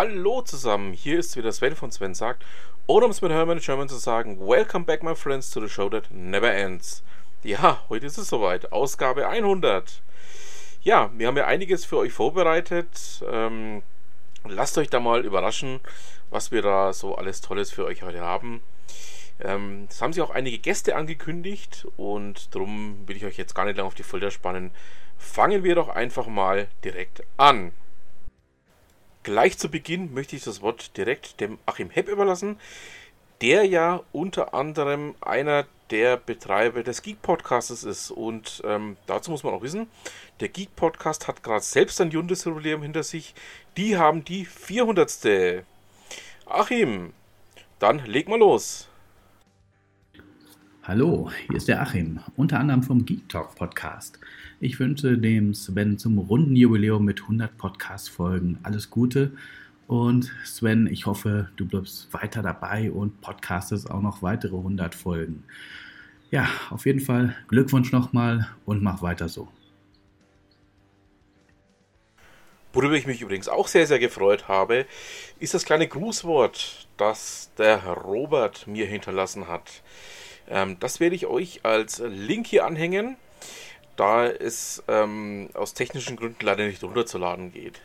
Hallo zusammen, hier ist wieder Sven von Sven sagt. Oder um es mit Hermann German zu sagen, Welcome back my friends to the show that never ends. Ja, heute ist es soweit, Ausgabe 100. Ja, wir haben ja einiges für euch vorbereitet. Ähm, lasst euch da mal überraschen, was wir da so alles Tolles für euch heute haben. Ähm, haben sich auch einige Gäste angekündigt und darum will ich euch jetzt gar nicht lange auf die Folter spannen. Fangen wir doch einfach mal direkt an. Gleich zu Beginn möchte ich das Wort direkt dem Achim Hepp überlassen, der ja unter anderem einer der Betreiber des Geek Podcasts ist. Und ähm, dazu muss man auch wissen, der Geek Podcast hat gerade selbst ein Jubiläum hinter sich. Die haben die 400. Achim, dann leg mal los. Hallo, hier ist der Achim, unter anderem vom Geek Talk Podcast. Ich wünsche dem Sven zum runden Jubiläum mit 100 Podcast-Folgen alles Gute. Und Sven, ich hoffe, du bleibst weiter dabei und podcastest auch noch weitere 100 Folgen. Ja, auf jeden Fall Glückwunsch nochmal und mach weiter so. Worüber ich mich übrigens auch sehr, sehr gefreut habe, ist das kleine Grußwort, das der Robert mir hinterlassen hat. Ähm, das werde ich euch als Link hier anhängen da es ähm, aus technischen Gründen leider nicht runterzuladen geht.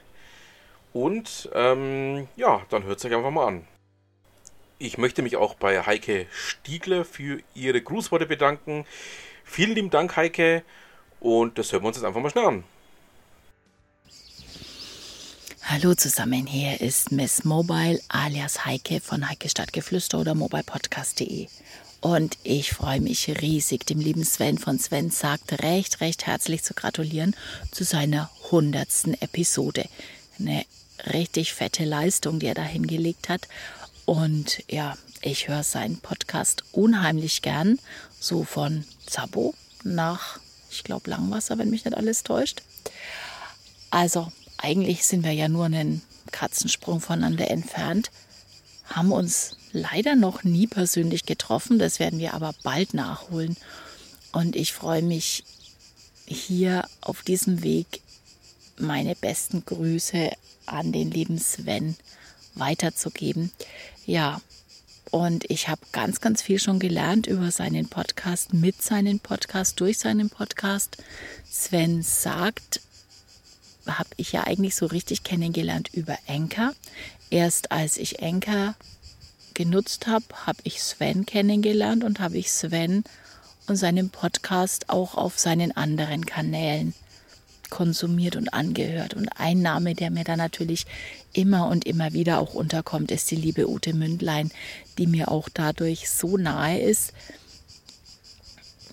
Und ähm, ja, dann hört es euch einfach mal an. Ich möchte mich auch bei Heike Stiegler für ihre Grußworte bedanken. Vielen lieben Dank, Heike. Und das hören wir uns jetzt einfach mal schnell an. Hallo zusammen, hier ist Miss Mobile alias Heike von Heike Stadtgeflüster oder mobilepodcast.de. Und ich freue mich riesig, dem lieben Sven von Sven sagt recht, recht herzlich zu gratulieren zu seiner hundertsten Episode. Eine richtig fette Leistung, die er da hingelegt hat. Und ja, ich höre seinen Podcast unheimlich gern. So von Zabo nach, ich glaube, Langwasser, wenn mich nicht alles täuscht. Also, eigentlich sind wir ja nur einen Katzensprung voneinander entfernt, haben uns leider noch nie persönlich getroffen. Das werden wir aber bald nachholen. Und ich freue mich hier auf diesem Weg meine besten Grüße an den lieben Sven weiterzugeben. Ja, und ich habe ganz, ganz viel schon gelernt über seinen Podcast, mit seinem Podcast, durch seinen Podcast. Sven sagt, habe ich ja eigentlich so richtig kennengelernt über Enker. Erst als ich Enker genutzt habe, habe ich Sven kennengelernt und habe ich Sven und seinen Podcast auch auf seinen anderen Kanälen konsumiert und angehört. Und ein Name, der mir da natürlich immer und immer wieder auch unterkommt, ist die liebe Ute Mündlein, die mir auch dadurch so nahe ist,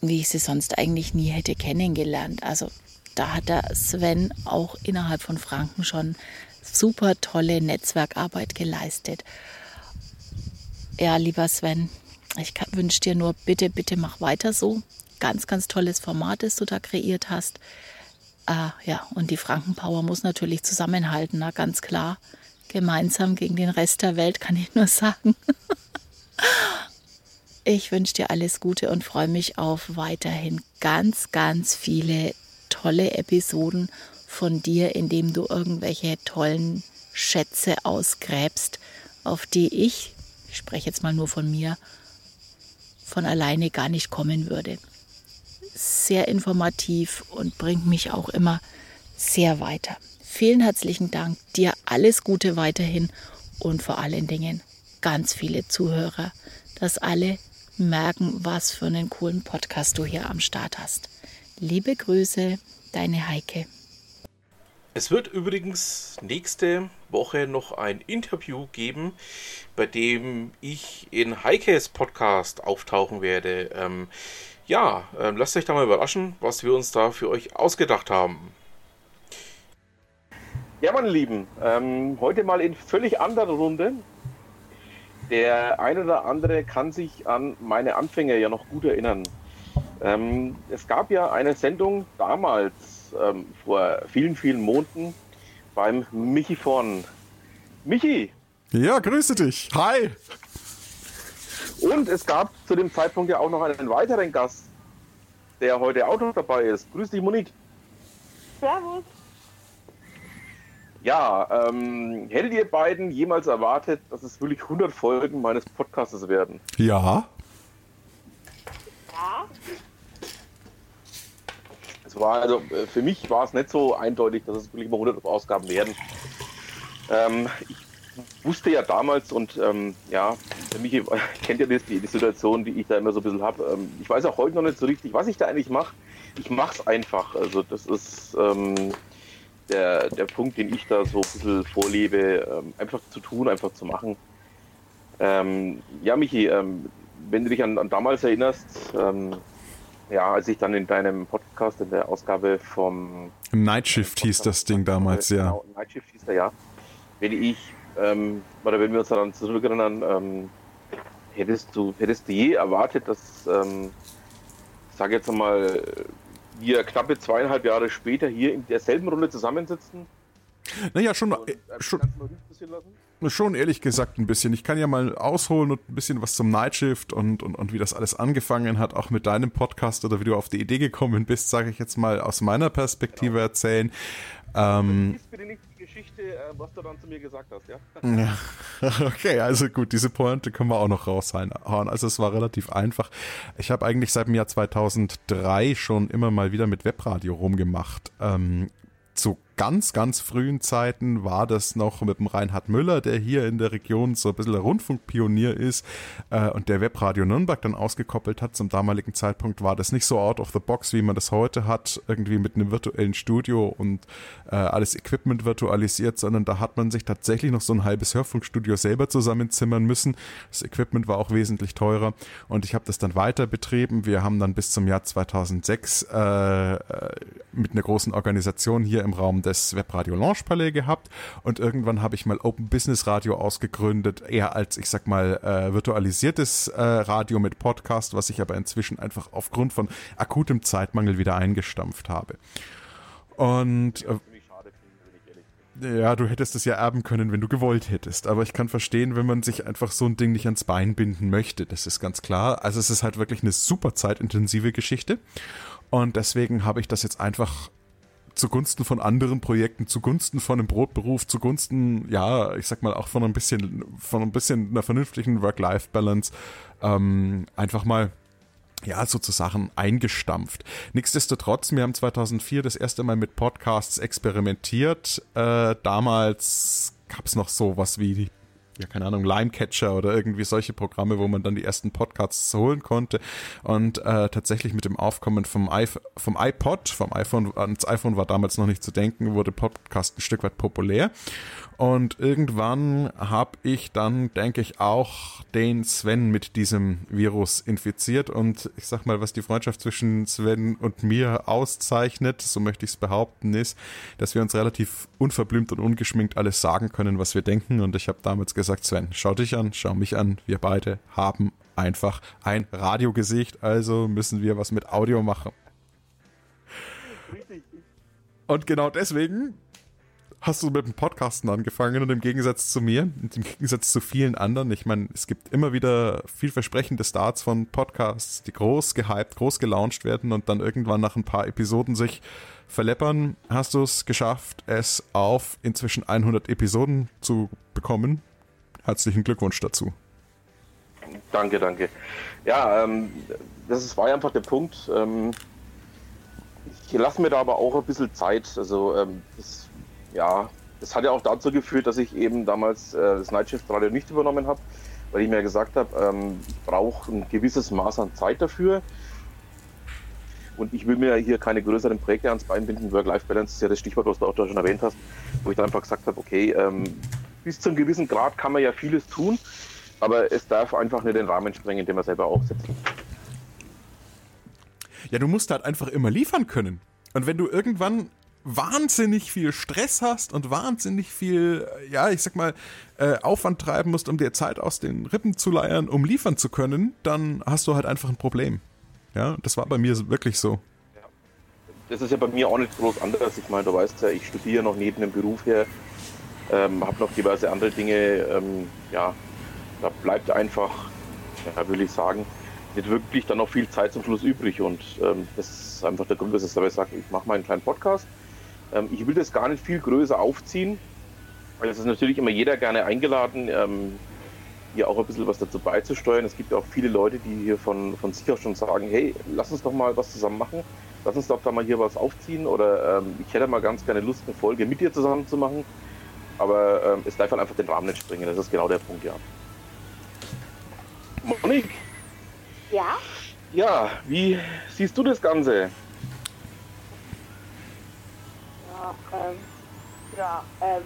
wie ich sie sonst eigentlich nie hätte kennengelernt. Also da hat der Sven auch innerhalb von Franken schon super tolle Netzwerkarbeit geleistet. Ja, lieber Sven, ich wünsche dir nur, bitte, bitte mach weiter so. Ganz, ganz tolles Format, das du da kreiert hast. Äh, ja, und die Frankenpower muss natürlich zusammenhalten, na, ganz klar. Gemeinsam gegen den Rest der Welt kann ich nur sagen. ich wünsche dir alles Gute und freue mich auf weiterhin ganz, ganz viele tolle Episoden von dir, indem du irgendwelche tollen Schätze ausgräbst, auf die ich ich spreche jetzt mal nur von mir, von alleine gar nicht kommen würde. Sehr informativ und bringt mich auch immer sehr weiter. Vielen herzlichen Dank, dir alles Gute weiterhin und vor allen Dingen ganz viele Zuhörer, dass alle merken, was für einen coolen Podcast du hier am Start hast. Liebe Grüße, deine Heike. Es wird übrigens nächste Woche noch ein Interview geben, bei dem ich in Heikes Podcast auftauchen werde. Ähm, ja, ähm, lasst euch da mal überraschen, was wir uns da für euch ausgedacht haben. Ja, meine Lieben, ähm, heute mal in völlig anderer Runde. Der ein oder andere kann sich an meine Anfänge ja noch gut erinnern. Ähm, es gab ja eine Sendung damals ähm, vor vielen, vielen Monaten beim Michi von. Michi! Ja, grüße dich. Hi! Und es gab zu dem Zeitpunkt ja auch noch einen weiteren Gast, der heute auch noch dabei ist. Grüß dich, Monique. Servus. Ja, ähm, hättet ihr beiden jemals erwartet, dass es wirklich 100 Folgen meines Podcasts werden? Ja. Ja. Es war also, äh, für mich war es nicht so eindeutig, dass es wirklich mal 100 Ausgaben werden. Ähm, ich wusste ja damals und ähm, ja, mich kennt ja das, die, die, Situation, die ich da immer so ein bisschen habe. Ähm, ich weiß auch heute noch nicht so richtig, was ich da eigentlich mache. Ich mache es einfach. Also das ist ähm, der, der Punkt, den ich da so ein bisschen vorlebe, ähm, einfach zu tun, einfach zu machen. Ähm, ja, Michi, ähm, wenn du dich an, an damals erinnerst, ja, als ich dann in deinem Podcast, in der Ausgabe vom Nightshift hieß das Ding damals, ja. Genau, Nightshift hieß der, ja. Wenn ich ähm, oder wenn wir uns daran zurückerinnern, ähm, hättest du, hättest du je erwartet, dass, ähm, sage jetzt mal, wir knappe zweieinhalb Jahre später hier in derselben Runde zusammensitzen? Naja, schon, äh, schon, schon ehrlich gesagt ein bisschen. Ich kann ja mal ausholen und ein bisschen was zum Nightshift und, und, und wie das alles angefangen hat, auch mit deinem Podcast oder wie du auf die Idee gekommen bist, sage ich jetzt mal aus meiner Perspektive genau. erzählen. Ähm, bitte nicht die Geschichte, äh, was du dann zu mir gesagt hast, ja? ja? Okay, also gut, diese Pointe können wir auch noch raushauen. Also es war relativ einfach. Ich habe eigentlich seit dem Jahr 2003 schon immer mal wieder mit Webradio rumgemacht. Ähm, zu ganz, ganz frühen Zeiten war das noch mit dem Reinhard Müller, der hier in der Region so ein bisschen der Rundfunkpionier ist äh, und der Webradio Nürnberg dann ausgekoppelt hat. Zum damaligen Zeitpunkt war das nicht so out of the box, wie man das heute hat, irgendwie mit einem virtuellen Studio und äh, alles Equipment virtualisiert, sondern da hat man sich tatsächlich noch so ein halbes Hörfunkstudio selber zusammenzimmern müssen. Das Equipment war auch wesentlich teurer und ich habe das dann weiter betrieben. Wir haben dann bis zum Jahr 2006 äh, äh, mit einer großen Organisation hier im Raum das Webradio Launch Palais gehabt und irgendwann habe ich mal Open Business Radio ausgegründet, eher als, ich sag mal, äh, virtualisiertes äh, Radio mit Podcast, was ich aber inzwischen einfach aufgrund von akutem Zeitmangel wieder eingestampft habe. Und äh, ja, du hättest es ja erben können, wenn du gewollt hättest. Aber ich kann verstehen, wenn man sich einfach so ein Ding nicht ans Bein binden möchte. Das ist ganz klar. Also es ist halt wirklich eine super zeitintensive Geschichte. Und deswegen habe ich das jetzt einfach zugunsten von anderen Projekten, zugunsten von einem Brotberuf, zugunsten, ja, ich sag mal auch von ein bisschen, von ein bisschen einer vernünftigen Work-Life-Balance, ähm, einfach mal ja, sozusagen eingestampft. Nichtsdestotrotz, wir haben 2004 das erste Mal mit Podcasts experimentiert. Äh, damals gab es noch so was wie ja, keine Ahnung, Limecatcher oder irgendwie solche Programme, wo man dann die ersten Podcasts holen konnte. Und äh, tatsächlich mit dem Aufkommen vom, I vom iPod, vom iPhone, ans iPhone war damals noch nicht zu denken, wurde Podcast ein Stück weit populär. Und irgendwann habe ich dann, denke ich, auch den Sven mit diesem Virus infiziert. Und ich sag mal, was die Freundschaft zwischen Sven und mir auszeichnet, so möchte ich es behaupten, ist, dass wir uns relativ unverblümt und ungeschminkt alles sagen können, was wir denken. Und ich habe damals gesagt, Sven, schau dich an, schau mich an. Wir beide haben einfach ein Radiogesicht, also müssen wir was mit Audio machen. Und genau deswegen hast du mit dem Podcasten angefangen und im Gegensatz zu mir, im Gegensatz zu vielen anderen, ich meine, es gibt immer wieder vielversprechende Starts von Podcasts, die groß gehypt, groß gelauncht werden und dann irgendwann nach ein paar Episoden sich verleppern. Hast du es geschafft, es auf inzwischen 100 Episoden zu bekommen? Herzlichen Glückwunsch dazu. Danke, danke. Ja, ähm, das ist, war einfach der Punkt. Ähm, ich lasse mir da aber auch ein bisschen Zeit. Also ähm, das ja, das hat ja auch dazu geführt, dass ich eben damals äh, das Nightshift Radio nicht übernommen habe, weil ich mir gesagt habe, ähm, ich brauche ein gewisses Maß an Zeit dafür. Und ich will mir hier keine größeren Projekte ans Bein binden. Work-Life-Balance ist ja das Stichwort, was du auch schon erwähnt hast, wo ich dann einfach gesagt habe, okay, ähm, bis zu einem gewissen Grad kann man ja vieles tun, aber es darf einfach nicht den Rahmen sprengen, den man selber aufsetzt. Ja, du musst halt einfach immer liefern können. Und wenn du irgendwann wahnsinnig viel Stress hast und wahnsinnig viel, ja, ich sag mal, äh, Aufwand treiben musst, um dir Zeit aus den Rippen zu leiern, um liefern zu können, dann hast du halt einfach ein Problem. Ja, das war bei mir wirklich so. Ja. Das ist ja bei mir auch nicht groß anders. Ich meine, du weißt ja, ich studiere noch neben dem Beruf her, ähm, habe noch diverse andere Dinge. Ähm, ja, da bleibt einfach, ja, will ich sagen, nicht wirklich dann noch viel Zeit zum Schluss übrig. Und ähm, das ist einfach der Grund, dass ich sage, ich mache mal einen kleinen Podcast ähm, ich will das gar nicht viel größer aufziehen. Also es ist natürlich immer jeder gerne eingeladen, ähm, hier auch ein bisschen was dazu beizusteuern. Es gibt auch viele Leute, die hier von, von sich aus schon sagen, hey, lass uns doch mal was zusammen machen. Lass uns doch da mal hier was aufziehen oder ähm, ich hätte mal ganz gerne Lust, eine Folge mit dir zusammen zu machen. Aber ähm, es darf halt einfach den Rahmen nicht springen. Das ist genau der Punkt, ja. Monik. Ja? Ja, wie siehst du das Ganze? Ja, ähm, ja, ähm,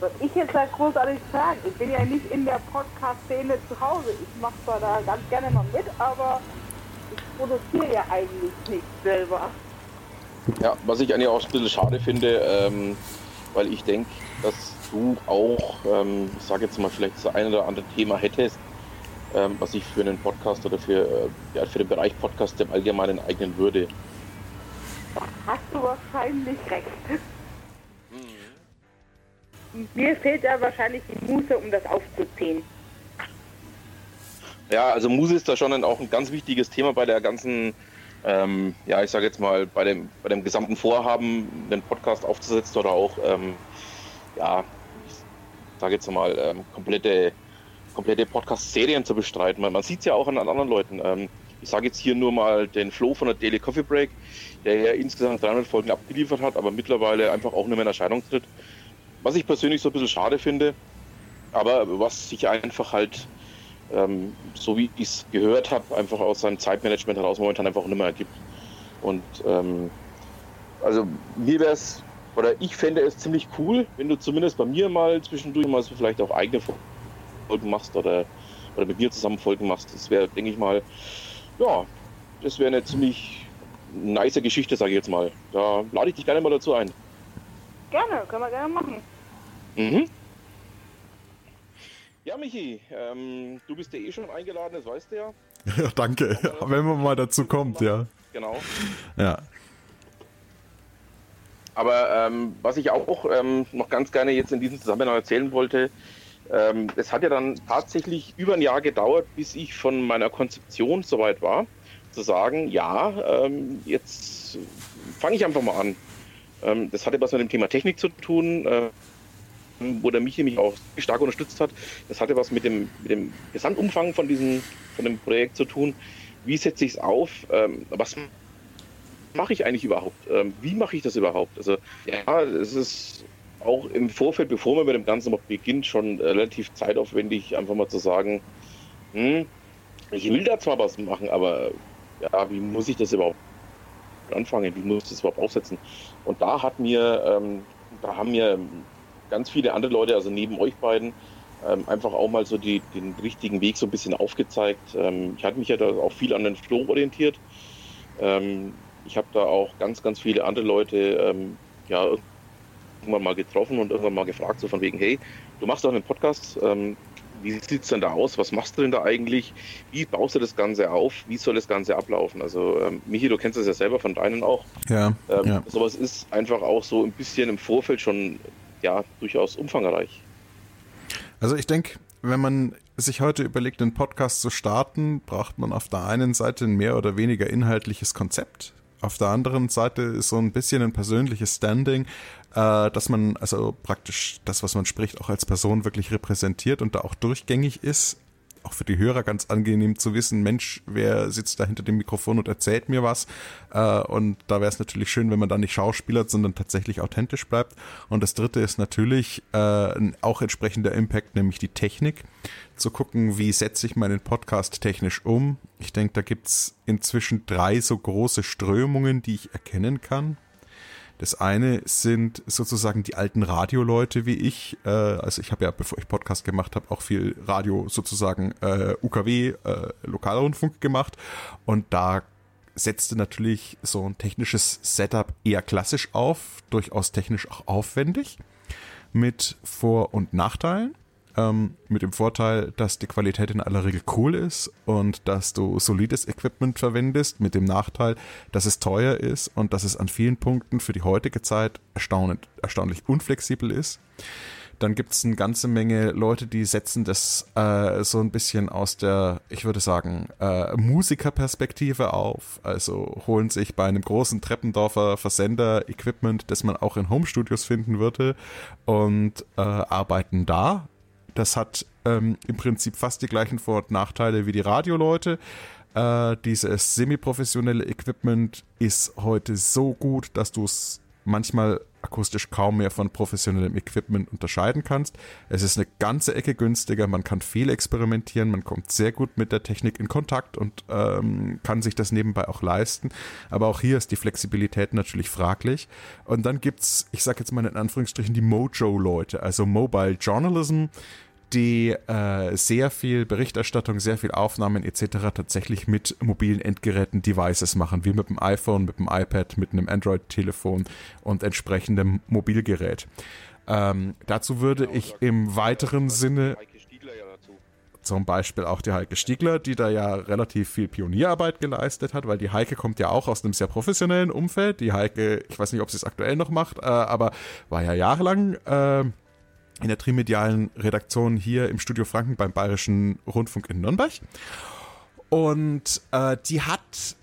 was ich jetzt da großartig sagen? Ich bin ja nicht in der Podcast-Szene zu Hause. Ich mache zwar da ganz gerne mal mit, aber ich produziere ja eigentlich nicht selber. Ja, was ich eigentlich auch ein bisschen schade finde, ähm, weil ich denke, dass du auch, ähm, ich sage jetzt mal, vielleicht das ein oder andere Thema hättest, ähm, was ich für einen Podcast oder für, äh, ja, für den Bereich Podcast im Allgemeinen eignen würde. Hast du wahrscheinlich recht. Mir fehlt da wahrscheinlich die Muße, um das aufzuziehen. Ja, also Muse ist da schon auch ein ganz wichtiges Thema bei der ganzen, ähm, ja, ich sage jetzt mal, bei dem, bei dem gesamten Vorhaben, einen Podcast aufzusetzen oder auch, ähm, ja, ich sage jetzt mal, ähm, komplette, komplette Podcast-Serien zu bestreiten. Man, man sieht es ja auch an anderen Leuten. Ähm, ich sage jetzt hier nur mal den Flo von der Daily Coffee Break, der ja insgesamt 300 Folgen abgeliefert hat, aber mittlerweile einfach auch nur mehr in Erscheinung tritt. Was ich persönlich so ein bisschen schade finde, aber was sich einfach halt, ähm, so wie ich es gehört habe, einfach aus seinem Zeitmanagement heraus momentan einfach nicht mehr ergibt. Und ähm, also mir wäre es, oder ich fände es ziemlich cool, wenn du zumindest bei mir mal zwischendurch mal so vielleicht auch eigene Folgen machst oder, oder mit mir zusammen Folgen machst. Das wäre, denke ich mal, ja, das wäre eine ziemlich nice Geschichte, sage ich jetzt mal. Da lade ich dich gerne mal dazu ein. Gerne, können wir gerne machen. Mhm. Ja, Michi, ähm, du bist ja eh schon eingeladen, das weißt du ja. Ja, danke. Wenn man mal dazu kommt, ja. Genau. Ja. Aber ähm, was ich auch ähm, noch ganz gerne jetzt in diesem Zusammenhang erzählen wollte, ähm, es hat ja dann tatsächlich über ein Jahr gedauert, bis ich von meiner Konzeption soweit war, zu sagen, ja, ähm, jetzt fange ich einfach mal an. Ähm, das hatte was mit dem Thema Technik zu tun, äh, wo der Michi mich auch stark unterstützt hat. Das hatte was mit dem, mit dem Gesamtumfang von diesem von dem Projekt zu tun. Wie setze ich es auf? Ähm, was mache ich eigentlich überhaupt? Ähm, wie mache ich das überhaupt? Also ja, es ist auch im Vorfeld, bevor man mit dem Ganzen beginnt, schon relativ zeitaufwendig, einfach mal zu sagen, hm, ich will da zwar was machen, aber ja, wie muss ich das überhaupt anfangen? Wie muss ich das überhaupt aufsetzen? Und da hat mir, ähm, da haben mir ganz viele andere Leute, also neben euch beiden, ähm, einfach auch mal so die, den richtigen Weg so ein bisschen aufgezeigt. Ähm, ich hatte mich ja da auch viel an den Flow orientiert. Ähm, ich habe da auch ganz, ganz viele andere Leute ähm, ja, irgendwann mal getroffen und irgendwann mal gefragt, so von wegen, hey, du machst doch einen Podcast, ähm, wie sieht es denn da aus? Was machst du denn da eigentlich? Wie baust du das Ganze auf? Wie soll das Ganze ablaufen? Also, ähm, Michi, du kennst das ja selber von deinen auch. Ja, ja. Sowas ist einfach auch so ein bisschen im Vorfeld schon ja durchaus umfangreich. Also ich denke, wenn man sich heute überlegt, einen Podcast zu starten, braucht man auf der einen Seite ein mehr oder weniger inhaltliches Konzept. Auf der anderen Seite ist so ein bisschen ein persönliches Standing, äh, dass man also praktisch das, was man spricht, auch als Person wirklich repräsentiert und da auch durchgängig ist. Auch für die Hörer ganz angenehm zu wissen, Mensch, wer sitzt da hinter dem Mikrofon und erzählt mir was. Äh, und da wäre es natürlich schön, wenn man da nicht schauspielert, sondern tatsächlich authentisch bleibt. Und das dritte ist natürlich äh, auch entsprechender Impact, nämlich die Technik. Zu gucken, wie setze ich meinen Podcast technisch um. Ich denke, da gibt's inzwischen drei so große Strömungen, die ich erkennen kann. Das eine sind sozusagen die alten Radioleute wie ich. Äh, also ich habe ja, bevor ich Podcast gemacht habe, auch viel Radio sozusagen äh, UKW, äh, Lokalrundfunk gemacht. Und da setzte natürlich so ein technisches Setup eher klassisch auf, durchaus technisch auch aufwendig, mit Vor- und Nachteilen. Ähm, mit dem Vorteil, dass die Qualität in aller Regel cool ist und dass du solides Equipment verwendest, mit dem Nachteil, dass es teuer ist und dass es an vielen Punkten für die heutige Zeit erstaunlich, erstaunlich unflexibel ist. dann gibt es eine ganze Menge Leute, die setzen das äh, so ein bisschen aus der, ich würde sagen, äh, Musikerperspektive auf. Also holen sich bei einem großen Treppendorfer Versender Equipment, das man auch in Homestudios finden würde und äh, arbeiten da. Das hat ähm, im Prinzip fast die gleichen Vor- und Nachteile wie die Radioleute. Äh, dieses semi-professionelle Equipment ist heute so gut, dass du es manchmal akustisch kaum mehr von professionellem Equipment unterscheiden kannst. Es ist eine ganze Ecke günstiger, man kann viel experimentieren, man kommt sehr gut mit der Technik in Kontakt und ähm, kann sich das nebenbei auch leisten. Aber auch hier ist die Flexibilität natürlich fraglich. Und dann gibt's, ich sage jetzt mal in Anführungsstrichen, die Mojo-Leute, also Mobile Journalism die äh, sehr viel Berichterstattung, sehr viel Aufnahmen etc. tatsächlich mit mobilen Endgeräten, Devices machen, wie mit dem iPhone, mit dem iPad, mit einem Android-Telefon und entsprechendem Mobilgerät. Ähm, dazu würde ich im weiteren Sinne zum Beispiel auch die Heike Stiegler, die da ja relativ viel Pionierarbeit geleistet hat, weil die Heike kommt ja auch aus einem sehr professionellen Umfeld. Die Heike, ich weiß nicht, ob sie es aktuell noch macht, äh, aber war ja jahrelang äh, in der trimedialen Redaktion hier im Studio Franken beim Bayerischen Rundfunk in Nürnberg. Und äh, die hat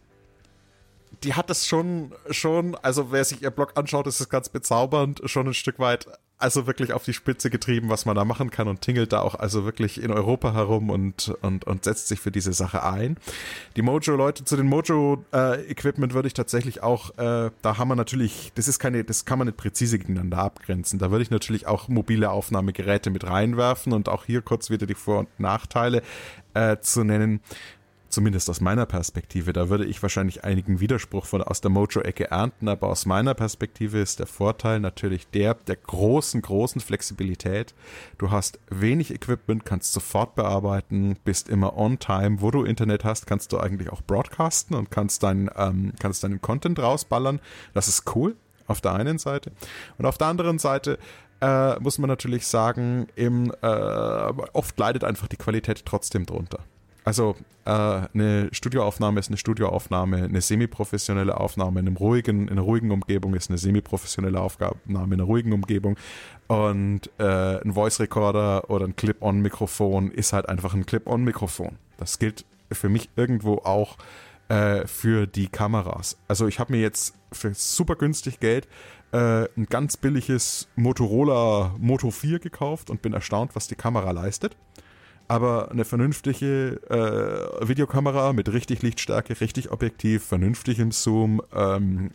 die hat das schon, schon, also wer sich ihr Blog anschaut, ist es ganz bezaubernd, schon ein Stück weit also wirklich auf die Spitze getrieben, was man da machen kann und tingelt da auch also wirklich in Europa herum und, und, und setzt sich für diese Sache ein. Die Mojo-Leute, zu den Mojo-Equipment äh, würde ich tatsächlich auch, äh, da haben wir natürlich, das ist keine, das kann man nicht präzise gegeneinander abgrenzen. Da würde ich natürlich auch mobile Aufnahmegeräte mit reinwerfen und auch hier kurz wieder die Vor- und Nachteile äh, zu nennen zumindest aus meiner Perspektive, da würde ich wahrscheinlich einigen Widerspruch von aus der Mojo-Ecke ernten, aber aus meiner Perspektive ist der Vorteil natürlich der der großen, großen Flexibilität. Du hast wenig Equipment, kannst sofort bearbeiten, bist immer on time. Wo du Internet hast, kannst du eigentlich auch broadcasten und kannst deinen, ähm, kannst deinen Content rausballern. Das ist cool auf der einen Seite. Und auf der anderen Seite äh, muss man natürlich sagen, im, äh, oft leidet einfach die Qualität trotzdem drunter. Also äh, eine Studioaufnahme ist eine Studioaufnahme, eine semi-professionelle Aufnahme in, einem ruhigen, in einer ruhigen Umgebung ist eine semi-professionelle Aufnahme in einer ruhigen Umgebung. Und äh, ein Voice Recorder oder ein Clip-on-Mikrofon ist halt einfach ein Clip-on-Mikrofon. Das gilt für mich irgendwo auch äh, für die Kameras. Also ich habe mir jetzt für super günstig Geld äh, ein ganz billiges Motorola Moto 4 gekauft und bin erstaunt, was die Kamera leistet aber eine vernünftige äh, Videokamera mit richtig Lichtstärke, richtig Objektiv, vernünftigem Zoom, ähm,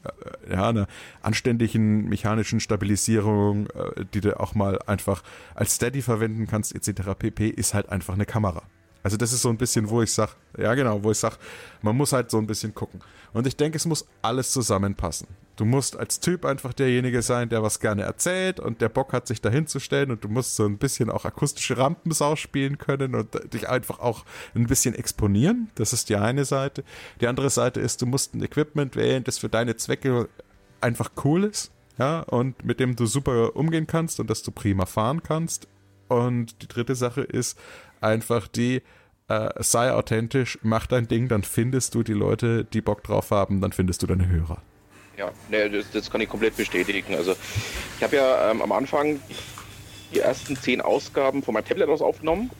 äh, ja, einer anständigen mechanischen Stabilisierung, äh, die du auch mal einfach als Steady verwenden kannst, etc. pp, ist halt einfach eine Kamera. Also das ist so ein bisschen, wo ich sage, ja genau, wo ich sage, man muss halt so ein bisschen gucken. Und ich denke, es muss alles zusammenpassen. Du musst als Typ einfach derjenige sein, der was gerne erzählt und der Bock hat, sich dahin zu stellen und du musst so ein bisschen auch akustische Rampensau spielen können und dich einfach auch ein bisschen exponieren. Das ist die eine Seite. Die andere Seite ist, du musst ein Equipment wählen, das für deine Zwecke einfach cool ist, ja, und mit dem du super umgehen kannst und das du prima fahren kannst. Und die dritte Sache ist einfach die, äh, sei authentisch, mach dein Ding, dann findest du die Leute, die Bock drauf haben, dann findest du deine Hörer. Ja, ne, das, das, kann ich komplett bestätigen. Also ich habe ja ähm, am Anfang die ersten zehn Ausgaben von meinem Tablet aus aufgenommen.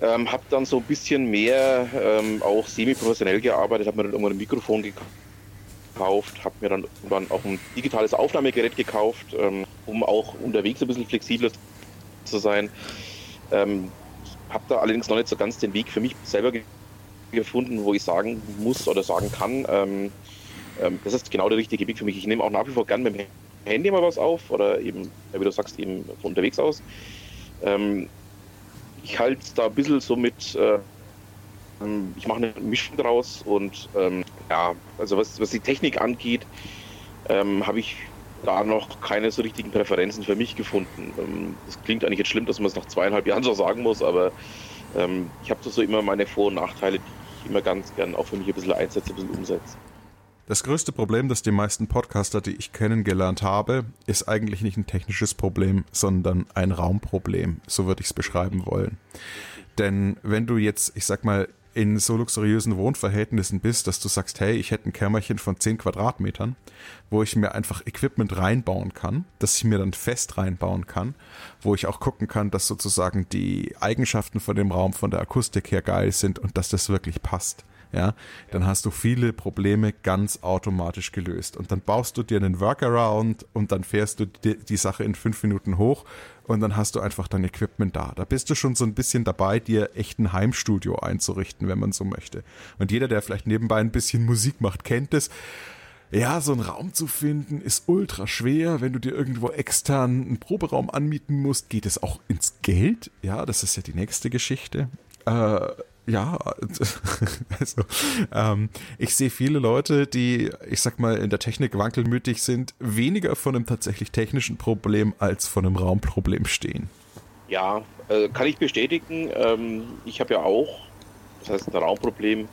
Ähm, habe dann so ein bisschen mehr ähm, auch semi-professionell gearbeitet, habe mir dann irgendwann ein Mikrofon gekauft, habe mir dann irgendwann auch ein digitales Aufnahmegerät gekauft, ähm, um auch unterwegs ein bisschen flexibler zu sein. Ähm, habe da allerdings noch nicht so ganz den Weg für mich selber gefunden, wo ich sagen muss oder sagen kann, ähm, das ist genau der richtige Weg für mich. Ich nehme auch nach wie vor gern mit dem Handy mal was auf oder eben, wie du sagst, eben von unterwegs aus. Ähm, ich halte es da ein bisschen so mit, äh, ähm, ich mache eine Mischung draus und ähm, ja, also was, was die Technik angeht, ähm, habe ich da noch keine so richtigen Präferenzen für mich gefunden. Ähm, das klingt eigentlich jetzt schlimm, dass man es nach zweieinhalb Jahren so sagen muss, aber ich habe so immer meine Vor- und Nachteile, die ich immer ganz gern auch für mich ein bisschen einsetze, ein bisschen umsetze. Das größte Problem, das die meisten Podcaster, die ich kennengelernt habe, ist eigentlich nicht ein technisches Problem, sondern ein Raumproblem. So würde ich es beschreiben wollen. Denn wenn du jetzt, ich sag mal, in so luxuriösen Wohnverhältnissen bist, dass du sagst, hey, ich hätte ein Kämmerchen von 10 Quadratmetern, wo ich mir einfach Equipment reinbauen kann, das ich mir dann fest reinbauen kann, wo ich auch gucken kann, dass sozusagen die Eigenschaften von dem Raum von der Akustik her geil sind und dass das wirklich passt ja, dann hast du viele Probleme ganz automatisch gelöst. Und dann baust du dir einen Workaround und dann fährst du die, die, Sache in fünf Minuten hoch und dann hast du einfach dein Equipment da. Da bist du schon so ein bisschen dabei, dir echt ein Heimstudio einzurichten, wenn man so möchte. Und jeder, der vielleicht nebenbei ein bisschen Musik macht, kennt es. Ja, so einen Raum zu finden ist ultra schwer. Wenn du dir irgendwo extern einen Proberaum anmieten musst, geht es auch ins Geld. Ja, das ist ja die nächste Geschichte. Äh, ja, also ähm, ich sehe viele Leute, die, ich sag mal, in der Technik wankelmütig sind, weniger von einem tatsächlich technischen Problem als von einem Raumproblem stehen. Ja, äh, kann ich bestätigen. Ähm, ich habe ja auch, das heißt ein Raumproblem.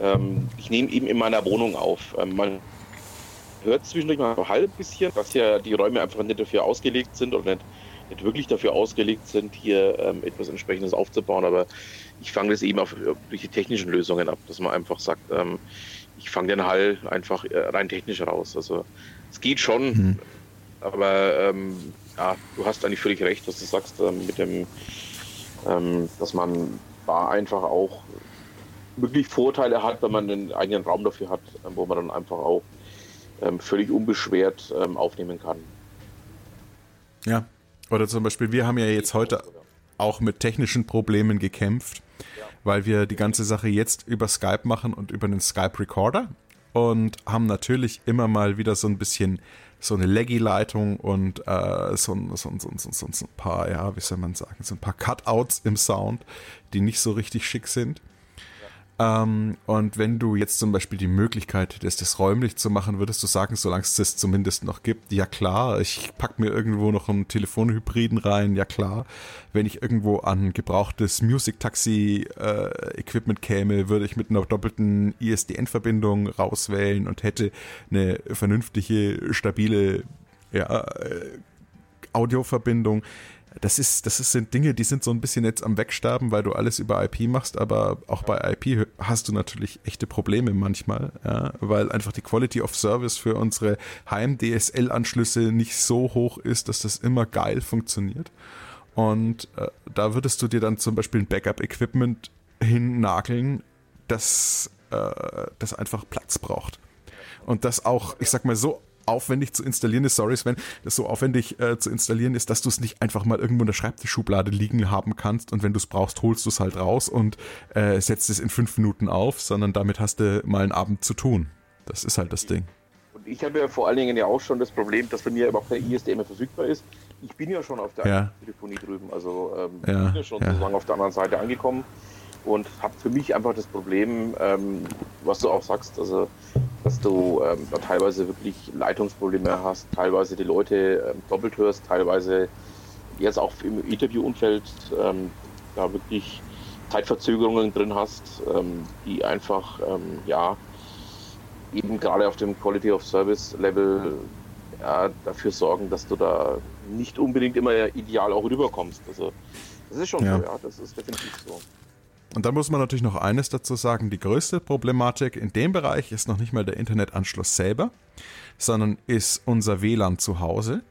Ähm, ich nehme eben in meiner Wohnung auf. Ähm, man hört zwischendurch mal halb bisschen, dass ja die Räume einfach nicht dafür ausgelegt sind oder nicht, nicht wirklich dafür ausgelegt sind, hier ähm, etwas entsprechendes aufzubauen. Aber ich fange das eben auf die technischen Lösungen ab, dass man einfach sagt, ähm, ich fange den Hall einfach äh, rein technisch raus. Also es geht schon, mhm. aber ähm, ja, du hast eigentlich völlig recht, was du sagst ähm, mit dem, ähm, dass man da einfach auch wirklich Vorteile hat, wenn man einen eigenen Raum dafür hat, ähm, wo man dann einfach auch völlig unbeschwert aufnehmen kann. Ja, oder zum Beispiel, wir haben ja jetzt heute auch mit technischen Problemen gekämpft weil wir die ganze Sache jetzt über Skype machen und über den Skype Recorder und haben natürlich immer mal wieder so ein bisschen so eine Leggy-Leitung und äh, so, so, so, so ein paar, ja, wie soll man sagen, so ein paar Cutouts im Sound, die nicht so richtig schick sind. Ähm, und wenn du jetzt zum Beispiel die Möglichkeit hättest, das räumlich zu machen, würdest du sagen, solange es das zumindest noch gibt, ja klar, ich pack mir irgendwo noch einen Telefonhybriden rein, ja klar. Wenn ich irgendwo an gebrauchtes Music-Taxi-Equipment äh, käme, würde ich mit einer doppelten ISDN-Verbindung rauswählen und hätte eine vernünftige, stabile ja, äh, Audioverbindung das ist, das sind Dinge, die sind so ein bisschen jetzt am Wegsterben, weil du alles über IP machst, aber auch bei IP hast du natürlich echte Probleme manchmal, ja, weil einfach die Quality of Service für unsere Heim-DSL-Anschlüsse nicht so hoch ist, dass das immer geil funktioniert. Und äh, da würdest du dir dann zum Beispiel ein Backup-Equipment hinnageln, das, äh, das einfach Platz braucht. Und das auch, ich sag mal, so aufwendig zu installieren ist, sorry Sven, das so aufwendig äh, zu installieren ist, dass du es nicht einfach mal irgendwo in der Schreibtischschublade liegen haben kannst und wenn du es brauchst, holst du es halt raus und äh, setzt es in fünf Minuten auf, sondern damit hast du mal einen Abend zu tun. Das ist halt das Ding. Und ich habe ja vor allen Dingen ja auch schon das Problem, dass bei mir überhaupt kein ISDN mehr verfügbar ist. Ich bin ja schon auf der ja. Telefonie drüben, also ähm, ja. bin ja schon ja. sozusagen auf der anderen Seite angekommen und habe für mich einfach das Problem, ähm, was du auch sagst, also dass du ähm, da teilweise wirklich Leitungsprobleme hast, teilweise die Leute ähm, doppelt hörst, teilweise jetzt auch im Interviewumfeld ähm, da wirklich Zeitverzögerungen drin hast, ähm, die einfach ähm, ja eben gerade auf dem Quality of Service Level ja, dafür sorgen, dass du da nicht unbedingt immer ideal auch rüberkommst. Also das ist schon ja. so, ja, das ist definitiv so. Und dann muss man natürlich noch eines dazu sagen, die größte Problematik in dem Bereich ist noch nicht mal der Internetanschluss selber, sondern ist unser WLAN zu Hause,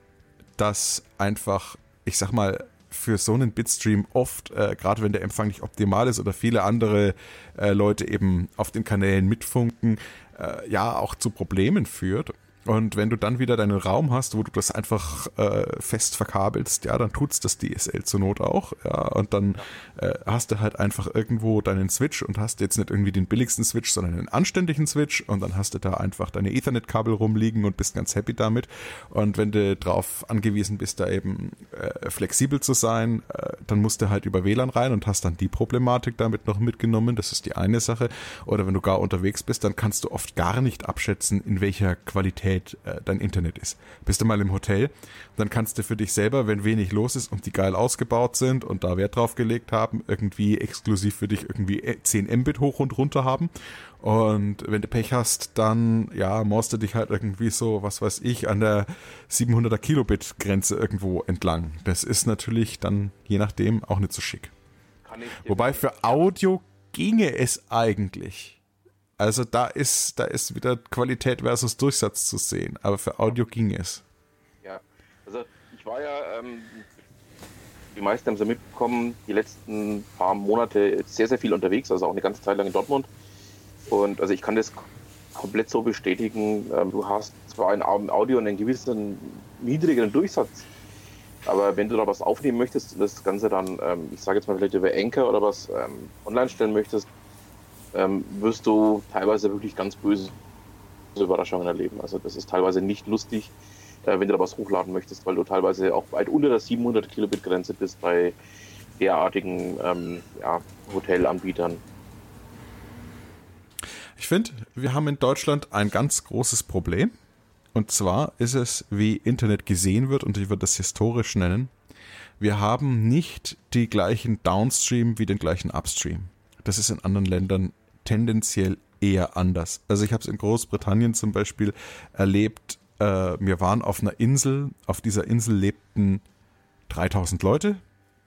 das einfach, ich sag mal, für so einen Bitstream oft, äh, gerade wenn der Empfang nicht optimal ist oder viele andere äh, Leute eben auf den Kanälen mitfunken, äh, ja auch zu Problemen führt. Und wenn du dann wieder deinen Raum hast, wo du das einfach äh, fest verkabelst, ja, dann tut's das DSL zur Not auch. Ja, und dann äh, hast du halt einfach irgendwo deinen Switch und hast jetzt nicht irgendwie den billigsten Switch, sondern einen anständigen Switch und dann hast du da einfach deine Ethernet-Kabel rumliegen und bist ganz happy damit. Und wenn du drauf angewiesen bist, da eben äh, flexibel zu sein, äh, dann musst du halt über WLAN rein und hast dann die Problematik damit noch mitgenommen. Das ist die eine Sache. Oder wenn du gar unterwegs bist, dann kannst du oft gar nicht abschätzen, in welcher Qualität Qualität äh, dein Internet ist. Bist du mal im Hotel, dann kannst du für dich selber, wenn wenig los ist und die geil ausgebaut sind und da Wert drauf gelegt haben, irgendwie exklusiv für dich irgendwie 10 Mbit hoch und runter haben. Und wenn du Pech hast, dann, ja, musst du dich halt irgendwie so, was weiß ich, an der 700er Kilobit Grenze irgendwo entlang. Das ist natürlich dann, je nachdem, auch nicht so schick. Wobei für Audio ginge es eigentlich. Also da ist, da ist wieder Qualität versus Durchsatz zu sehen, aber für Audio ging es. Ja, also ich war ja, ähm, die meisten haben es ja mitbekommen, die letzten paar Monate sehr, sehr viel unterwegs, also auch eine ganze Zeit lang in Dortmund. Und also ich kann das komplett so bestätigen. Ähm, du hast zwar ein Audio einen gewissen niedrigeren Durchsatz, aber wenn du da was aufnehmen möchtest und das Ganze dann, ähm, ich sage jetzt mal vielleicht über Anchor oder was ähm, online stellen möchtest, ähm, wirst du teilweise wirklich ganz böse Überraschungen erleben. Also das ist teilweise nicht lustig, äh, wenn du da was hochladen möchtest, weil du teilweise auch weit unter der 700 Kilobit Grenze bist bei derartigen ähm, ja, Hotelanbietern. Ich finde, wir haben in Deutschland ein ganz großes Problem. Und zwar ist es, wie Internet gesehen wird, und ich würde das historisch nennen. Wir haben nicht die gleichen Downstream wie den gleichen Upstream. Das ist in anderen Ländern tendenziell eher anders. Also ich habe es in Großbritannien zum Beispiel erlebt. Äh, wir waren auf einer Insel. Auf dieser Insel lebten 3000 Leute,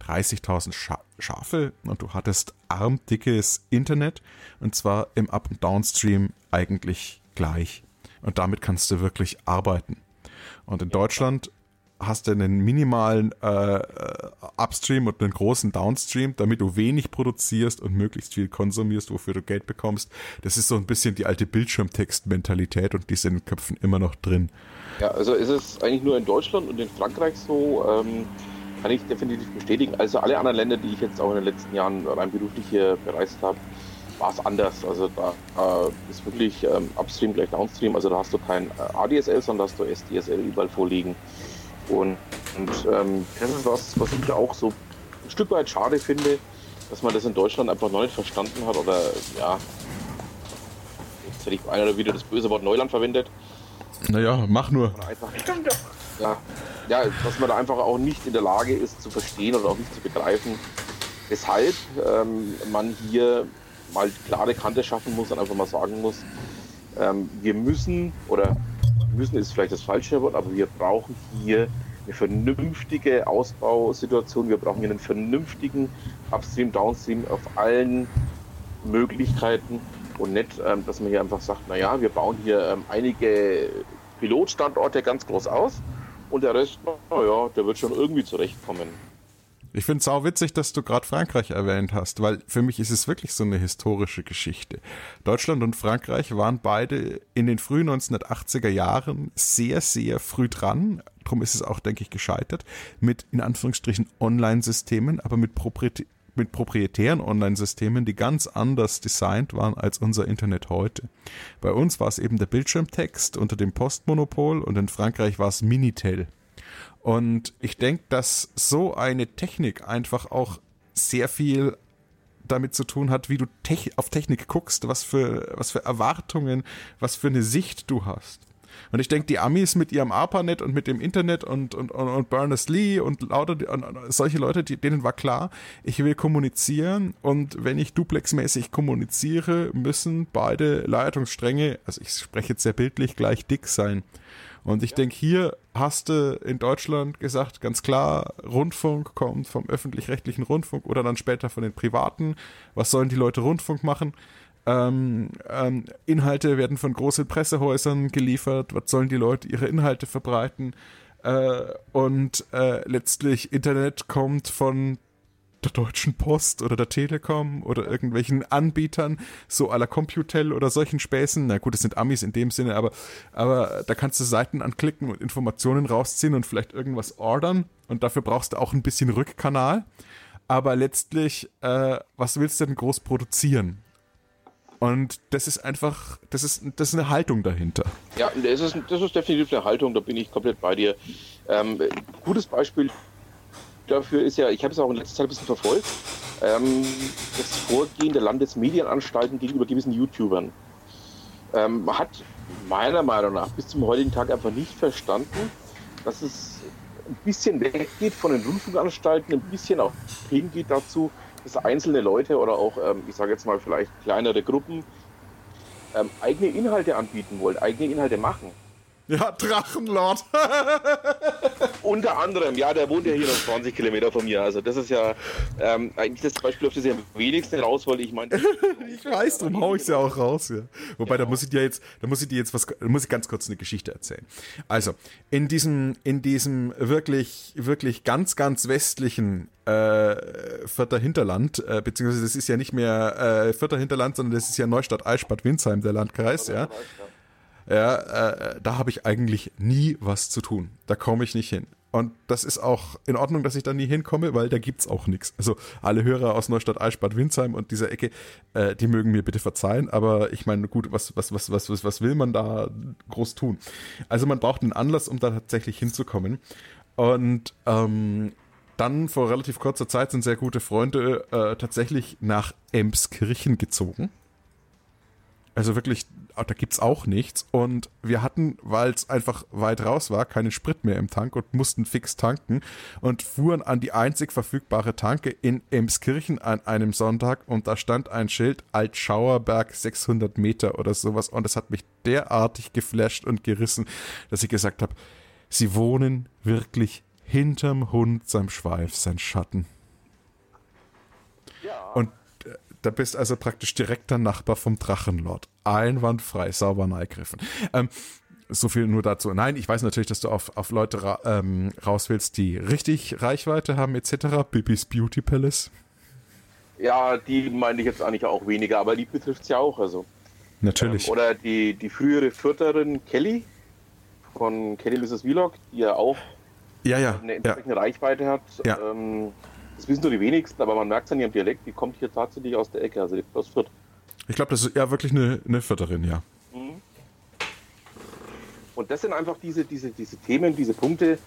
30.000 Scha Schafe und du hattest armdickes Internet und zwar im Up- und Downstream eigentlich gleich. Und damit kannst du wirklich arbeiten. Und in Deutschland hast du einen minimalen äh, äh, Upstream und einen großen Downstream, damit du wenig produzierst und möglichst viel konsumierst, wofür du Geld bekommst. Das ist so ein bisschen die alte Bildschirmtext-Mentalität und die sind in den Köpfen immer noch drin. Ja, also ist es eigentlich nur in Deutschland und in Frankreich so, ähm, kann ich definitiv bestätigen. Also alle anderen Länder, die ich jetzt auch in den letzten Jahren rein beruflich hier bereist habe, war es anders. Also da äh, ist wirklich ähm, Upstream gleich Downstream. Also da hast du kein äh, ADSL, sondern hast du SDSL überall vorliegen. Und, und ähm, das ist was, was ich auch so ein Stück weit schade finde, dass man das in Deutschland einfach noch nicht verstanden hat oder ja, jetzt hätte ich einer wieder das böse Wort Neuland verwendet. Naja, mach nur. Einfach, ja, ja, dass man da einfach auch nicht in der Lage ist zu verstehen oder auch nicht zu begreifen, weshalb ähm, man hier mal klare Kante schaffen muss und einfach mal sagen muss, ähm, wir müssen, oder müssen ist vielleicht das falsche Wort, aber wir brauchen hier eine vernünftige Ausbausituation, wir brauchen hier einen vernünftigen Upstream, Downstream auf allen Möglichkeiten und nicht, ähm, dass man hier einfach sagt, naja, wir bauen hier ähm, einige Pilotstandorte ganz groß aus und der Rest, naja, der wird schon irgendwie zurechtkommen. Ich finde es witzig, dass du gerade Frankreich erwähnt hast, weil für mich ist es wirklich so eine historische Geschichte. Deutschland und Frankreich waren beide in den frühen 1980er Jahren sehr, sehr früh dran. Drum ist es auch, denke ich, gescheitert mit in Anführungsstrichen Online-Systemen, aber mit, proprietär, mit proprietären Online-Systemen, die ganz anders designt waren als unser Internet heute. Bei uns war es eben der Bildschirmtext unter dem Postmonopol und in Frankreich war es Minitel. Und ich denke, dass so eine Technik einfach auch sehr viel damit zu tun hat, wie du Tech auf Technik guckst, was für, was für Erwartungen, was für eine Sicht du hast. Und ich denke, die Amis mit ihrem ARPANET und mit dem Internet und, und, und, und Berners-Lee und lauter und, und solche Leute, die, denen war klar, ich will kommunizieren und wenn ich duplexmäßig kommuniziere, müssen beide Leitungsstränge, also ich spreche jetzt sehr bildlich, gleich dick sein. Und ich denke, hier hast du in Deutschland gesagt, ganz klar, Rundfunk kommt vom öffentlich-rechtlichen Rundfunk oder dann später von den privaten. Was sollen die Leute Rundfunk machen? Ähm, ähm, Inhalte werden von großen Pressehäusern geliefert. Was sollen die Leute ihre Inhalte verbreiten? Äh, und äh, letztlich Internet kommt von der Deutschen Post oder der Telekom oder irgendwelchen Anbietern, so à la Computel oder solchen Späßen. Na gut, das sind Amis in dem Sinne, aber, aber da kannst du Seiten anklicken und Informationen rausziehen und vielleicht irgendwas ordern und dafür brauchst du auch ein bisschen Rückkanal. Aber letztlich, äh, was willst du denn groß produzieren? Und das ist einfach, das ist, das ist eine Haltung dahinter. Ja, das ist, das ist definitiv eine Haltung, da bin ich komplett bei dir. Ähm, gutes Beispiel dafür ist ja, ich habe es auch in letzter Zeit ein bisschen verfolgt, ähm, das Vorgehen der Landesmedienanstalten gegenüber gewissen YouTubern. Ähm, hat meiner Meinung nach bis zum heutigen Tag einfach nicht verstanden, dass es ein bisschen weggeht von den Rundfunkanstalten, ein bisschen auch hingeht dazu, dass einzelne Leute oder auch, ähm, ich sage jetzt mal vielleicht kleinere Gruppen, ähm, eigene Inhalte anbieten wollen, eigene Inhalte machen. Ja, Drachenlord. Unter anderem, ja, der wohnt ja hier noch 20 Kilometer von mir. Also das ist ja ähm, eigentlich das Beispiel, auf das ich am wenigsten raus wollte. Ich meine, ich weiß, darum hau ich es ja auch raus. Ja. Wobei, genau. da muss ich dir jetzt, da muss ich dir jetzt was, da muss ich ganz kurz eine Geschichte erzählen. Also in diesem, in diesem wirklich, wirklich ganz, ganz westlichen äh, Vierter Hinterland, äh, beziehungsweise das ist ja nicht mehr äh, Vierter Hinterland, sondern das ist ja Neustadt Eichbad Winsheim, der Landkreis, ja. Ja, äh, da habe ich eigentlich nie was zu tun. Da komme ich nicht hin. Und das ist auch in Ordnung, dass ich da nie hinkomme, weil da gibt's auch nichts. Also alle Hörer aus Neustadt, Eichbad, Windsheim und dieser Ecke, äh, die mögen mir bitte verzeihen, aber ich meine, gut, was, was, was, was, was, was will man da groß tun? Also man braucht einen Anlass, um da tatsächlich hinzukommen. Und ähm, dann vor relativ kurzer Zeit sind sehr gute Freunde äh, tatsächlich nach Emskirchen gezogen. Also wirklich, da gibt's auch nichts. Und wir hatten, weil es einfach weit raus war, keinen Sprit mehr im Tank und mussten fix tanken und fuhren an die einzig verfügbare Tanke in Emskirchen an einem Sonntag und da stand ein Schild Altschauerberg 600 Meter oder sowas und es hat mich derartig geflasht und gerissen, dass ich gesagt habe, sie wohnen wirklich hinterm Hund sein Schweif, sein Schatten. Ja. Und da bist also praktisch direkter Nachbar vom Drachenlord. Einwandfrei, sauber neigriffen. Ähm, so viel nur dazu. Nein, ich weiß natürlich, dass du auf, auf Leute ra ähm, raus willst, die richtig Reichweite haben, etc. Bibis Beauty Palace. Ja, die meine ich jetzt eigentlich auch weniger, aber die betrifft es ja auch. Also. Natürlich. Ähm, oder die, die frühere Vierterin Kelly von Kelly Mrs. Vlog, die ja auch ja, ja, eine entsprechende ja. Reichweite hat. Ja. Ähm, das wissen nur die wenigsten, aber man merkt es an ihrem Dialekt, die kommt hier tatsächlich aus der Ecke, also aus Fürth. Ich glaube, das ist ja wirklich eine, eine Vierterin, ja. Mhm. Und das sind einfach diese, diese, diese Themen, diese Punkte,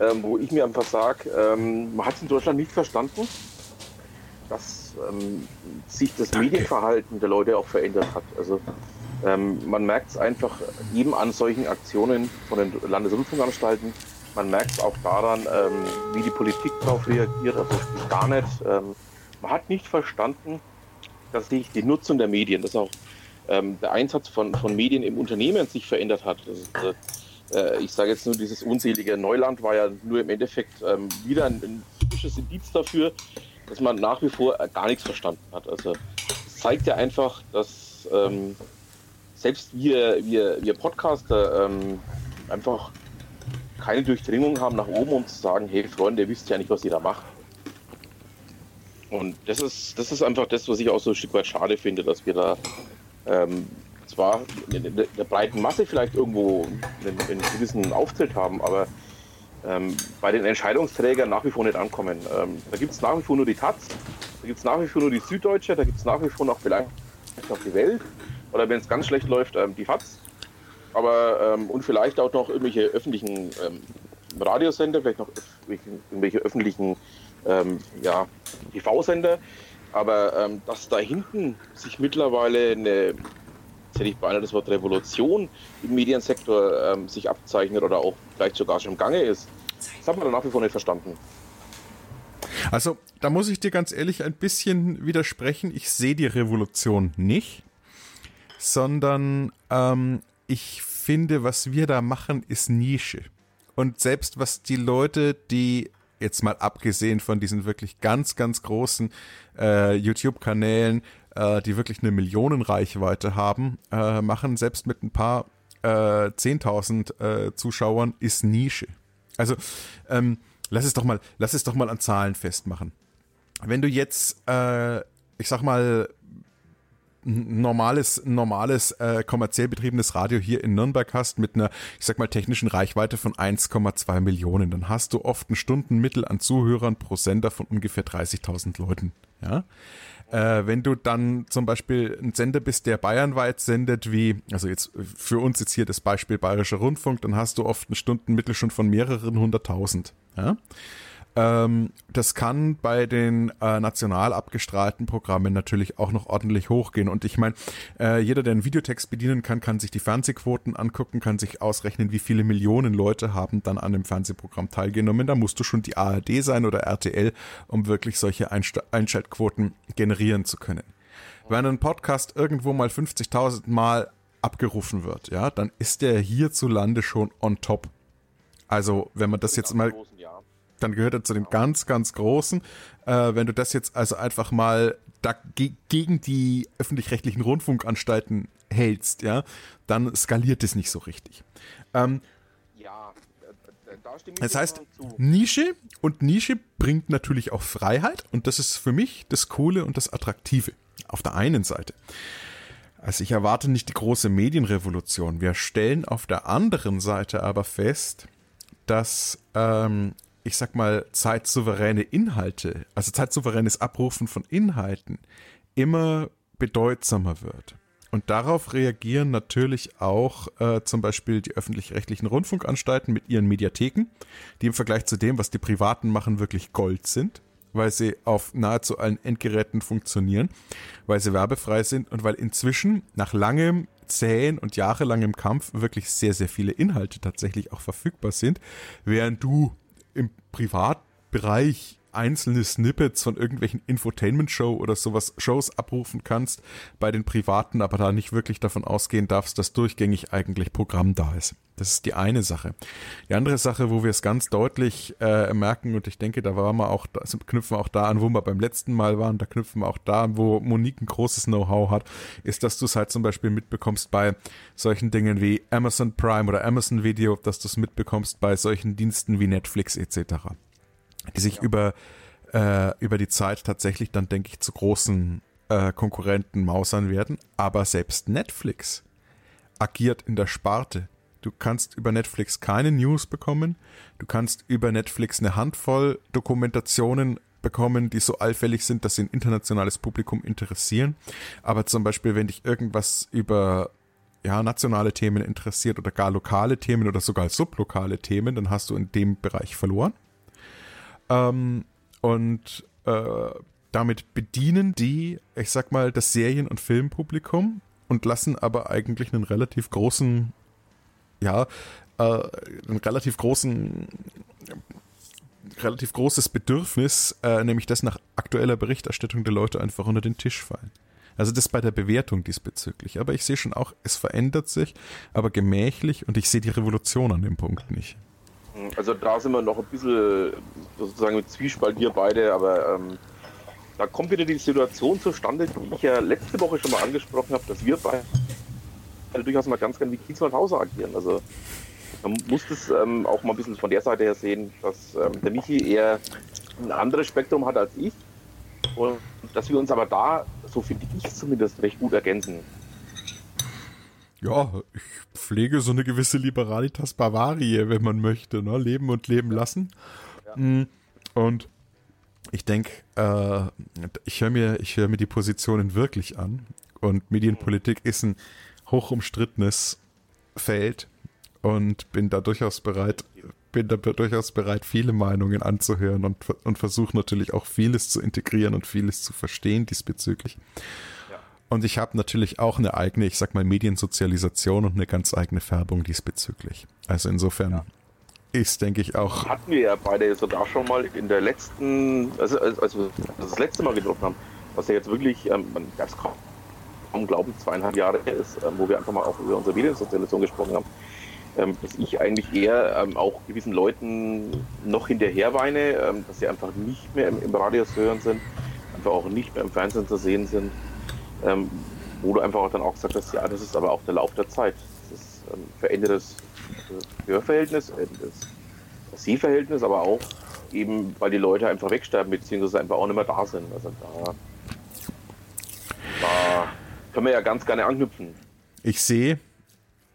ähm, wo ich mir einfach sage, ähm, man hat es in Deutschland nicht verstanden, dass ähm, sich das Danke. Medienverhalten der Leute auch verändert hat. Also ähm, man merkt es einfach eben an solchen Aktionen von den Landesrundfunkanstalten, man merkt es auch daran, ähm, wie die Politik darauf reagiert, also gar nicht. Ähm, man hat nicht verstanden, dass sich die Nutzung der Medien, dass auch ähm, der Einsatz von, von Medien im Unternehmen sich verändert hat. Ist, äh, ich sage jetzt nur, dieses unselige Neuland war ja nur im Endeffekt ähm, wieder ein, ein typisches Indiz dafür, dass man nach wie vor gar nichts verstanden hat. Also es zeigt ja einfach, dass ähm, selbst wir, wir, wir Podcaster ähm, einfach keine Durchdringung haben nach oben, um zu sagen, hey Freunde, ihr wisst ja nicht, was ihr da macht. Und das ist, das ist einfach das, was ich auch so ein Stück weit schade finde, dass wir da ähm, zwar in der breiten Masse vielleicht irgendwo einen, einen gewissen Auftritt haben, aber ähm, bei den Entscheidungsträgern nach wie vor nicht ankommen. Ähm, da gibt es nach wie vor nur die Taz, da gibt es nach wie vor nur die Süddeutsche, da gibt es nach wie vor noch vielleicht noch die Welt oder wenn es ganz schlecht läuft, ähm, die FAZ aber ähm, und vielleicht auch noch irgendwelche öffentlichen ähm, Radiosender, vielleicht noch irgendwelche öffentlichen ähm, ja, TV-Sender. Aber ähm, dass da hinten sich mittlerweile eine, jetzt hätte ich beinahe das Wort Revolution im Mediensektor ähm, sich abzeichnet oder auch vielleicht sogar schon im Gange ist, das hat man dann nach wie vor nicht verstanden. Also, da muss ich dir ganz ehrlich ein bisschen widersprechen. Ich sehe die Revolution nicht, sondern ähm, ich finde, was wir da machen, ist Nische. Und selbst was die Leute, die jetzt mal abgesehen von diesen wirklich ganz, ganz großen äh, YouTube-Kanälen, äh, die wirklich eine Millionenreichweite haben, äh, machen, selbst mit ein paar äh, 10.000 äh, Zuschauern, ist Nische. Also ähm, lass es doch mal, lass es doch mal an Zahlen festmachen. Wenn du jetzt, äh, ich sag mal, normales, normales äh, kommerziell betriebenes Radio hier in Nürnberg hast mit einer, ich sag mal, technischen Reichweite von 1,2 Millionen, dann hast du oft ein Stundenmittel an Zuhörern pro Sender von ungefähr 30.000 Leuten. Ja. Äh, wenn du dann zum Beispiel ein Sender bist, der bayernweit sendet, wie, also jetzt für uns jetzt hier das Beispiel Bayerischer Rundfunk, dann hast du oft ein Stundenmittel schon von mehreren hunderttausend. Ja. Ähm, das kann bei den äh, national abgestrahlten Programmen natürlich auch noch ordentlich hochgehen. Und ich meine, äh, jeder, der einen Videotext bedienen kann, kann sich die Fernsehquoten angucken, kann sich ausrechnen, wie viele Millionen Leute haben dann an dem Fernsehprogramm teilgenommen. Da musst du schon die ARD sein oder RTL, um wirklich solche Einst Einschaltquoten generieren zu können. Wenn ein Podcast irgendwo mal 50.000 Mal abgerufen wird, ja, dann ist der hierzulande schon on top. Also, wenn man das jetzt mal, dann gehört er zu den ganz, ganz großen. Äh, wenn du das jetzt also einfach mal da, ge gegen die öffentlich-rechtlichen Rundfunkanstalten hältst, ja, dann skaliert es nicht so richtig. Ähm, ja, da stimme ich Das heißt, Nische und Nische bringt natürlich auch Freiheit und das ist für mich das Coole und das Attraktive. Auf der einen Seite. Also ich erwarte nicht die große Medienrevolution. Wir stellen auf der anderen Seite aber fest, dass ähm, ich sag mal, zeitsouveräne Inhalte, also zeitsouveränes Abrufen von Inhalten immer bedeutsamer wird. Und darauf reagieren natürlich auch äh, zum Beispiel die öffentlich-rechtlichen Rundfunkanstalten mit ihren Mediatheken, die im Vergleich zu dem, was die Privaten machen, wirklich Gold sind, weil sie auf nahezu allen Endgeräten funktionieren, weil sie werbefrei sind und weil inzwischen nach langem, zähen und jahrelangem Kampf wirklich sehr, sehr viele Inhalte tatsächlich auch verfügbar sind, während du Privatbereich einzelne Snippets von irgendwelchen Infotainment-Show oder sowas Shows abrufen kannst bei den Privaten, aber da nicht wirklich davon ausgehen darfst, dass durchgängig eigentlich Programm da ist. Das ist die eine Sache. Die andere Sache, wo wir es ganz deutlich äh, merken, und ich denke, da waren wir auch, da, knüpfen wir auch da an, wo wir beim letzten Mal waren, da knüpfen wir auch da an, wo Monique ein großes Know-how hat, ist, dass du es halt zum Beispiel mitbekommst bei solchen Dingen wie Amazon Prime oder Amazon Video, dass du es mitbekommst bei solchen Diensten wie Netflix etc die sich über, äh, über die Zeit tatsächlich dann, denke ich, zu großen äh, Konkurrenten mausern werden. Aber selbst Netflix agiert in der Sparte. Du kannst über Netflix keine News bekommen. Du kannst über Netflix eine Handvoll Dokumentationen bekommen, die so allfällig sind, dass sie ein internationales Publikum interessieren. Aber zum Beispiel, wenn dich irgendwas über ja, nationale Themen interessiert oder gar lokale Themen oder sogar sublokale Themen, dann hast du in dem Bereich verloren. Ähm, und äh, damit bedienen die, ich sag mal, das Serien- und Filmpublikum und lassen aber eigentlich einen relativ großen, ja, äh, einen relativ großen, relativ großes Bedürfnis, äh, nämlich das nach aktueller Berichterstattung der Leute einfach unter den Tisch fallen. Also das bei der Bewertung diesbezüglich. Aber ich sehe schon auch, es verändert sich, aber gemächlich und ich sehe die Revolution an dem Punkt nicht. Also da sind wir noch ein bisschen sozusagen mit Zwiespalt wir beide, aber ähm, da kommt wieder die Situation zustande, die ich ja letzte Woche schon mal angesprochen habe, dass wir beide durchaus mal ganz gern wie Kiez und Hauser agieren. Also man muss das ähm, auch mal ein bisschen von der Seite her sehen, dass ähm, der Michi eher ein anderes Spektrum hat als ich. Und dass wir uns aber da, so finde ich zumindest, recht gut ergänzen ja, ich pflege so eine gewisse Liberalitas Bavarie, wenn man möchte, ne? Leben und leben lassen. Ja. Mm, und ich denke, äh, ich höre mir, ich höre mir die Positionen wirklich an. Und Medienpolitik ist ein hoch umstrittenes Feld und bin da durchaus bereit, bin da durchaus bereit, viele Meinungen anzuhören und, und versuche natürlich auch vieles zu integrieren und vieles zu verstehen diesbezüglich. Und ich habe natürlich auch eine eigene, ich sag mal, Mediensozialisation und eine ganz eigene Färbung diesbezüglich. Also insofern ja. ist, denke ich, auch. Hatten wir ja beide sogar schon mal in der letzten, also als wir das letzte Mal getroffen haben, was ja jetzt wirklich, ähm, man kann es kaum, kaum glauben, zweieinhalb Jahre ist, ähm, wo wir einfach mal auch über unsere Mediensozialisation gesprochen haben, ähm, dass ich eigentlich eher ähm, auch gewissen Leuten noch hinterher weine, ähm, dass sie einfach nicht mehr im, im Radio zu hören sind, einfach auch nicht mehr im Fernsehen zu sehen sind ähm, wo du einfach auch dann auch gesagt hast, ja, das ist aber auch der Lauf der Zeit. Das ist ähm, verändertes Hörverhältnis, äh, das Sehverhältnis, aber auch eben, weil die Leute einfach wegsterben, beziehungsweise einfach auch nicht mehr da sind. Also da, da können wir ja ganz gerne anknüpfen. Ich sehe,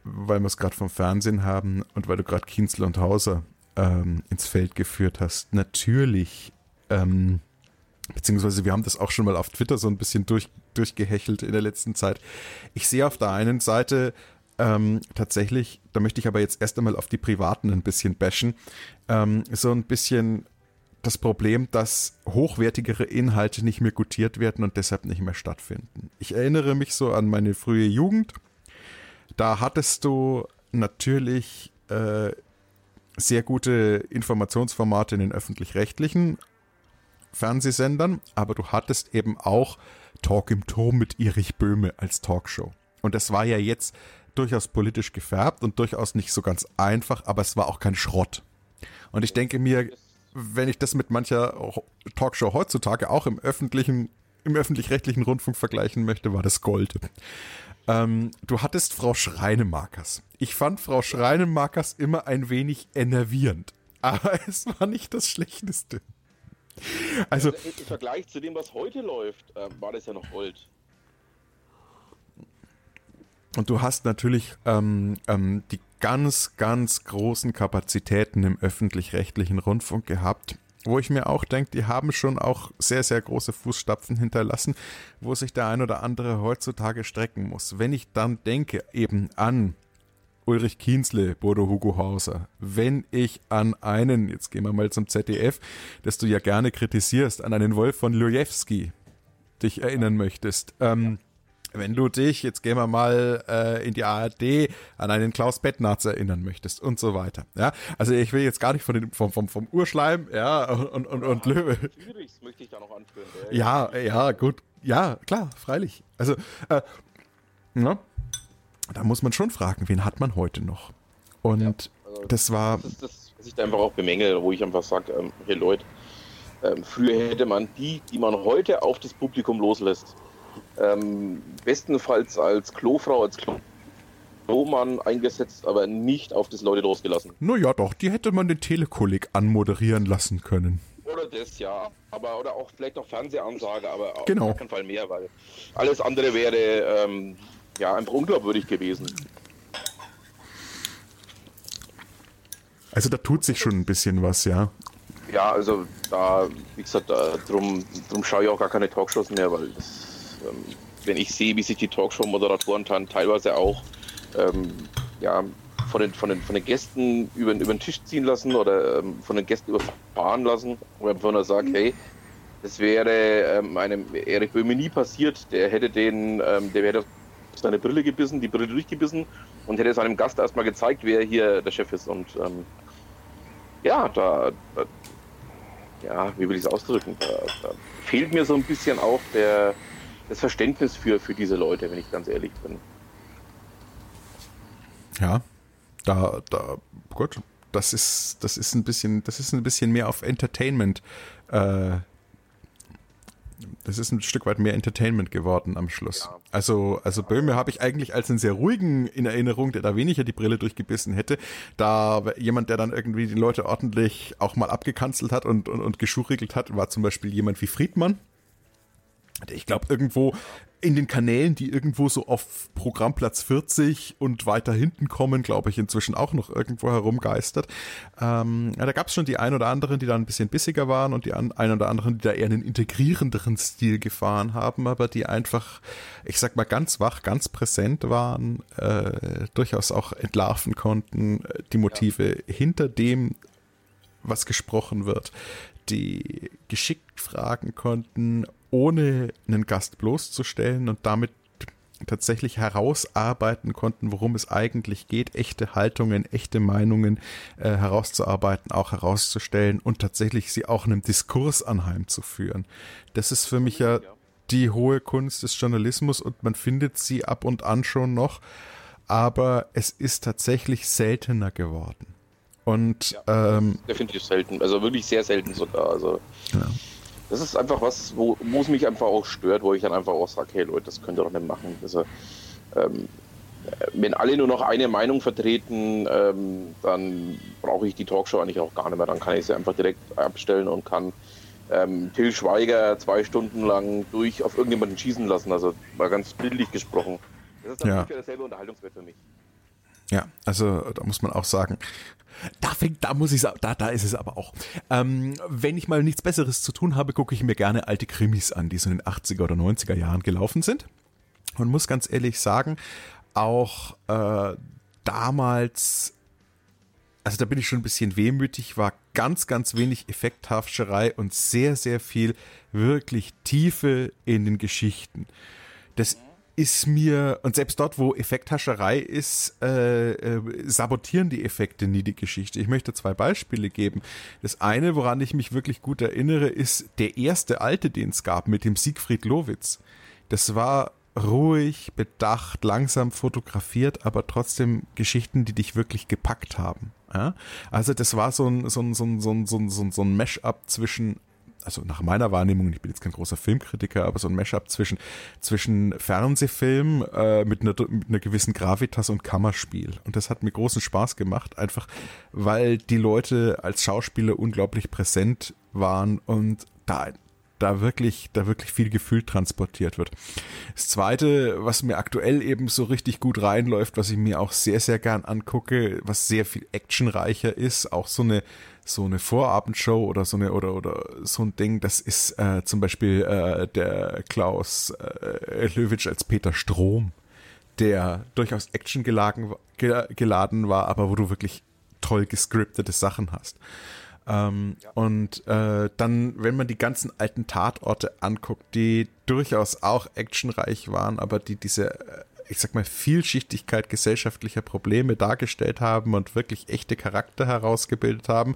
weil wir es gerade vom Fernsehen haben und weil du gerade Kienzl und Hauser ähm, ins Feld geführt hast, natürlich ähm, beziehungsweise wir haben das auch schon mal auf Twitter so ein bisschen durch, durchgehechelt in der letzten Zeit. Ich sehe auf der einen Seite ähm, tatsächlich, da möchte ich aber jetzt erst einmal auf die Privaten ein bisschen bashen, ähm, so ein bisschen das Problem, dass hochwertigere Inhalte nicht mehr gutiert werden und deshalb nicht mehr stattfinden. Ich erinnere mich so an meine frühe Jugend. Da hattest du natürlich äh, sehr gute Informationsformate in den öffentlich-rechtlichen, Fernsehsendern, aber du hattest eben auch Talk im Turm mit Erich Böhme als Talkshow. Und das war ja jetzt durchaus politisch gefärbt und durchaus nicht so ganz einfach, aber es war auch kein Schrott. Und ich denke mir, wenn ich das mit mancher Talkshow heutzutage auch im öffentlichen, im öffentlich-rechtlichen Rundfunk vergleichen möchte, war das Gold. Ähm, du hattest Frau Schreinemakers. Ich fand Frau Schreinemakers immer ein wenig enervierend, aber es war nicht das Schlechteste. Also, also im Vergleich zu dem, was heute läuft, äh, war das ja noch Gold. Und du hast natürlich ähm, ähm, die ganz, ganz großen Kapazitäten im öffentlich-rechtlichen Rundfunk gehabt, wo ich mir auch denke, die haben schon auch sehr, sehr große Fußstapfen hinterlassen, wo sich der ein oder andere heutzutage strecken muss. Wenn ich dann denke eben an Ulrich Kienzle, Bodo Hugo Hauser, wenn ich an einen, jetzt gehen wir mal zum ZDF, das du ja gerne kritisierst, an einen Wolf von Lujewski dich erinnern möchtest, ähm, wenn du dich, jetzt gehen wir mal äh, in die ARD, an einen Klaus Bettnarz erinnern möchtest und so weiter. Ja, also ich will jetzt gar nicht von den, vom, vom, vom Urschleim, ja, und, und, und Löwe. Schwierig, möchte ich da noch anführen. Ja, ja, ja, gut. Ja, klar, freilich. Also, äh, na, da muss man schon fragen, wen hat man heute noch? Und ja, also das war. Das ist das, was ich da einfach auch bemängel, wo ich einfach sage, ähm, hey Leute, ähm, früher hätte man die, die man heute auf das Publikum loslässt, ähm, bestenfalls als Klofrau, als Klomann eingesetzt, aber nicht auf das Leute losgelassen. Naja, doch, die hätte man den Telekolleg anmoderieren lassen können. Oder das, ja. Aber, oder auch vielleicht noch Fernsehansage, aber auf genau. keinen Fall mehr, weil alles andere wäre ähm, ja einfach unglaubwürdig gewesen. Also da tut sich schon ein bisschen was, ja. Ja, also da, wie gesagt, da, drum, drum schaue ich auch gar keine Talkshows mehr, weil das ähm, wenn ich sehe, wie sich die Talkshow-Moderatoren dann teilweise auch ähm, ja, von, den, von, den, von den Gästen über, über den Tisch ziehen lassen oder ähm, von den Gästen überfahren lassen, wo einfach nur sagt, hey, das wäre ähm, einem Erik Böhme nie passiert, der hätte den, ähm, der wäre seine Brille gebissen, die Brille durchgebissen und hätte seinem Gast erstmal gezeigt, wer hier der Chef ist. Und ähm, ja, da, da, ja, wie will ich es ausdrücken? Da, da, fehlt mir so ein bisschen auch der, das Verständnis für, für diese Leute, wenn ich ganz ehrlich bin. Ja, da, da, gut, das ist, das ist ein bisschen, das ist ein bisschen mehr auf Entertainment, äh, das ist ein Stück weit mehr Entertainment geworden am Schluss. Ja. Also, also Böhme habe ich eigentlich als einen sehr ruhigen in Erinnerung, der da weniger die Brille durchgebissen hätte. Da jemand, der dann irgendwie die Leute ordentlich auch mal abgekanzelt hat und, und, und geschurigelt hat, war zum Beispiel jemand wie Friedmann ich glaube, irgendwo in den Kanälen, die irgendwo so auf Programmplatz 40 und weiter hinten kommen, glaube ich, inzwischen auch noch irgendwo herumgeistert. Ähm, ja, da gab es schon die ein oder anderen, die da ein bisschen bissiger waren und die ein oder anderen, die da eher einen integrierenderen Stil gefahren haben, aber die einfach, ich sag mal, ganz wach, ganz präsent waren, äh, durchaus auch entlarven konnten, die Motive ja. hinter dem, was gesprochen wird, die geschickt fragen konnten, ohne einen Gast bloßzustellen und damit tatsächlich herausarbeiten konnten, worum es eigentlich geht, echte Haltungen, echte Meinungen äh, herauszuarbeiten, auch herauszustellen und tatsächlich sie auch einem Diskurs anheimzuführen. Das ist für mich ja die hohe Kunst des Journalismus und man findet sie ab und an schon noch, aber es ist tatsächlich seltener geworden. Und ja, ähm, definitiv selten, also wirklich sehr selten sogar. Also ja das ist einfach was, wo, wo es mich einfach auch stört, wo ich dann einfach auch sage, hey Leute, das könnt ihr doch nicht machen. Also, ähm, wenn alle nur noch eine Meinung vertreten, ähm, dann brauche ich die Talkshow eigentlich auch gar nicht mehr. Dann kann ich sie einfach direkt abstellen und kann ähm, Till Schweiger zwei Stunden lang durch auf irgendjemanden schießen lassen. Also mal ganz bildlich gesprochen. Das ist dann ja. ungefähr derselbe Unterhaltungswert für mich. Ja, also da muss man auch sagen, da fängt, da muss ich da, da ist es aber auch. Ähm, wenn ich mal nichts Besseres zu tun habe, gucke ich mir gerne alte Krimis an, die so in den 80er oder 90er Jahren gelaufen sind. Und muss ganz ehrlich sagen, auch äh, damals, also da bin ich schon ein bisschen wehmütig, war ganz, ganz wenig Effekthafscherei und sehr, sehr viel wirklich Tiefe in den Geschichten. Das ist mir, und selbst dort, wo Effekthascherei ist, äh, äh, sabotieren die Effekte nie die Geschichte. Ich möchte zwei Beispiele geben. Das eine, woran ich mich wirklich gut erinnere, ist der erste alte, den es gab, mit dem Siegfried Lowitz. Das war ruhig, bedacht, langsam fotografiert, aber trotzdem Geschichten, die dich wirklich gepackt haben. Ja? Also das war so ein, so ein, so ein, so ein, so ein, so ein Mash-up zwischen also nach meiner Wahrnehmung, ich bin jetzt kein großer Filmkritiker, aber so ein Mashup zwischen, zwischen Fernsehfilm äh, mit, einer, mit einer gewissen Gravitas und Kammerspiel. Und das hat mir großen Spaß gemacht, einfach weil die Leute als Schauspieler unglaublich präsent waren und da da wirklich, da wirklich viel Gefühl transportiert wird. Das zweite, was mir aktuell eben so richtig gut reinläuft, was ich mir auch sehr, sehr gern angucke, was sehr viel actionreicher ist, auch so eine, so eine Vorabendshow oder so eine, oder, oder so ein Ding, das ist äh, zum Beispiel äh, der Klaus äh, Löwitsch als Peter Strom, der durchaus Action geladen, geladen war, aber wo du wirklich toll gescriptete Sachen hast. Ähm, ja. Und äh, dann, wenn man die ganzen alten Tatorte anguckt, die durchaus auch actionreich waren, aber die diese, äh, ich sag mal, Vielschichtigkeit gesellschaftlicher Probleme dargestellt haben und wirklich echte Charakter herausgebildet haben.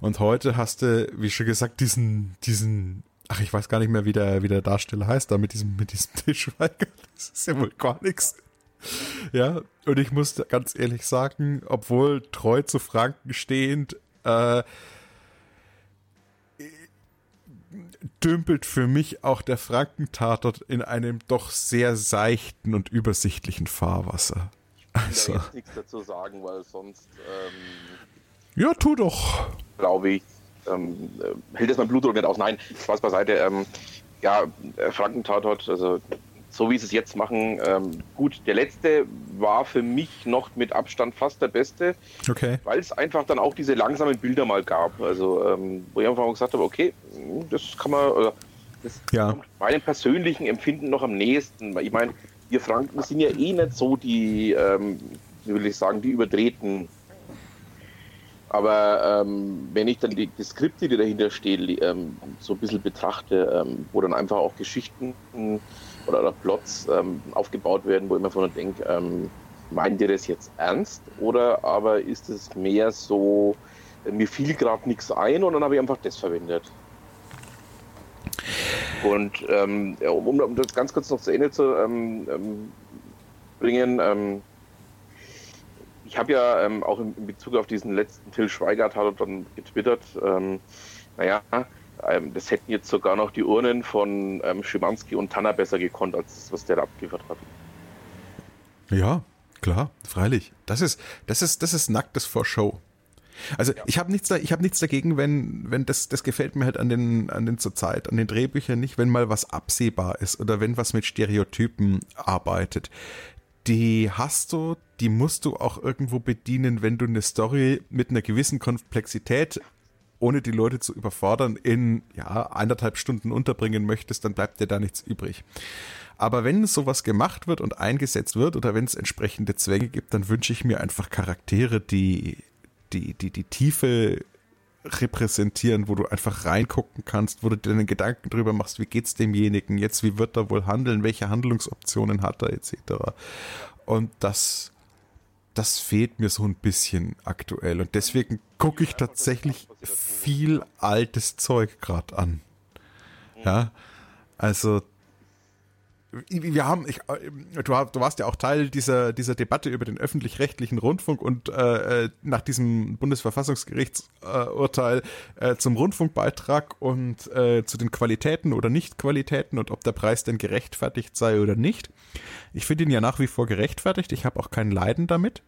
Und heute hast du, wie schon gesagt, diesen, diesen Ach, ich weiß gar nicht mehr, wie der, wie der Darsteller heißt, da mit diesem, mit diesem Tischweiger. Das ist ja wohl gar nichts. Ja, und ich muss ganz ehrlich sagen, obwohl treu zu Franken stehend, äh, dümpelt für mich auch der Frankentatort in einem doch sehr seichten und übersichtlichen Fahrwasser. Ich will also. nichts dazu sagen, weil sonst. Ähm, ja, tu doch. Glaube ich. Ähm, äh, hält jetzt mein Blutdruck nicht aus. Nein, Spaß beiseite. Ähm, ja, äh, Frankentatort, also so wie sie es jetzt machen. Ähm, gut, der letzte war für mich noch mit Abstand fast der beste, okay. weil es einfach dann auch diese langsamen Bilder mal gab. Also, ähm, wo ich einfach mal gesagt habe, okay, das kann man, oder das ja. kommt meinem persönlichen Empfinden noch am nächsten. Ich meine, wir Franken sind ja eh nicht so die, ähm, wie will ich sagen, die überdrehten aber ähm, wenn ich dann die, die Skripte, die dahinter stehen, ähm, so ein bisschen betrachte, ähm, wo dann einfach auch Geschichten oder, oder Plots ähm, aufgebaut werden, wo ich mir von denke, ähm, meint ihr das jetzt ernst? Oder aber ist es mehr so, äh, mir fiel gerade nichts ein und dann habe ich einfach das verwendet? Und ähm, um, um, das ganz kurz noch zu Ende zu ähm, ähm, bringen, ähm, ich habe ja ähm, auch in, in, Bezug auf diesen letzten Till Schweigert hat dann getwittert, ähm, naja, ähm, das hätten jetzt sogar noch die Urnen von ähm, Schimanski und Tanner besser gekonnt, als das, was der da abgeliefert hat. Ja, klar, freilich. Das ist, das ist, das ist nacktes vor Show. Also ja. ich habe nichts, da, ich habe nichts dagegen, wenn, wenn das, das gefällt mir halt an den, an den zurzeit, an den Drehbüchern nicht, wenn mal was absehbar ist oder wenn was mit Stereotypen arbeitet. Die hast du, die musst du auch irgendwo bedienen, wenn du eine Story mit einer gewissen Komplexität ohne die Leute zu überfordern, in ja, eineinhalb Stunden unterbringen möchtest, dann bleibt dir da nichts übrig. Aber wenn sowas gemacht wird und eingesetzt wird oder wenn es entsprechende Zwänge gibt, dann wünsche ich mir einfach Charaktere, die die, die, die Tiefe repräsentieren, wo du einfach reingucken kannst, wo du dir deine Gedanken drüber machst, wie geht's demjenigen jetzt, wie wird er wohl handeln, welche Handlungsoptionen hat er etc. Und das das fehlt mir so ein bisschen aktuell. Und deswegen gucke ich tatsächlich viel altes Zeug gerade an. Ja, also wir haben, ich, du, du warst ja auch Teil dieser, dieser Debatte über den öffentlich-rechtlichen Rundfunk und äh, äh nach diesem Bundesverfassungsgerichtsurteil äh, zum Rundfunkbeitrag und äh, zu den Qualitäten oder Nichtqualitäten und ob der Preis denn gerechtfertigt sei oder nicht. Ich finde ihn ja nach wie vor gerechtfertigt. Ich habe auch kein Leiden damit.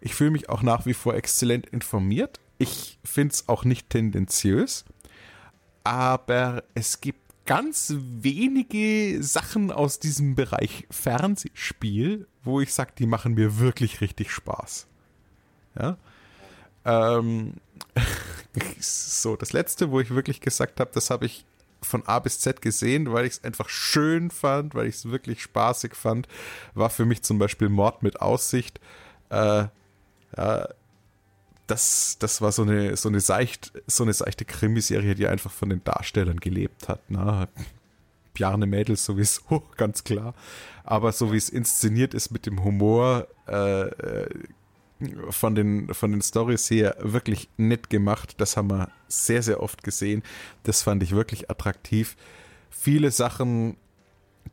Ich fühle mich auch nach wie vor exzellent informiert. Ich finde es auch nicht tendenziös. Aber es gibt ganz wenige Sachen aus diesem Bereich Fernsehspiel, wo ich sage, die machen mir wirklich richtig Spaß. Ja. Ähm, so, das letzte, wo ich wirklich gesagt habe, das habe ich von A bis Z gesehen, weil ich es einfach schön fand, weil ich es wirklich spaßig fand, war für mich zum Beispiel Mord mit Aussicht. Äh, ja, das, das war so eine, so eine seicht, so eine seichte Krimiserie, die einfach von den Darstellern gelebt hat. Ne? Bjarne Mädels sowieso, ganz klar. Aber so wie es inszeniert ist mit dem Humor, äh, äh, von den, von den Stories her wirklich nett gemacht. Das haben wir sehr, sehr oft gesehen. Das fand ich wirklich attraktiv. Viele Sachen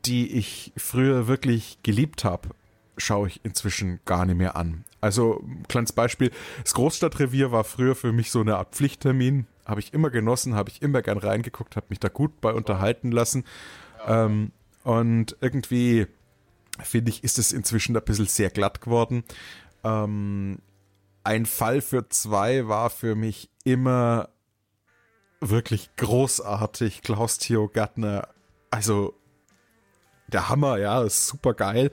die ich früher wirklich geliebt habe, schaue ich inzwischen gar nicht mehr an. Also, kleines Beispiel, das Großstadtrevier war früher für mich so eine Art Pflichttermin. Habe ich immer genossen, habe ich immer gern reingeguckt, habe mich da gut bei unterhalten lassen. Ähm, und irgendwie, finde ich, ist es inzwischen ein bisschen sehr glatt geworden. Ähm, ein Fall für zwei war für mich immer wirklich großartig. Klaus Theo Gattner, also der Hammer, ja, ist super geil.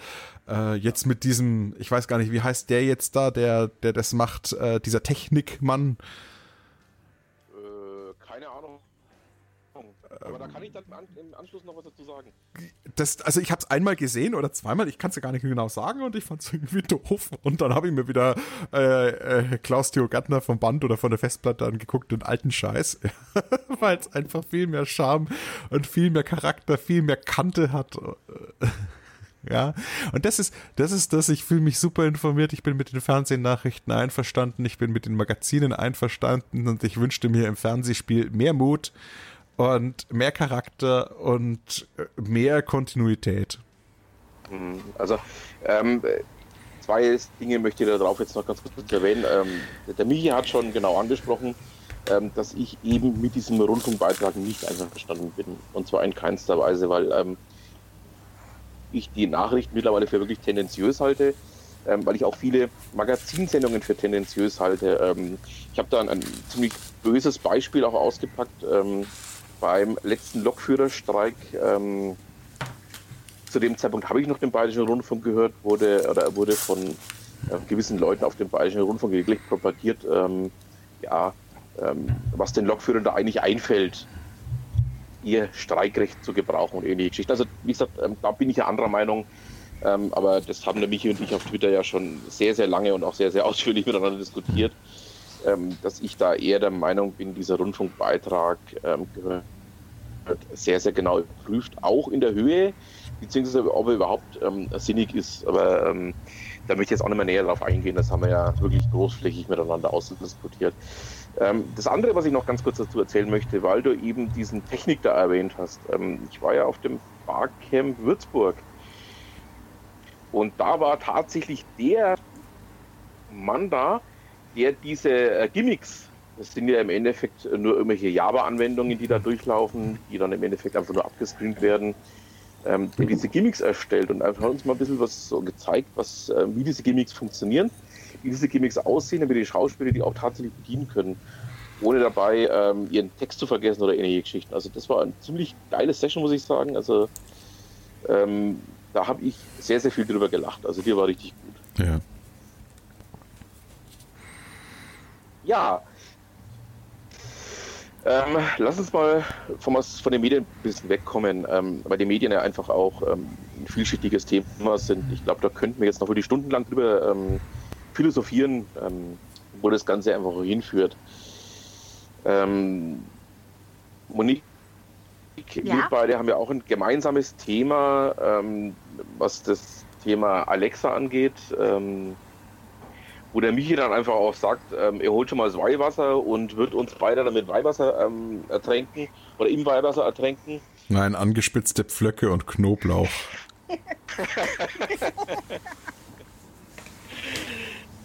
Äh, jetzt mit diesem, ich weiß gar nicht, wie heißt der jetzt da, der, der das macht, äh, dieser Technikmann. Aber da kann ich dann im Anschluss noch was dazu sagen. Das, also ich habe es einmal gesehen oder zweimal, ich kann es ja gar nicht genau sagen und ich fand es irgendwie doof. Und dann habe ich mir wieder äh, äh, Klaus Theo Gattner vom Band oder von der Festplatte angeguckt, den alten Scheiß, weil es einfach viel mehr Charme und viel mehr Charakter, viel mehr Kante hat. Ja, und das ist, das ist das, ich fühle mich super informiert, ich bin mit den Fernsehnachrichten einverstanden, ich bin mit den Magazinen einverstanden und ich wünschte mir im Fernsehspiel mehr Mut und mehr Charakter und äh, mehr Kontinuität. Mhm. Also, ähm, zwei Dinge möchte ich darauf jetzt noch ganz kurz erwähnen. Ähm, der Michi hat schon genau angesprochen, ähm, dass ich eben mit diesem Rundfunkbeitrag nicht einverstanden bin. Und zwar in keinster Weise, weil ähm, ich die Nachrichten mittlerweile für wirklich tendenziös halte, ähm, weil ich auch viele Magazinsendungen für tendenziös halte. Ähm, ich habe da ein, ein, ziemlich böses Beispiel auch ausgepackt. Ähm, beim letzten Lokführerstreik, ähm, zu dem Zeitpunkt habe ich noch den Bayerischen Rundfunk gehört, wurde oder wurde von äh, gewissen Leuten auf dem Bayerischen Rundfunk wirklich propagiert, ähm, ja, ähm, was den Lokführern da eigentlich einfällt, ihr Streikrecht zu gebrauchen und ähnliche Geschichten. Also wie gesagt, ähm, da bin ich ja anderer Meinung. Ähm, aber das haben der Michi und ich auf Twitter ja schon sehr, sehr lange und auch sehr, sehr ausführlich miteinander diskutiert ähm, dass ich da eher der Meinung bin, dieser Rundfunkbeitrag ähm, gehört sehr, sehr genau geprüft, auch in der Höhe, beziehungsweise ob er überhaupt ähm, sinnig ist. Aber ähm, da möchte ich jetzt auch nicht mehr näher drauf eingehen, das haben wir ja wirklich großflächig miteinander ausdiskutiert. Ähm, das andere, was ich noch ganz kurz dazu erzählen möchte, weil du eben diesen Technik da erwähnt hast. Ähm, ich war ja auf dem Barcamp Würzburg und da war tatsächlich der Mann da, der diese äh, Gimmicks, das sind ja im Endeffekt nur irgendwelche Java-Anwendungen, die da durchlaufen, die dann im Endeffekt einfach nur abgescreent werden, ähm, der diese Gimmicks erstellt und einfach uns mal ein bisschen was so gezeigt, was, äh, wie diese Gimmicks funktionieren, wie diese Gimmicks aussehen, damit die Schauspieler die auch tatsächlich bedienen können, ohne dabei ähm, ihren Text zu vergessen oder ähnliche Geschichten. Also das war eine ziemlich geile Session, muss ich sagen. Also ähm, da habe ich sehr, sehr viel drüber gelacht. Also die war richtig gut. Ja. Ja. Ähm, lass uns mal von, von den Medien ein bisschen wegkommen, ähm, weil die Medien ja einfach auch ähm, ein vielschichtiges Thema sind. Ich glaube, da könnten wir jetzt noch wirklich stundenlang drüber ähm, philosophieren, ähm, wo das Ganze einfach hinführt. Ähm, Monique, ja? wir beide haben ja auch ein gemeinsames Thema, was das Thema Alexa angeht wo der Michi dann einfach auch sagt, ähm, er holt schon mal das Weihwasser und wird uns beide dann mit Weihwasser ähm, ertränken oder im Weihwasser ertränken. Nein, angespitzte Pflöcke und Knoblauch.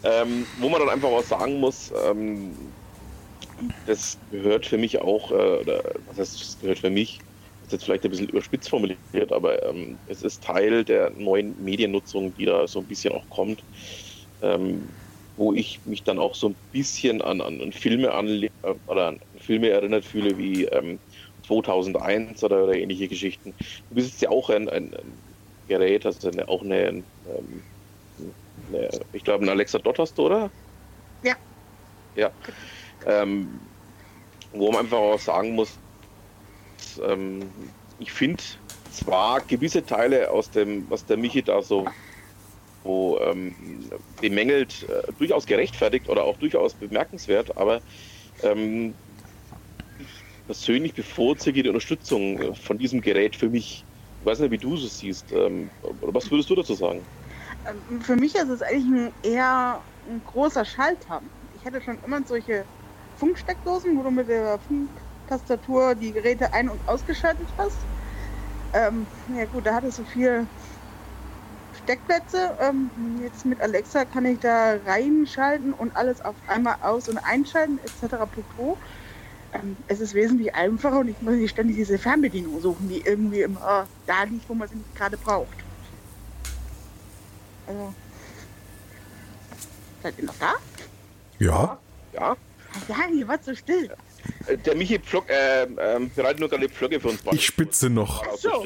ähm, wo man dann einfach auch sagen muss, ähm, das gehört für mich auch, äh, oder was heißt, das gehört für mich, das ist jetzt vielleicht ein bisschen überspitzt formuliert, aber ähm, es ist Teil der neuen Mediennutzung, die da so ein bisschen auch kommt. Wo ich mich dann auch so ein bisschen an, an Filme anle oder an Filme erinnert fühle wie ähm, 2001 oder, oder, ähnliche Geschichten. Du besitzt ja auch ein, ein, ein Gerät, also eine, auch eine, ähm, eine ich glaube, ein Alexa Dot hast du, oder? Ja. Ja. Ähm, wo man einfach auch sagen muss, ähm, ich finde zwar gewisse Teile aus dem, was der Michi da so wo ähm, bemängelt, äh, durchaus gerechtfertigt oder auch durchaus bemerkenswert, aber ähm, ich persönlich bevorzuge die Unterstützung von diesem Gerät für mich. Ich weiß nicht, wie du es siehst. Ähm, was würdest du dazu sagen? Ähm, für mich ist es eigentlich ein, eher ein großer Schalter. Ich hätte schon immer solche Funksteckdosen, wo du mit der Funktastatur die Geräte ein- und ausgeschaltet hast. Ähm, ja gut, da hat es so viel Steckplätze. Ähm, jetzt mit Alexa kann ich da reinschalten und alles auf einmal aus- und einschalten etc. pp. Ähm, es ist wesentlich einfacher und ich muss nicht ständig diese Fernbedienung suchen, die irgendwie immer da liegt, wo man sie nicht gerade braucht. Also, seid ihr noch da? Ja. Ja. Ja, ihr wart so still. Äh, Der Michi pflock, äh, ähm, bereitet nur gerade die Pflöcke für uns. Ich spitze noch. War auch so.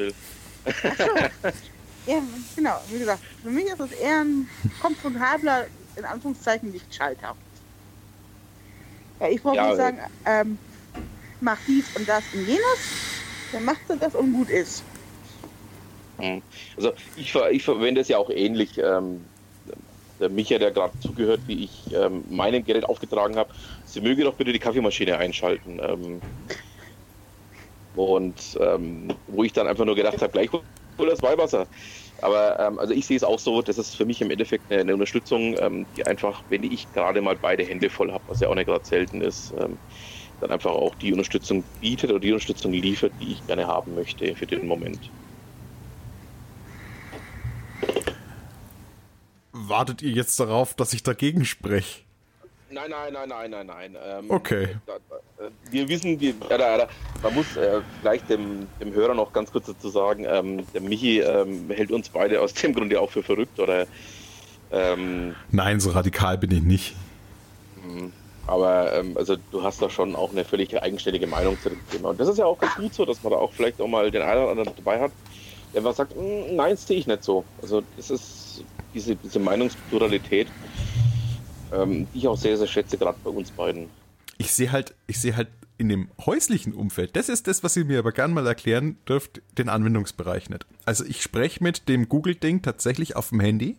Ja, genau, wie gesagt, für mich ist es eher ein komfortabler, in Anführungszeichen, Lichtschalter. Ja, ich brauche Ja, nicht sagen, ähm, mach dies und das und jenes, dann macht er das und gut ist. Hm. Also ich, ich verwende es ja auch ähnlich. Ähm, der Micha, der gerade zugehört, wie ich ähm, meinem Gerät aufgetragen habe, sie möge doch bitte die Kaffeemaschine einschalten. Ähm, und ähm, wo ich dann einfach nur gedacht habe, gleich hol das Weihwasser. Aber ähm, also ich sehe es auch so, das ist für mich im Endeffekt eine, eine Unterstützung, ähm, die einfach, wenn ich gerade mal beide Hände voll habe, was ja auch nicht gerade selten ist, ähm, dann einfach auch die Unterstützung bietet oder die Unterstützung liefert, die ich gerne haben möchte für den Moment. Wartet ihr jetzt darauf, dass ich dagegen spreche? Nein, nein, nein, nein, nein, nein. Ähm, Okay. Da, da, äh, wir wissen, wir, da, man muss äh, vielleicht dem, dem Hörer noch ganz kurz dazu sagen, ähm, der Michi ähm, hält uns beide aus dem Grunde auch für verrückt oder ähm, Nein, so radikal bin ich nicht. aber ähm, also du hast da schon auch eine völlig eigenständige Meinung zu dem Thema. Und das ist ja auch ganz gut so, dass man da auch vielleicht auch mal den einen oder anderen dabei hat, der was sagt, "Mm, nein, das sehe ich nicht so. Also das ist diese, diese Meinungspluralität, ähm, die ich auch sehr, sehr schätze, gerade bei uns beiden. Ich sehe halt, ich sehe halt in dem häuslichen Umfeld, das ist das, was ihr mir aber gern mal erklären dürft, den Anwendungsbereich nicht. Also ich spreche mit dem Google-Ding tatsächlich auf dem Handy,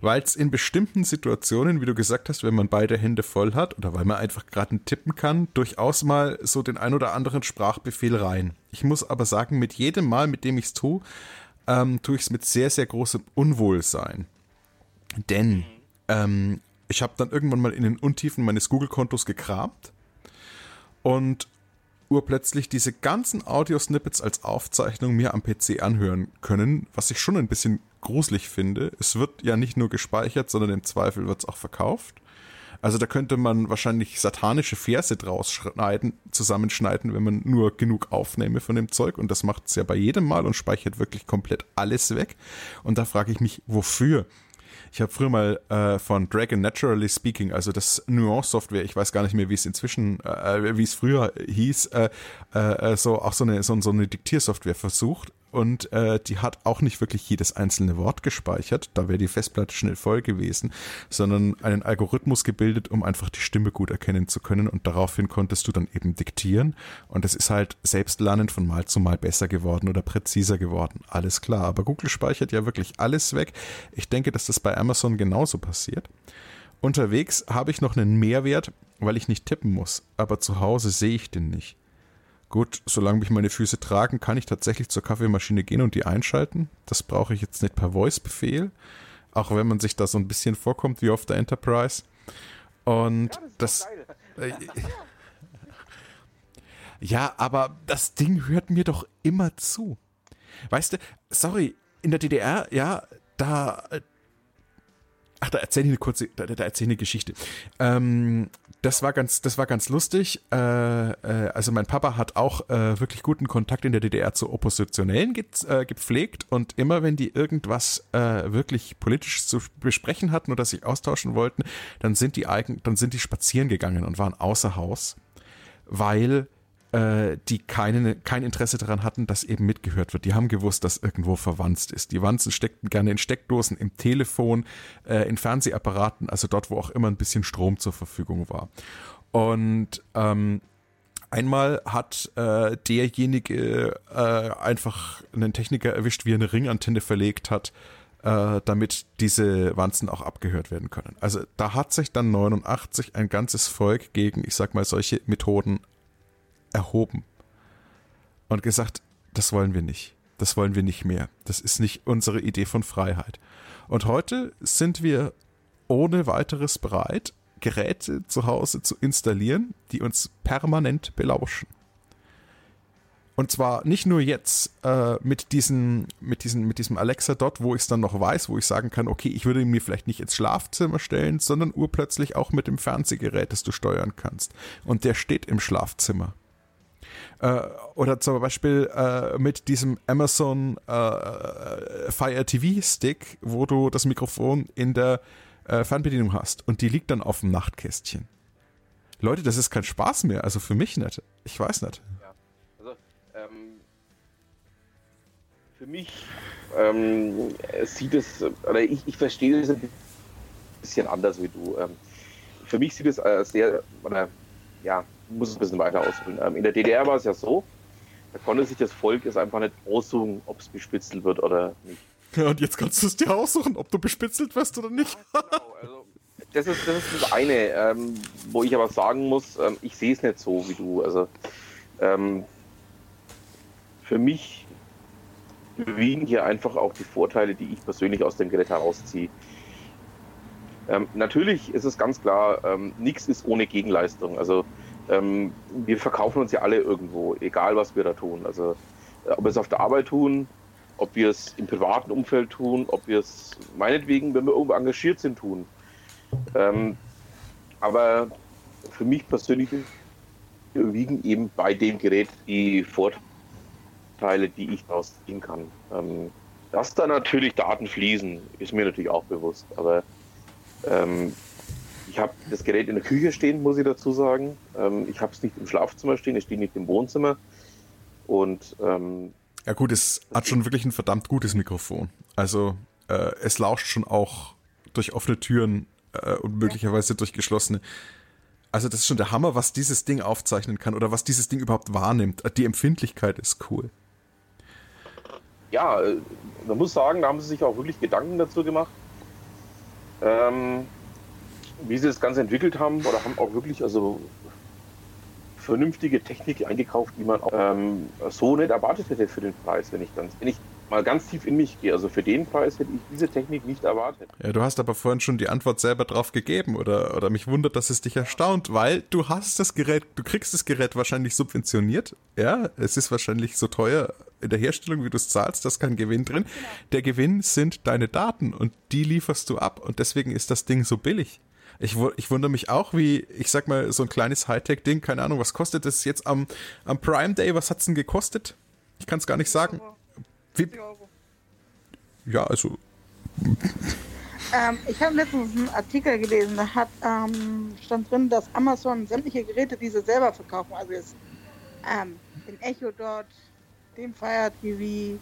weil es in bestimmten Situationen, wie du gesagt hast, wenn man beide Hände voll hat oder weil man einfach gerade tippen kann, durchaus mal so den ein oder anderen Sprachbefehl rein. Ich muss aber sagen, mit jedem Mal, mit dem ich es tue, ähm, tue ich es mit sehr, sehr großem Unwohlsein. Denn ähm, ich habe dann irgendwann mal in den Untiefen meines Google-Kontos gekramt und urplötzlich diese ganzen Audio-Snippets als Aufzeichnung mir am PC anhören können, was ich schon ein bisschen gruselig finde. Es wird ja nicht nur gespeichert, sondern im Zweifel wird es auch verkauft. Also da könnte man wahrscheinlich satanische Verse draus schneiden, zusammenschneiden, wenn man nur genug aufnehme von dem Zeug. Und das macht es ja bei jedem Mal und speichert wirklich komplett alles weg. Und da frage ich mich, wofür? Ich habe früher mal äh, von Dragon Naturally Speaking, also das Nuance-Software, ich weiß gar nicht mehr, wie es inzwischen, äh, wie es früher hieß, äh, äh, so auch so eine, so, so eine Diktiersoftware versucht. Und äh, die hat auch nicht wirklich jedes einzelne Wort gespeichert, da wäre die Festplatte schnell voll gewesen, sondern einen Algorithmus gebildet, um einfach die Stimme gut erkennen zu können. Und daraufhin konntest du dann eben diktieren. Und es ist halt selbstlernend von Mal zu Mal besser geworden oder präziser geworden. Alles klar. Aber Google speichert ja wirklich alles weg. Ich denke, dass das bei Amazon genauso passiert. Unterwegs habe ich noch einen Mehrwert, weil ich nicht tippen muss. Aber zu Hause sehe ich den nicht. Gut, solange mich meine Füße tragen, kann ich tatsächlich zur Kaffeemaschine gehen und die einschalten. Das brauche ich jetzt nicht per Voice-Befehl, auch wenn man sich da so ein bisschen vorkommt wie auf der Enterprise. Und das. Äh, ja, aber das Ding hört mir doch immer zu. Weißt du, sorry, in der DDR, ja, da. äh, Ach, da erzähle ich eine kurze, da, da erzähle ich eine Geschichte. Ähm, das war ganz, das war ganz lustig. Äh, äh, also mein Papa hat auch äh, wirklich guten Kontakt in der DDR zu Oppositionellen ge äh, gepflegt und immer wenn die irgendwas äh, wirklich politisch zu besprechen hatten oder sich austauschen wollten, dann sind die eigen, dann sind die spazieren gegangen und waren außer Haus, weil äh, die keine, kein Interesse daran hatten, dass eben mitgehört wird. Die haben gewusst, dass irgendwo verwandt ist. Die Wanzen steckten gerne in Steckdosen, im Telefon, äh, in Fernsehapparaten, also dort, wo auch immer ein bisschen Strom zur Verfügung war. Und ähm, Einmal hat äh, derjenige äh, einfach einen Techniker erwischt, wie er eine Ringantenne verlegt hat, äh, damit diese Wanzen auch abgehört werden können. Also da hat sich dann 89 ein ganzes Volk gegen, ich sag mal, solche Methoden erhoben und gesagt, das wollen wir nicht. Das wollen wir nicht mehr. Das ist nicht unsere Idee von Freiheit. Und heute sind wir ohne weiteres bereit, Geräte zu Hause zu installieren, die uns permanent belauschen. Und zwar nicht nur jetzt äh, mit, diesen, mit, diesen, mit diesem Alexa Dot, wo ich es dann noch weiß, wo ich sagen kann, okay, ich würde ihn mir vielleicht nicht ins Schlafzimmer stellen, sondern urplötzlich auch mit dem Fernsehgerät, das du steuern kannst. Und der steht im Schlafzimmer. Äh, oder zum Beispiel äh, mit diesem Amazon äh, Fire TV Stick, wo du das Mikrofon in der äh, Fernbedienung hast und die liegt dann auf dem Nachtkästchen. Leute, das ist kein Spaß mehr, also für mich nicht. Ich weiß nicht. Ja, also ähm, für mich ähm, sieht es, oder ich, ich verstehe es ein bisschen anders wie du. Ähm, für mich sieht es äh, sehr, oder ja, muss es ein bisschen weiter ausholen. Ähm, in der DDR war es ja so, da konnte sich das Volk es einfach nicht aussuchen, ob es bespitzelt wird oder nicht. Ja, und jetzt kannst du es dir aussuchen, ob du bespitzelt wirst oder nicht. Ja, genau, also, das, ist, das ist das eine, ähm, wo ich aber sagen muss, ähm, ich sehe es nicht so wie du. Also ähm, für mich überwiegen hier einfach auch die Vorteile, die ich persönlich aus dem Gerät herausziehe. Ähm, natürlich ist es ganz klar, ähm, nichts ist ohne Gegenleistung. Also ähm, wir verkaufen uns ja alle irgendwo, egal was wir da tun. Also äh, ob wir es auf der Arbeit tun, ob wir es im privaten Umfeld tun, ob wir es meinetwegen, wenn wir irgendwo engagiert sind, tun. Ähm, aber für mich persönlich überwiegen eben bei dem Gerät die Vorteile, die ich daraus ziehen kann. Ähm, dass da natürlich Daten fließen, ist mir natürlich auch bewusst. Aber ähm, ich habe das Gerät in der Küche stehen, muss ich dazu sagen. Ähm, ich habe es nicht im Schlafzimmer stehen, es steht nicht im Wohnzimmer. Und ähm, ja gut, es hat schon wirklich ein verdammt gutes Mikrofon. Also äh, es lauscht schon auch durch offene Türen äh, und möglicherweise durch geschlossene. Also das ist schon der Hammer, was dieses Ding aufzeichnen kann oder was dieses Ding überhaupt wahrnimmt. Die Empfindlichkeit ist cool. Ja, äh, man muss sagen, da haben sie sich auch wirklich Gedanken dazu gemacht. Ähm, wie sie das Ganze entwickelt haben oder haben auch wirklich also vernünftige Technik eingekauft, die man auch, ähm, so nicht erwartet hätte für den Preis, wenn ich ganz, wenn ich mal ganz tief in mich gehe. Also für den Preis hätte ich diese Technik nicht erwartet. Ja, du hast aber vorhin schon die Antwort selber drauf gegeben oder, oder mich wundert, dass es dich erstaunt, weil du hast das Gerät, du kriegst das Gerät wahrscheinlich subventioniert. Ja, es ist wahrscheinlich so teuer in der Herstellung, wie du es zahlst, da ist kein Gewinn drin. Genau. Der Gewinn sind deine Daten und die lieferst du ab und deswegen ist das Ding so billig. Ich, ich wundere mich auch, wie, ich sag mal, so ein kleines Hightech-Ding, keine Ahnung, was kostet das jetzt am, am Prime Day? Was hat's denn gekostet? Ich kann es gar nicht sagen. Wie, ja, also. Ähm, ich habe letztens einen Artikel gelesen, da hat, ähm, stand drin, dass Amazon sämtliche Geräte, die sie selber verkaufen, also jetzt ähm, den Echo dort, den Fire TV,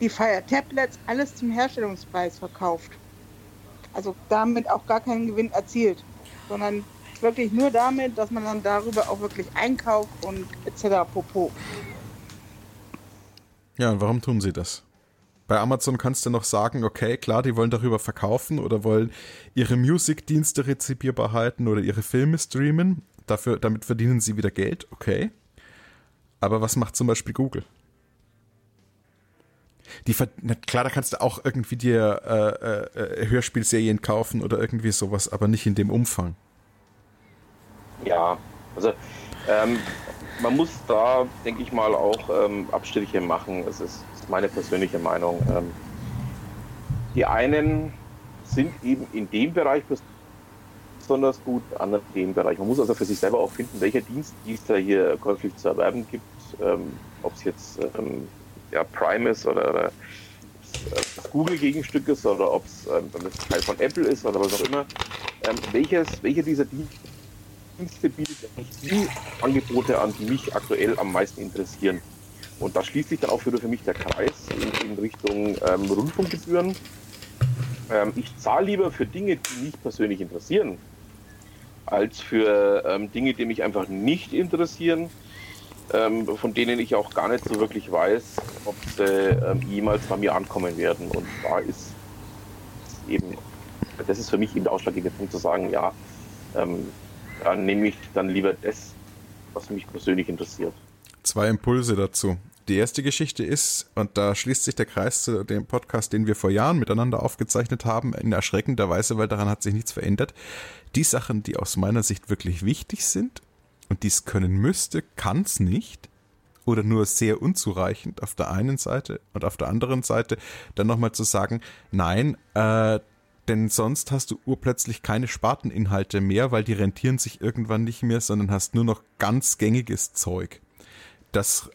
die Fire Tablets, alles zum Herstellungspreis verkauft. Also damit auch gar keinen Gewinn erzielt, sondern wirklich nur damit, dass man dann darüber auch wirklich einkauft und etc. Popo. Ja, und warum tun sie das? Bei Amazon kannst du noch sagen, okay, klar, die wollen darüber verkaufen oder wollen ihre Musikdienste rezipierbar halten oder ihre Filme streamen. Dafür, damit verdienen sie wieder Geld, okay. Aber was macht zum Beispiel Google? Die klar, da kannst du auch irgendwie dir äh, äh, Hörspielserien kaufen oder irgendwie sowas, aber nicht in dem Umfang. Ja, also ähm, man muss da, denke ich mal, auch ähm, Abstriche machen. Es ist, ist, meine persönliche Meinung. Ähm, die einen sind eben in dem Bereich besonders gut, andere in dem Bereich. Man muss also für sich selber auch finden, welcher Dienst es da hier käuflich zu erwerben gibt. Ähm, Ob es jetzt ähm, ja, Prime ist oder, oder das Google-Gegenstück ist oder ob es ähm, Teil von Apple ist oder was auch immer. Ähm, welches, welche dieser Dienste bietet die Angebote an, die mich aktuell am meisten interessieren? Und da schließt sich dann auch für mich der Kreis in, in Richtung ähm, Rundfunkgebühren. Ähm, ich zahle lieber für Dinge, die mich persönlich interessieren, als für ähm, Dinge, die mich einfach nicht interessieren ähm, von denen ich auch gar nicht so wirklich weiß, ob sie ähm, jemals bei mir ankommen werden. Und da ist eben, das ist für mich eben der ausschlaggebende Punkt zu sagen, ja, ähm, dann nehme ich dann lieber das, was mich persönlich interessiert. Zwei Impulse dazu. Die erste Geschichte ist, und da schließt sich der Kreis zu dem Podcast, den wir vor Jahren miteinander aufgezeichnet haben, in erschreckender Weise, weil daran hat sich nichts verändert. Die Sachen, die aus meiner Sicht wirklich wichtig sind, und dies können müsste, kann es nicht. oder nur sehr unzureichend auf der einen Seite und auf der anderen Seite dann nochmal zu sagen, nein, äh, denn sonst hast du urplötzlich keine Sparteninhalte mehr, weil die rentieren sich irgendwann nicht mehr, sondern hast nur noch ganz gängiges Zeug. Das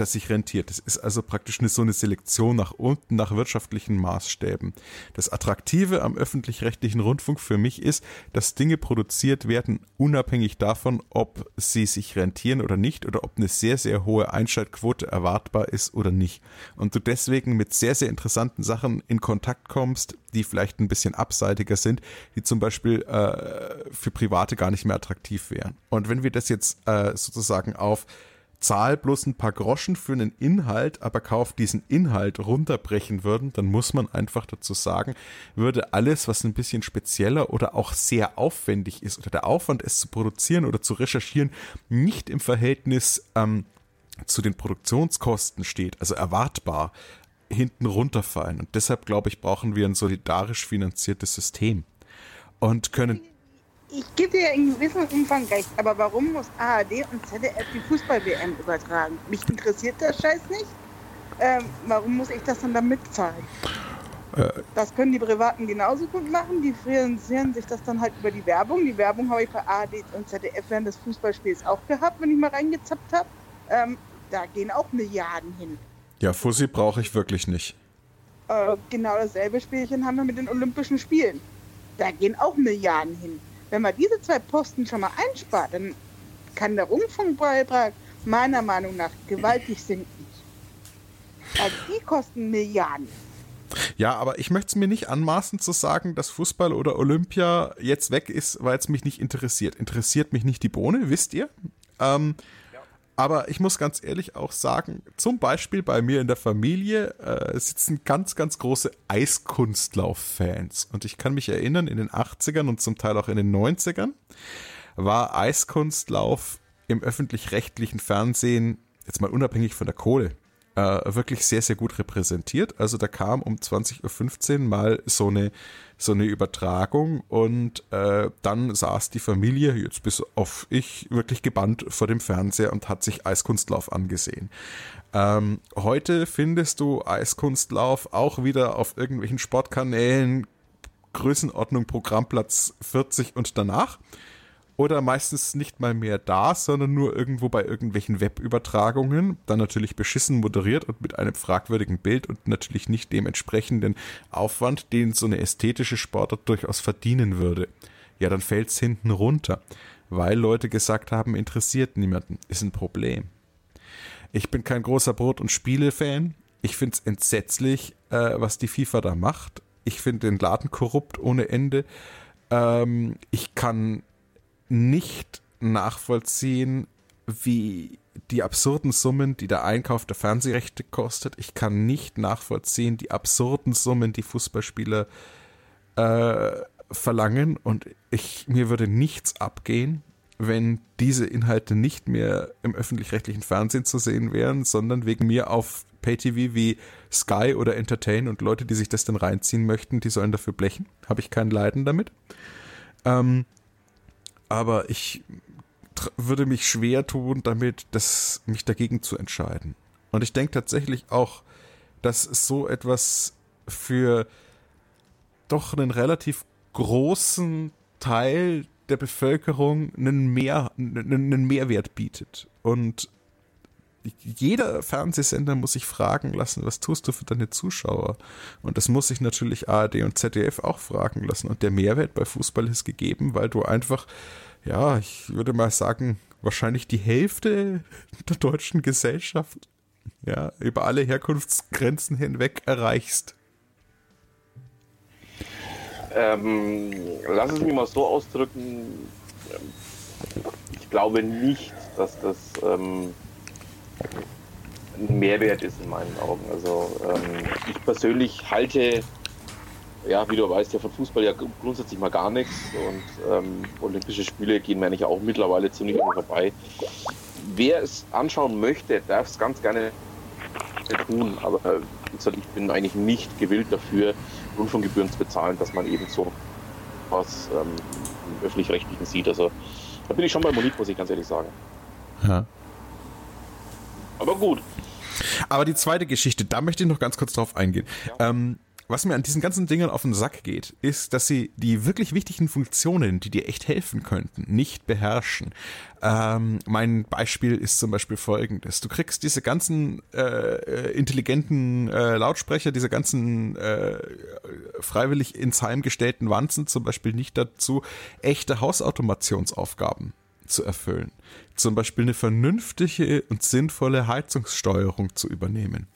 das sich rentiert. Das ist also praktisch eine, so eine Selektion nach unten, nach wirtschaftlichen Maßstäben. Das Attraktive am öffentlich-rechtlichen Rundfunk für mich ist, dass Dinge produziert werden, unabhängig davon, ob sie sich rentieren oder nicht oder ob eine sehr, sehr hohe Einschaltquote erwartbar ist oder nicht. Und du deswegen mit sehr, sehr interessanten Sachen in Kontakt kommst, die vielleicht ein bisschen abseitiger sind, die zum Beispiel äh, für Private gar nicht mehr attraktiv wären. Und wenn wir das jetzt äh, sozusagen auf zahl bloß ein paar Groschen für einen Inhalt, aber kauf diesen Inhalt runterbrechen würden, dann muss man einfach dazu sagen, würde alles, was ein bisschen spezieller oder auch sehr aufwendig ist oder der Aufwand, es zu produzieren oder zu recherchieren, nicht im Verhältnis ähm, zu den Produktionskosten steht, also erwartbar, hinten runterfallen. Und deshalb, glaube ich, brauchen wir ein solidarisch finanziertes System. Und können ich gebe dir in gewissem Umfang recht, aber warum muss ARD und ZDF die Fußball-WM übertragen? Mich interessiert der Scheiß nicht. Ähm, warum muss ich das dann da mitzahlen? Äh. Das können die Privaten genauso gut machen. Die finanzieren sich das dann halt über die Werbung. Die Werbung habe ich bei ARD und ZDF während des Fußballspiels auch gehabt, wenn ich mal reingezappt habe. Ähm, da gehen auch Milliarden hin. Ja, Fussi brauche ich wirklich nicht. Äh, genau dasselbe Spielchen haben wir mit den Olympischen Spielen. Da gehen auch Milliarden hin. Wenn man diese zwei Posten schon mal einspart, dann kann der Rundfunkbeitrag meiner Meinung nach gewaltig sinken. Also die kosten Milliarden. Ja, aber ich möchte es mir nicht anmaßen zu sagen, dass Fußball oder Olympia jetzt weg ist, weil es mich nicht interessiert. Interessiert mich nicht die Bohne, wisst ihr? Ähm, aber ich muss ganz ehrlich auch sagen, zum Beispiel bei mir in der Familie äh, sitzen ganz, ganz große Eiskunstlauf-Fans. Und ich kann mich erinnern, in den 80ern und zum Teil auch in den 90ern war Eiskunstlauf im öffentlich-rechtlichen Fernsehen, jetzt mal unabhängig von der Kohle, äh, wirklich sehr, sehr gut repräsentiert. Also da kam um 20.15 Uhr mal so eine, so eine Übertragung und äh, dann saß die Familie, jetzt bis auf ich, wirklich gebannt vor dem Fernseher und hat sich Eiskunstlauf angesehen. Ähm, heute findest du Eiskunstlauf auch wieder auf irgendwelchen Sportkanälen, Größenordnung Programmplatz 40 und danach oder meistens nicht mal mehr da, sondern nur irgendwo bei irgendwelchen Webübertragungen, dann natürlich beschissen moderiert und mit einem fragwürdigen Bild und natürlich nicht dem entsprechenden Aufwand, den so eine ästhetische Sportart durchaus verdienen würde. Ja, dann fällt's hinten runter, weil Leute gesagt haben, interessiert niemanden, ist ein Problem. Ich bin kein großer Brot- und Spiele-Fan. Ich find's entsetzlich, äh, was die FIFA da macht. Ich finde den Laden korrupt ohne Ende. Ähm, ich kann nicht nachvollziehen, wie die absurden Summen, die der Einkauf der Fernsehrechte kostet. Ich kann nicht nachvollziehen die absurden Summen, die Fußballspieler äh, verlangen. Und ich, mir würde nichts abgehen, wenn diese Inhalte nicht mehr im öffentlich-rechtlichen Fernsehen zu sehen wären, sondern wegen mir auf Pay-TV wie Sky oder Entertain und Leute, die sich das dann reinziehen möchten, die sollen dafür blechen. Habe ich kein Leiden damit. Ähm, aber ich würde mich schwer tun, damit das, mich dagegen zu entscheiden. Und ich denke tatsächlich auch, dass so etwas für doch einen relativ großen Teil der Bevölkerung einen, Mehr, einen Mehrwert bietet. Und jeder Fernsehsender muss sich fragen lassen, was tust du für deine Zuschauer? Und das muss sich natürlich ARD und ZDF auch fragen lassen. Und der Mehrwert bei Fußball ist gegeben, weil du einfach, ja, ich würde mal sagen, wahrscheinlich die Hälfte der deutschen Gesellschaft, ja, über alle Herkunftsgrenzen hinweg erreichst. Ähm, lass es mich mal so ausdrücken. Ich glaube nicht, dass das ähm, ein Mehrwert ist in meinen Augen. Also ähm, ich persönlich halte, ja, wie du weißt, ja von Fußball ja grundsätzlich mal gar nichts und ähm, Olympische Spiele gehen mir eigentlich auch mittlerweile ziemlich immer vorbei. Wer es anschauen möchte, darf es ganz gerne tun, aber wie gesagt, ich bin eigentlich nicht gewillt dafür, Rundfunkgebühren zu bezahlen, dass man eben so was ähm, im öffentlich-rechtlichen sieht. Also da bin ich schon bei Monique, muss ich ganz ehrlich sagen. Ja. Aber gut. Aber die zweite Geschichte, da möchte ich noch ganz kurz drauf eingehen. Ja. Ähm, was mir an diesen ganzen Dingern auf den Sack geht, ist, dass sie die wirklich wichtigen Funktionen, die dir echt helfen könnten, nicht beherrschen. Ähm, mein Beispiel ist zum Beispiel folgendes. Du kriegst diese ganzen äh, äh intelligenten äh, Lautsprecher, diese ganzen äh, freiwillig ins Heim gestellten Wanzen zum Beispiel nicht dazu, echte Hausautomationsaufgaben zu erfüllen. Zum Beispiel eine vernünftige und sinnvolle Heizungssteuerung zu übernehmen.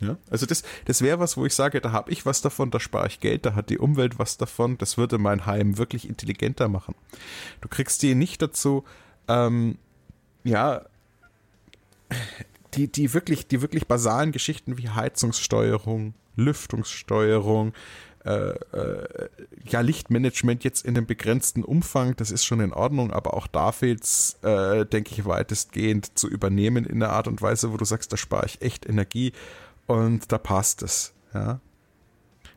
Ja, also das, das wäre was, wo ich sage, da habe ich was davon, da spare ich Geld, da hat die Umwelt was davon, das würde mein Heim wirklich intelligenter machen. Du kriegst die nicht dazu, ähm, ja, die, die wirklich, die wirklich basalen Geschichten wie Heizungssteuerung, Lüftungssteuerung, äh, äh, ja, Lichtmanagement jetzt in einem begrenzten Umfang, das ist schon in Ordnung, aber auch da fehlt es, äh, denke ich, weitestgehend zu übernehmen in der Art und Weise, wo du sagst, da spare ich echt Energie und da passt es, ja.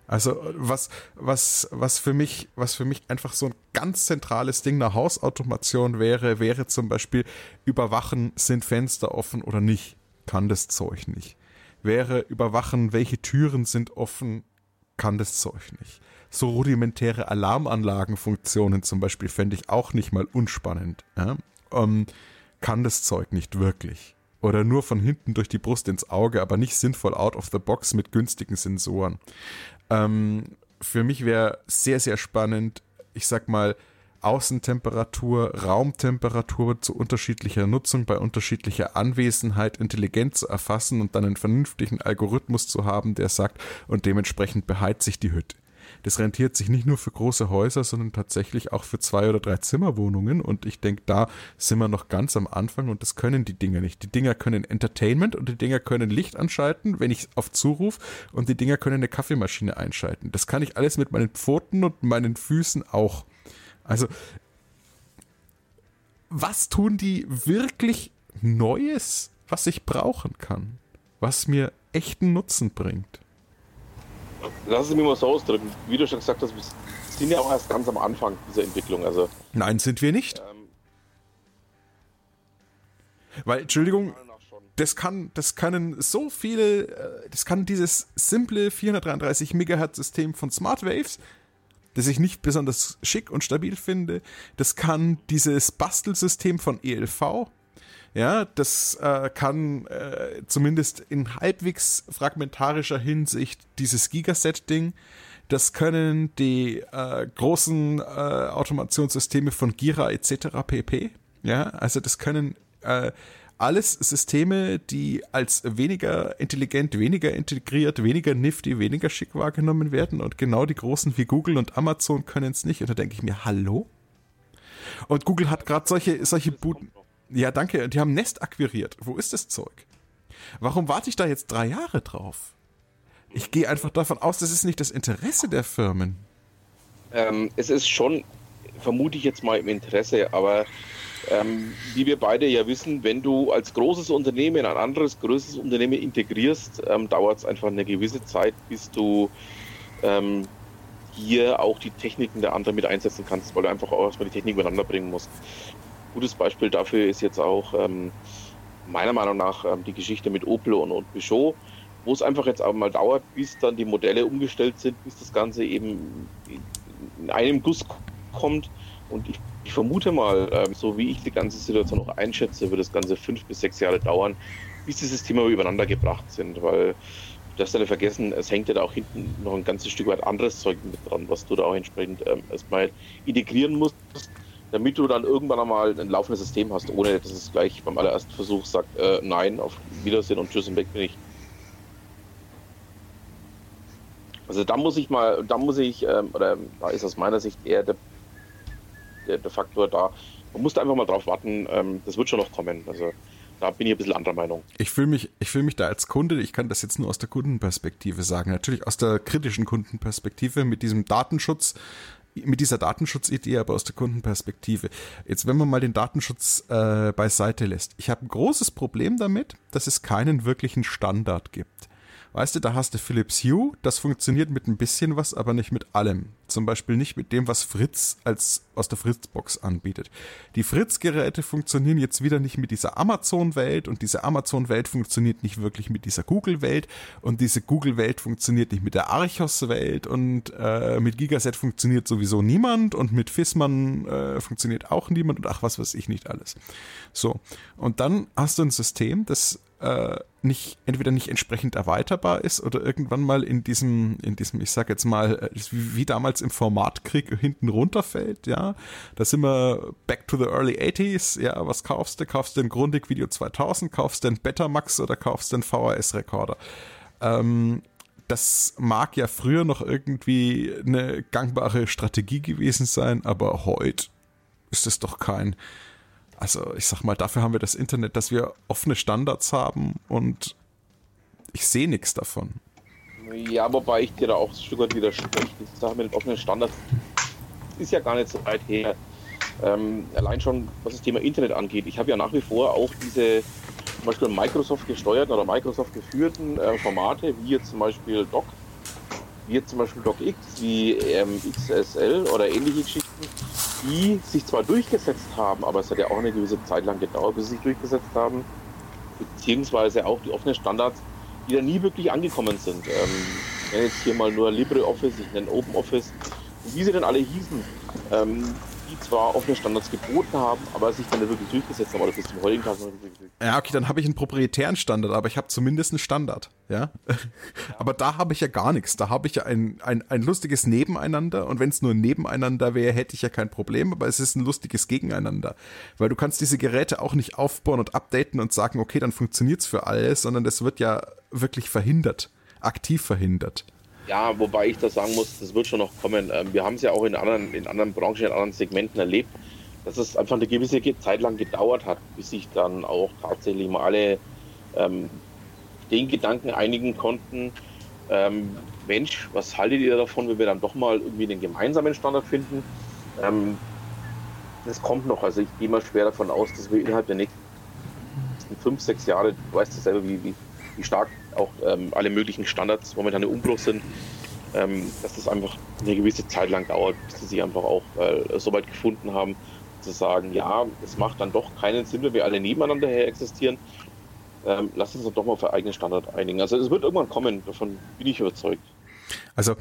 Also was, was, was für mich, was für mich einfach so ein ganz zentrales Ding einer Hausautomation wäre, wäre zum Beispiel überwachen, sind Fenster offen oder nicht. Kann das Zeug nicht. Wäre überwachen, welche Türen sind offen, kann das Zeug nicht. So rudimentäre Alarmanlagenfunktionen zum Beispiel fände ich auch nicht mal unspannend. Ja? Ähm, kann das Zeug nicht wirklich oder nur von hinten durch die Brust ins Auge, aber nicht sinnvoll out of the box mit günstigen Sensoren. Ähm, für mich wäre sehr, sehr spannend, ich sag mal, Außentemperatur, Raumtemperatur zu unterschiedlicher Nutzung bei unterschiedlicher Anwesenheit intelligent zu erfassen und dann einen vernünftigen Algorithmus zu haben, der sagt, und dementsprechend beheizt sich die Hütte. Das rentiert sich nicht nur für große Häuser, sondern tatsächlich auch für zwei oder drei Zimmerwohnungen. Und ich denke, da sind wir noch ganz am Anfang und das können die Dinger nicht. Die Dinger können Entertainment und die Dinger können Licht anschalten, wenn ich auf Zuruf und die Dinger können eine Kaffeemaschine einschalten. Das kann ich alles mit meinen Pfoten und meinen Füßen auch. Also, was tun die wirklich Neues, was ich brauchen kann? Was mir echten Nutzen bringt? lass es mir mal so ausdrücken. Wie du schon gesagt hast, wir sind ja auch erst ganz am Anfang dieser Entwicklung. Also, Nein, sind wir nicht. Ähm, Weil, Entschuldigung, das kann, das können so viele, äh, das kann dieses simple 433 Megahertz System von Smart Waves, das ich nicht besonders schick und stabil finde. Das kann dieses Bastelsystem von ELV, ja, das äh, kann äh, zumindest in halbwegs fragmentarischer Hinsicht dieses Gigaset-Ding. Das können die äh, großen äh, Automationssysteme von Gira etc. pp. Ja, also das können äh, alles Systeme, die als weniger intelligent, weniger integriert, weniger nifty, weniger schick wahrgenommen werden. Und genau die großen wie Google und Amazon können es nicht. Und da denke ich mir, hallo? Und Google hat gerade solche, solche Buden. Ja, danke. Die haben Nest akquiriert. Wo ist das Zeug? Warum warte ich da jetzt drei Jahre drauf? Ich gehe einfach davon aus, das ist nicht das Interesse der Firmen. Ähm, es ist schon, vermute ich jetzt mal im Interesse, aber ähm, wie wir beide ja wissen, wenn du als großes Unternehmen ein anderes größeres Unternehmen integrierst, ähm, dauert es einfach eine gewisse Zeit, bis du ähm, hier auch die Techniken der anderen mit einsetzen kannst, weil du einfach auch erstmal die Technik miteinander bringen musst. Gutes Beispiel dafür ist jetzt auch ähm, meiner Meinung nach ähm, die Geschichte mit Opel und, und Peugeot, wo es einfach jetzt auch mal dauert, bis dann die Modelle umgestellt sind, bis das Ganze eben in einem Guss kommt. Und ich, ich vermute mal, ähm, so wie ich die ganze Situation auch einschätze, wird das Ganze fünf bis sechs Jahre dauern, bis die Systeme übereinander gebracht sind, weil du darfst ja vergessen, es hängt ja da auch hinten noch ein ganzes Stück weit anderes Zeug mit dran, was du da auch entsprechend ähm, erstmal integrieren musst, damit du dann irgendwann einmal ein laufendes System hast, ohne dass es gleich beim allerersten Versuch sagt, äh, nein, auf Wiedersehen und Tschüss und weg bin ich. Also da muss ich mal, da muss ich, ähm, oder da ist aus meiner Sicht eher der, der, der Faktor da. Man muss da einfach mal drauf warten, ähm, das wird schon noch kommen. Also da bin ich ein bisschen anderer Meinung. Ich fühle mich, ich fühle mich da als Kunde, ich kann das jetzt nur aus der Kundenperspektive sagen, natürlich aus der kritischen Kundenperspektive mit diesem Datenschutz mit dieser Datenschutzidee, aber aus der Kundenperspektive. Jetzt, wenn man mal den Datenschutz äh, beiseite lässt. Ich habe ein großes Problem damit, dass es keinen wirklichen Standard gibt. Weißt du, da hast du Philips Hue, das funktioniert mit ein bisschen was, aber nicht mit allem. Zum Beispiel nicht mit dem, was Fritz als aus der Fritzbox anbietet. Die Fritz-Geräte funktionieren jetzt wieder nicht mit dieser Amazon-Welt und diese Amazon-Welt funktioniert nicht wirklich mit dieser Google-Welt und diese Google-Welt funktioniert nicht mit der Archos-Welt und äh, mit Gigaset funktioniert sowieso niemand und mit Fissmann äh, funktioniert auch niemand und ach, was weiß ich nicht alles. So. Und dann hast du ein System, das äh, nicht entweder nicht entsprechend erweiterbar ist oder irgendwann mal in diesem in diesem ich sag jetzt mal äh, wie damals im Formatkrieg hinten runterfällt ja. Da sind wir back to the early 80s ja. Was kaufst du? Kaufst du ein Grundig Video 2000 kaufst du einen Betamax oder kaufst du einen VHS Rekorder ähm, das mag ja früher noch irgendwie eine gangbare Strategie gewesen sein aber heute ist es doch kein also ich sag mal, dafür haben wir das Internet, dass wir offene Standards haben und ich sehe nichts davon. Ja, wobei ich dir da auch ein Stück weit widerspreche. Die Sache mit den offenen Standards ist ja gar nicht so weit her. Ähm, allein schon, was das Thema Internet angeht. Ich habe ja nach wie vor auch diese zum Beispiel Microsoft gesteuerten oder Microsoft geführten äh, Formate, wie jetzt zum Beispiel Doc, wie jetzt zum Beispiel DocX, wie ähm, XSL oder ähnliche Geschichten, die sich zwar durchgesetzt haben, aber es hat ja auch eine gewisse Zeit lang gedauert, bis sie sich durchgesetzt haben, beziehungsweise auch die offenen Standards, die da nie wirklich angekommen sind. Ähm, ich nenne jetzt hier mal nur LibreOffice, ich nenne OpenOffice, wie sie denn alle hießen. Ähm, zwar offene Standards geboten haben, aber sich dann wirklich durchgesetzt haben oder bis zum heutigen Tag noch nicht wirklich Ja, okay, dann habe ich einen proprietären Standard, aber ich habe zumindest einen Standard, ja. aber da habe ich ja gar nichts. Da habe ich ja ein, ein, ein lustiges Nebeneinander und wenn es nur Nebeneinander wäre, hätte ich ja kein Problem, aber es ist ein lustiges Gegeneinander. Weil du kannst diese Geräte auch nicht aufbauen und updaten und sagen, okay, dann funktioniert's für alles, sondern das wird ja wirklich verhindert, aktiv verhindert. Ja, wobei ich da sagen muss, das wird schon noch kommen. Ähm, wir haben es ja auch in anderen, in anderen Branchen, in anderen Segmenten erlebt, dass es einfach eine gewisse Zeit lang gedauert hat, bis sich dann auch tatsächlich mal alle ähm, den Gedanken einigen konnten, ähm, Mensch, was haltet ihr davon, wenn wir dann doch mal irgendwie einen gemeinsamen Standard finden? Ähm, das kommt noch. Also ich gehe mal schwer davon aus, dass wir innerhalb der nächsten fünf, sechs Jahre, du weißt ja selber, wie, wie, wie stark auch ähm, alle möglichen Standards momentan im Umbruch sind, ähm, dass das einfach eine gewisse Zeit lang dauert, bis sie sich einfach auch äh, so weit gefunden haben, zu sagen, ja, es macht dann doch keinen Sinn, wenn wir alle nebeneinander her existieren. Ähm, lass uns doch mal auf eigenen Standard einigen. Also es wird irgendwann kommen, davon bin ich überzeugt. Also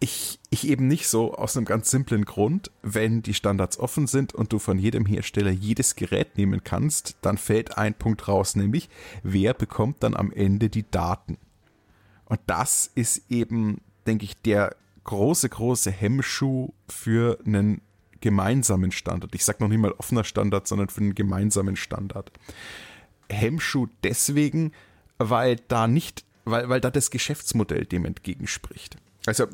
ich, ich eben nicht so aus einem ganz simplen Grund, wenn die Standards offen sind und du von jedem Hersteller jedes Gerät nehmen kannst, dann fällt ein Punkt raus, nämlich wer bekommt dann am Ende die Daten. Und das ist eben, denke ich, der große, große Hemmschuh für einen gemeinsamen Standard. Ich sage noch nicht mal offener Standard, sondern für einen gemeinsamen Standard. Hemmschuh deswegen, weil da nicht, weil, weil da das Geschäftsmodell dem entgegenspricht. Also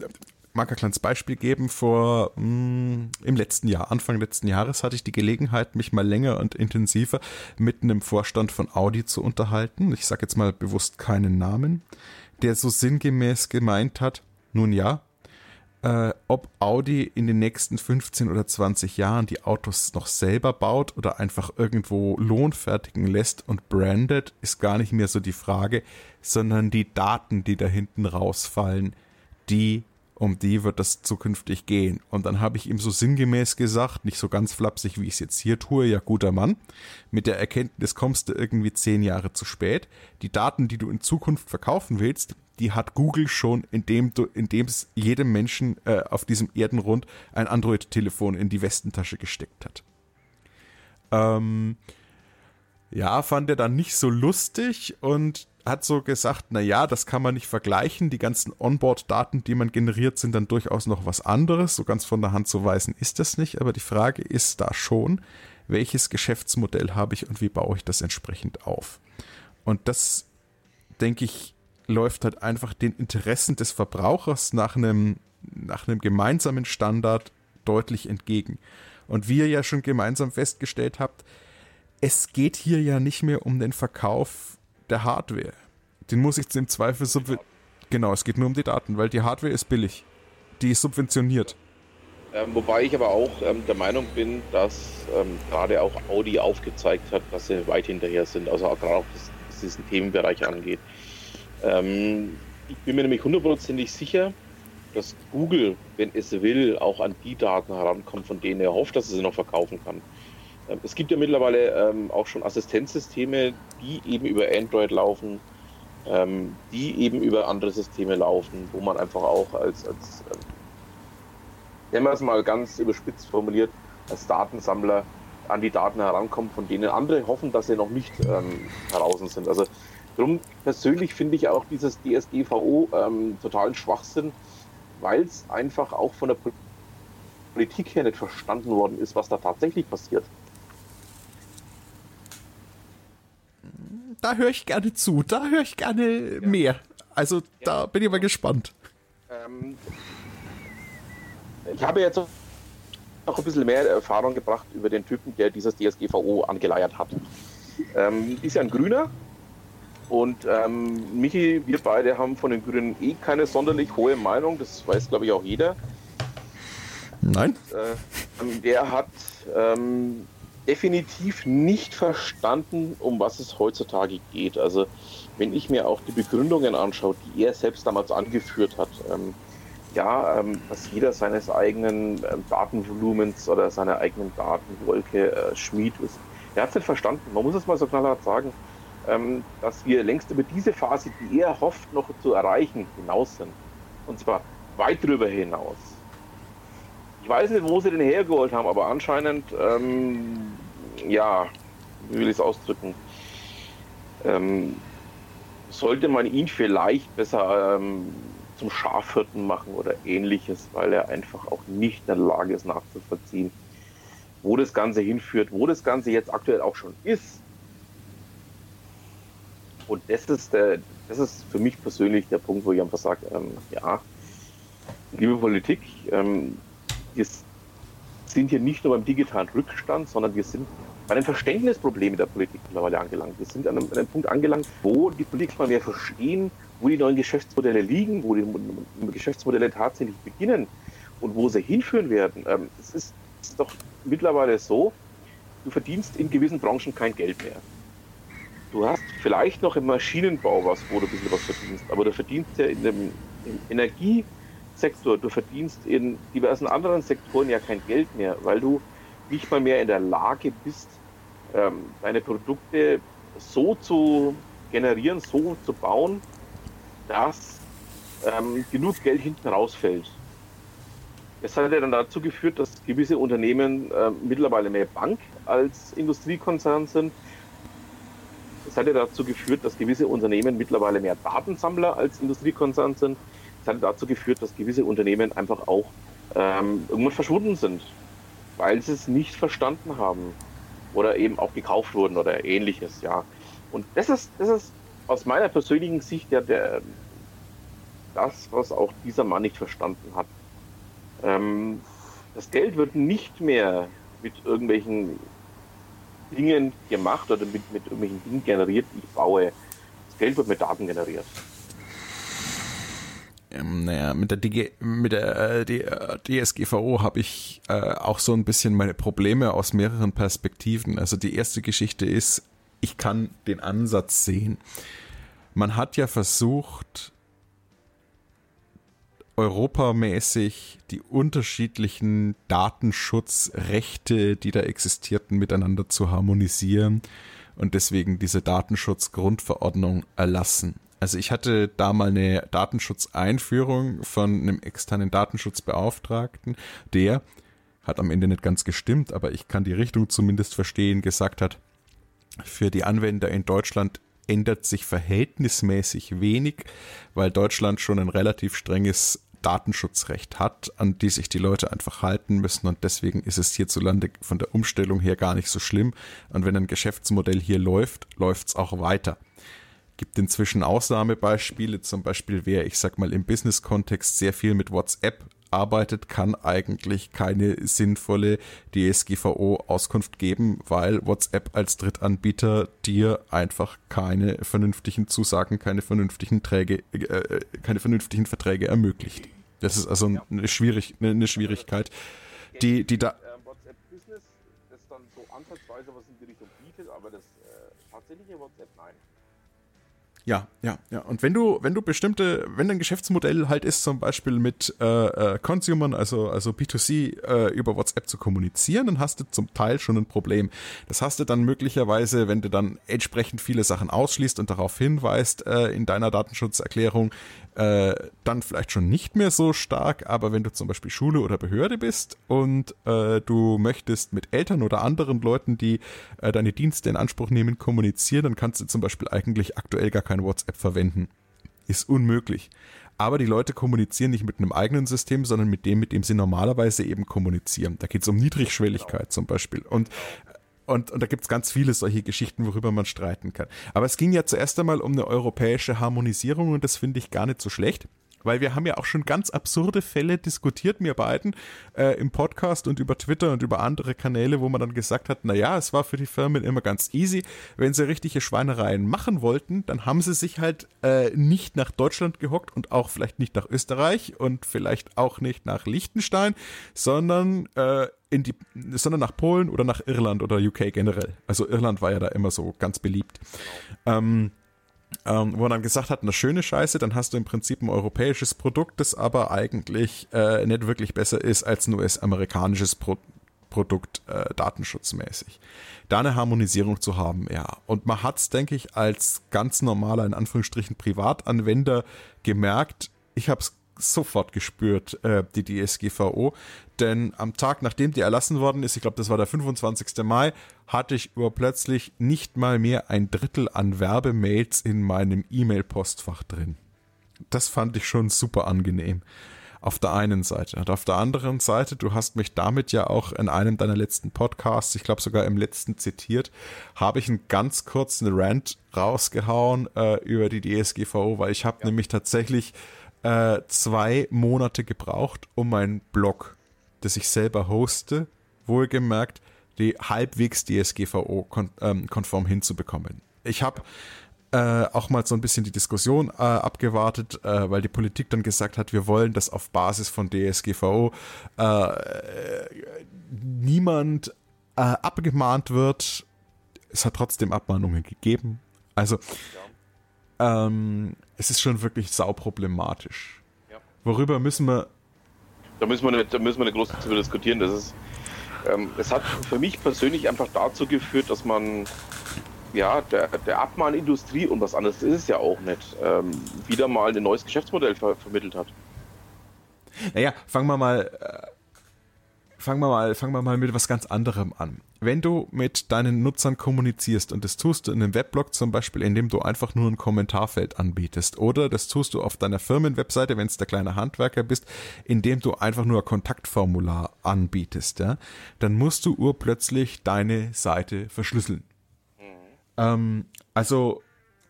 mag ein kleines Beispiel geben. Vor mh, mm, im letzten Jahr, Anfang letzten Jahres, hatte ich die Gelegenheit, mich mal länger und intensiver mit einem Vorstand von Audi zu unterhalten. Ich sage jetzt mal bewusst keinen Namen, der so sinngemäß gemeint hat, nun ja, äh, ob Audi in den nächsten 15 oder 20 Jahren die Autos noch selber baut oder einfach irgendwo lohnfertigen lässt und brandet, ist gar nicht mehr so die Frage, sondern die Daten, die da hinten rausfallen, die um die wird das zukünftig gehen. Und dann habe ich ihm so sinngemäß gesagt, nicht so ganz flapsig, wie ich es jetzt hier tue, ja guter Mann, mit der Erkenntnis kommst du irgendwie zehn Jahre zu spät. Die Daten, die du in Zukunft verkaufen willst, die hat Google schon, indem du, indem es jedem Menschen äh, auf diesem Erdenrund ein Android-Telefon in die Westentasche gesteckt hat. Ähm, ja, fand er dann nicht so lustig und hat so gesagt, na ja, das kann man nicht vergleichen. Die ganzen Onboard-Daten, die man generiert, sind dann durchaus noch was anderes. So ganz von der Hand zu weisen ist das nicht. Aber die Frage ist da schon, welches Geschäftsmodell habe ich und wie baue ich das entsprechend auf? Und das, denke ich, läuft halt einfach den Interessen des Verbrauchers nach einem, nach einem gemeinsamen Standard deutlich entgegen. Und wie ihr ja schon gemeinsam festgestellt habt, es geht hier ja nicht mehr um den Verkauf der Hardware. Den muss ich im Zweifel subventionieren. Genau, es geht nur um die Daten, weil die Hardware ist billig. Die ist subventioniert. Ähm, wobei ich aber auch ähm, der Meinung bin, dass ähm, gerade auch Audi aufgezeigt hat, dass sie weit hinterher sind, also auch gerade was diesen Themenbereich angeht. Ähm, ich bin mir nämlich hundertprozentig sicher, dass Google, wenn es will, auch an die Daten herankommt, von denen er hofft, dass er sie noch verkaufen kann. Ähm, es gibt ja mittlerweile ähm, auch schon Assistenzsysteme, die eben über Android laufen, ähm, die eben über andere Systeme laufen, wo man einfach auch als, als nennen wir es mal ganz überspitzt formuliert, als Datensammler an die Daten herankommt, von denen andere hoffen, dass sie noch nicht ähm, heraus sind. Also darum persönlich finde ich auch dieses DSGVO ähm, totalen Schwachsinn, weil es einfach auch von der Politik her nicht verstanden worden ist, was da tatsächlich passiert. Da höre ich gerne zu, da höre ich gerne ja. mehr. Also da ja. bin ich mal gespannt. Ähm, ich habe jetzt noch ein bisschen mehr Erfahrung gebracht über den Typen, der dieses DSGVO angeleiert hat. Ähm, ist ja ein Grüner und ähm, Michi, wir beide haben von den Grünen eh keine sonderlich hohe Meinung, das weiß glaube ich auch jeder. Nein. Äh, der hat ähm, definitiv nicht verstanden, um was es heutzutage geht. Also wenn ich mir auch die Begründungen anschaue, die er selbst damals angeführt hat, ähm, ja, ähm, dass jeder seines eigenen ähm, Datenvolumens oder seiner eigenen Datenwolke äh, Schmied ist. Er hat es nicht verstanden. Man muss es mal so knallhart sagen, ähm, dass wir längst über diese Phase, die er hofft, noch zu erreichen, hinaus sind. Und zwar weit darüber hinaus. Ich weiß nicht, wo sie den hergeholt haben, aber anscheinend, ähm, ja, wie will ich es ausdrücken, ähm, sollte man ihn vielleicht besser ähm, zum Schafhirten machen oder ähnliches, weil er einfach auch nicht in der Lage ist nachzuvollziehen, wo das Ganze hinführt, wo das Ganze jetzt aktuell auch schon ist. Und das ist der, das ist für mich persönlich der Punkt, wo ich einfach sage, ähm, ja, liebe Politik, ähm, wir sind hier nicht nur beim digitalen Rückstand, sondern wir sind bei den Verständnisproblemen der Politik mittlerweile angelangt. Wir sind an einem, an einem Punkt angelangt, wo die Politik mal mehr verstehen, wo die neuen Geschäftsmodelle liegen, wo die Geschäftsmodelle tatsächlich beginnen und wo sie hinführen werden. Ähm, es ist, doch mittlerweile so, du verdienst in gewissen Branchen kein Geld mehr. Du hast vielleicht noch im Maschinenbau was, wo du ein bisschen was verdienst, aber du verdienst ja in dem Energiesektor, du verdienst in diversen anderen Sektoren ja kein Geld mehr, weil du nicht mal mehr in der Lage bist, ähm, deine Produkte so zu generieren, so zu bauen, dass ähm, genug Geld hinten rausfällt. Das hat ja dann dazu geführt, dass gewisse Unternehmen äh, mittlerweile mehr Bank als Industriekonzern sind. Das hat ja dazu geführt, dass gewisse Unternehmen mittlerweile mehr Datensammler als Industriekonzern sind. Hat dazu geführt, dass gewisse Unternehmen einfach auch ähm, irgendwann verschwunden sind, weil sie es nicht verstanden haben oder eben auch gekauft wurden oder ähnliches, ja. Und das ist, das ist aus meiner persönlichen Sicht ja der, das, was auch dieser Mann nicht verstanden hat. Ähm, das Geld wird nicht mehr mit irgendwelchen Dingen gemacht oder mit, mit irgendwelchen Dingen generiert, die ich baue. Das Geld wird mit Daten generiert. Ähm, naja, mit der, DG, mit der äh, DSGVO habe ich äh, auch so ein bisschen meine Probleme aus mehreren Perspektiven. Also die erste Geschichte ist, ich kann den Ansatz sehen. Man hat ja versucht, europamäßig die unterschiedlichen Datenschutzrechte, die da existierten, miteinander zu harmonisieren und deswegen diese Datenschutzgrundverordnung erlassen. Also ich hatte da mal eine Datenschutzeinführung von einem externen Datenschutzbeauftragten, der hat am Ende nicht ganz gestimmt, aber ich kann die Richtung zumindest verstehen, gesagt hat, für die Anwender in Deutschland ändert sich verhältnismäßig wenig, weil Deutschland schon ein relativ strenges Datenschutzrecht hat, an die sich die Leute einfach halten müssen und deswegen ist es hierzulande von der Umstellung her gar nicht so schlimm und wenn ein Geschäftsmodell hier läuft, läuft es auch weiter. Gibt inzwischen Ausnahmebeispiele, zum Beispiel wer, ich sag mal, im Business-Kontext sehr viel mit WhatsApp arbeitet, kann eigentlich keine sinnvolle DSGVO-Auskunft geben, weil WhatsApp als Drittanbieter dir einfach keine vernünftigen Zusagen, keine vernünftigen Träge, äh, keine vernünftigen Verträge ermöglicht. Das ist also eine, schwierig, eine Schwierigkeit, die, die da. WhatsApp Business, das dann so ansatzweise was in die Richtung bietet, aber das äh, tatsächliche WhatsApp. Ja, ja, ja. Und wenn du, wenn du bestimmte, wenn dein Geschäftsmodell halt ist, zum Beispiel mit äh, äh, Consumern, also, also B2C äh, über WhatsApp zu kommunizieren, dann hast du zum Teil schon ein Problem. Das hast du dann möglicherweise, wenn du dann entsprechend viele Sachen ausschließt und darauf hinweist äh, in deiner Datenschutzerklärung, äh, dann vielleicht schon nicht mehr so stark, aber wenn du zum Beispiel Schule oder Behörde bist und äh, du möchtest mit Eltern oder anderen Leuten, die äh, deine Dienste in Anspruch nehmen, kommunizieren, dann kannst du zum Beispiel eigentlich aktuell gar kein WhatsApp verwenden. Ist unmöglich. Aber die Leute kommunizieren nicht mit einem eigenen System, sondern mit dem, mit dem sie normalerweise eben kommunizieren. Da geht es um Niedrigschwelligkeit zum Beispiel. Und und, und da gibt's ganz viele solche Geschichten, worüber man streiten kann. Aber es ging ja zuerst einmal um eine europäische Harmonisierung und das finde ich gar nicht so schlecht weil wir haben ja auch schon ganz absurde Fälle diskutiert, mir beiden, äh, im Podcast und über Twitter und über andere Kanäle, wo man dann gesagt hat, na ja, es war für die Firmen immer ganz easy. Wenn sie richtige Schweinereien machen wollten, dann haben sie sich halt äh, nicht nach Deutschland gehockt und auch vielleicht nicht nach Österreich und vielleicht auch nicht nach Liechtenstein, sondern äh, in die, sondern nach Polen oder nach Irland oder UK generell. Also Irland war ja da immer so ganz beliebt. Ähm, ähm, wo er dann gesagt hat, eine schöne Scheiße, dann hast du im Prinzip ein europäisches Produkt, das aber eigentlich äh, nicht wirklich besser ist als ein US-amerikanisches Pro Produkt äh, datenschutzmäßig. Da eine Harmonisierung zu haben, ja. Und man hat's, denke ich, als ganz normaler, in Anführungsstrichen, Privatanwender gemerkt, ich habe es sofort gespürt, äh, die DSGVO. Denn am Tag, nachdem die erlassen worden ist, ich glaube, das war der 25. Mai, hatte ich urplötzlich nicht mal mehr ein Drittel an Werbemails in meinem E-Mail-Postfach drin. Das fand ich schon super angenehm. Auf der einen Seite. Und auf der anderen Seite, du hast mich damit ja auch in einem deiner letzten Podcasts, ich glaube sogar im letzten zitiert, habe ich einen ganz kurzen Rant rausgehauen äh, über die DSGVO, weil ich habe ja. nämlich tatsächlich äh, zwei Monate gebraucht, um meinen Blog, das ich selber hoste, wohlgemerkt, die halbwegs DSGVO-konform ähm, hinzubekommen. Ich habe äh, auch mal so ein bisschen die Diskussion äh, abgewartet, äh, weil die Politik dann gesagt hat, wir wollen, dass auf Basis von DSGVO äh, niemand äh, abgemahnt wird. Es hat trotzdem Abmahnungen gegeben. Also ähm, es ist schon wirklich sauproblematisch. Ja. Worüber müssen wir. Da müssen wir nicht, da müssen wir nicht groß darüber diskutieren. Das ist, ähm, es hat für mich persönlich einfach dazu geführt, dass man ja, der, der Abmahnindustrie und was anderes ist es ja auch nicht, ähm, wieder mal ein neues Geschäftsmodell ver vermittelt hat. Naja, fangen wir mal äh, fangen wir mal, fangen wir mal mit was ganz anderem an. Wenn du mit deinen Nutzern kommunizierst und das tust du in einem Weblog zum Beispiel, indem du einfach nur ein Kommentarfeld anbietest oder das tust du auf deiner Firmenwebseite, wenn es der kleine Handwerker bist, indem du einfach nur ein Kontaktformular anbietest, ja, dann musst du urplötzlich deine Seite verschlüsseln. Ähm, also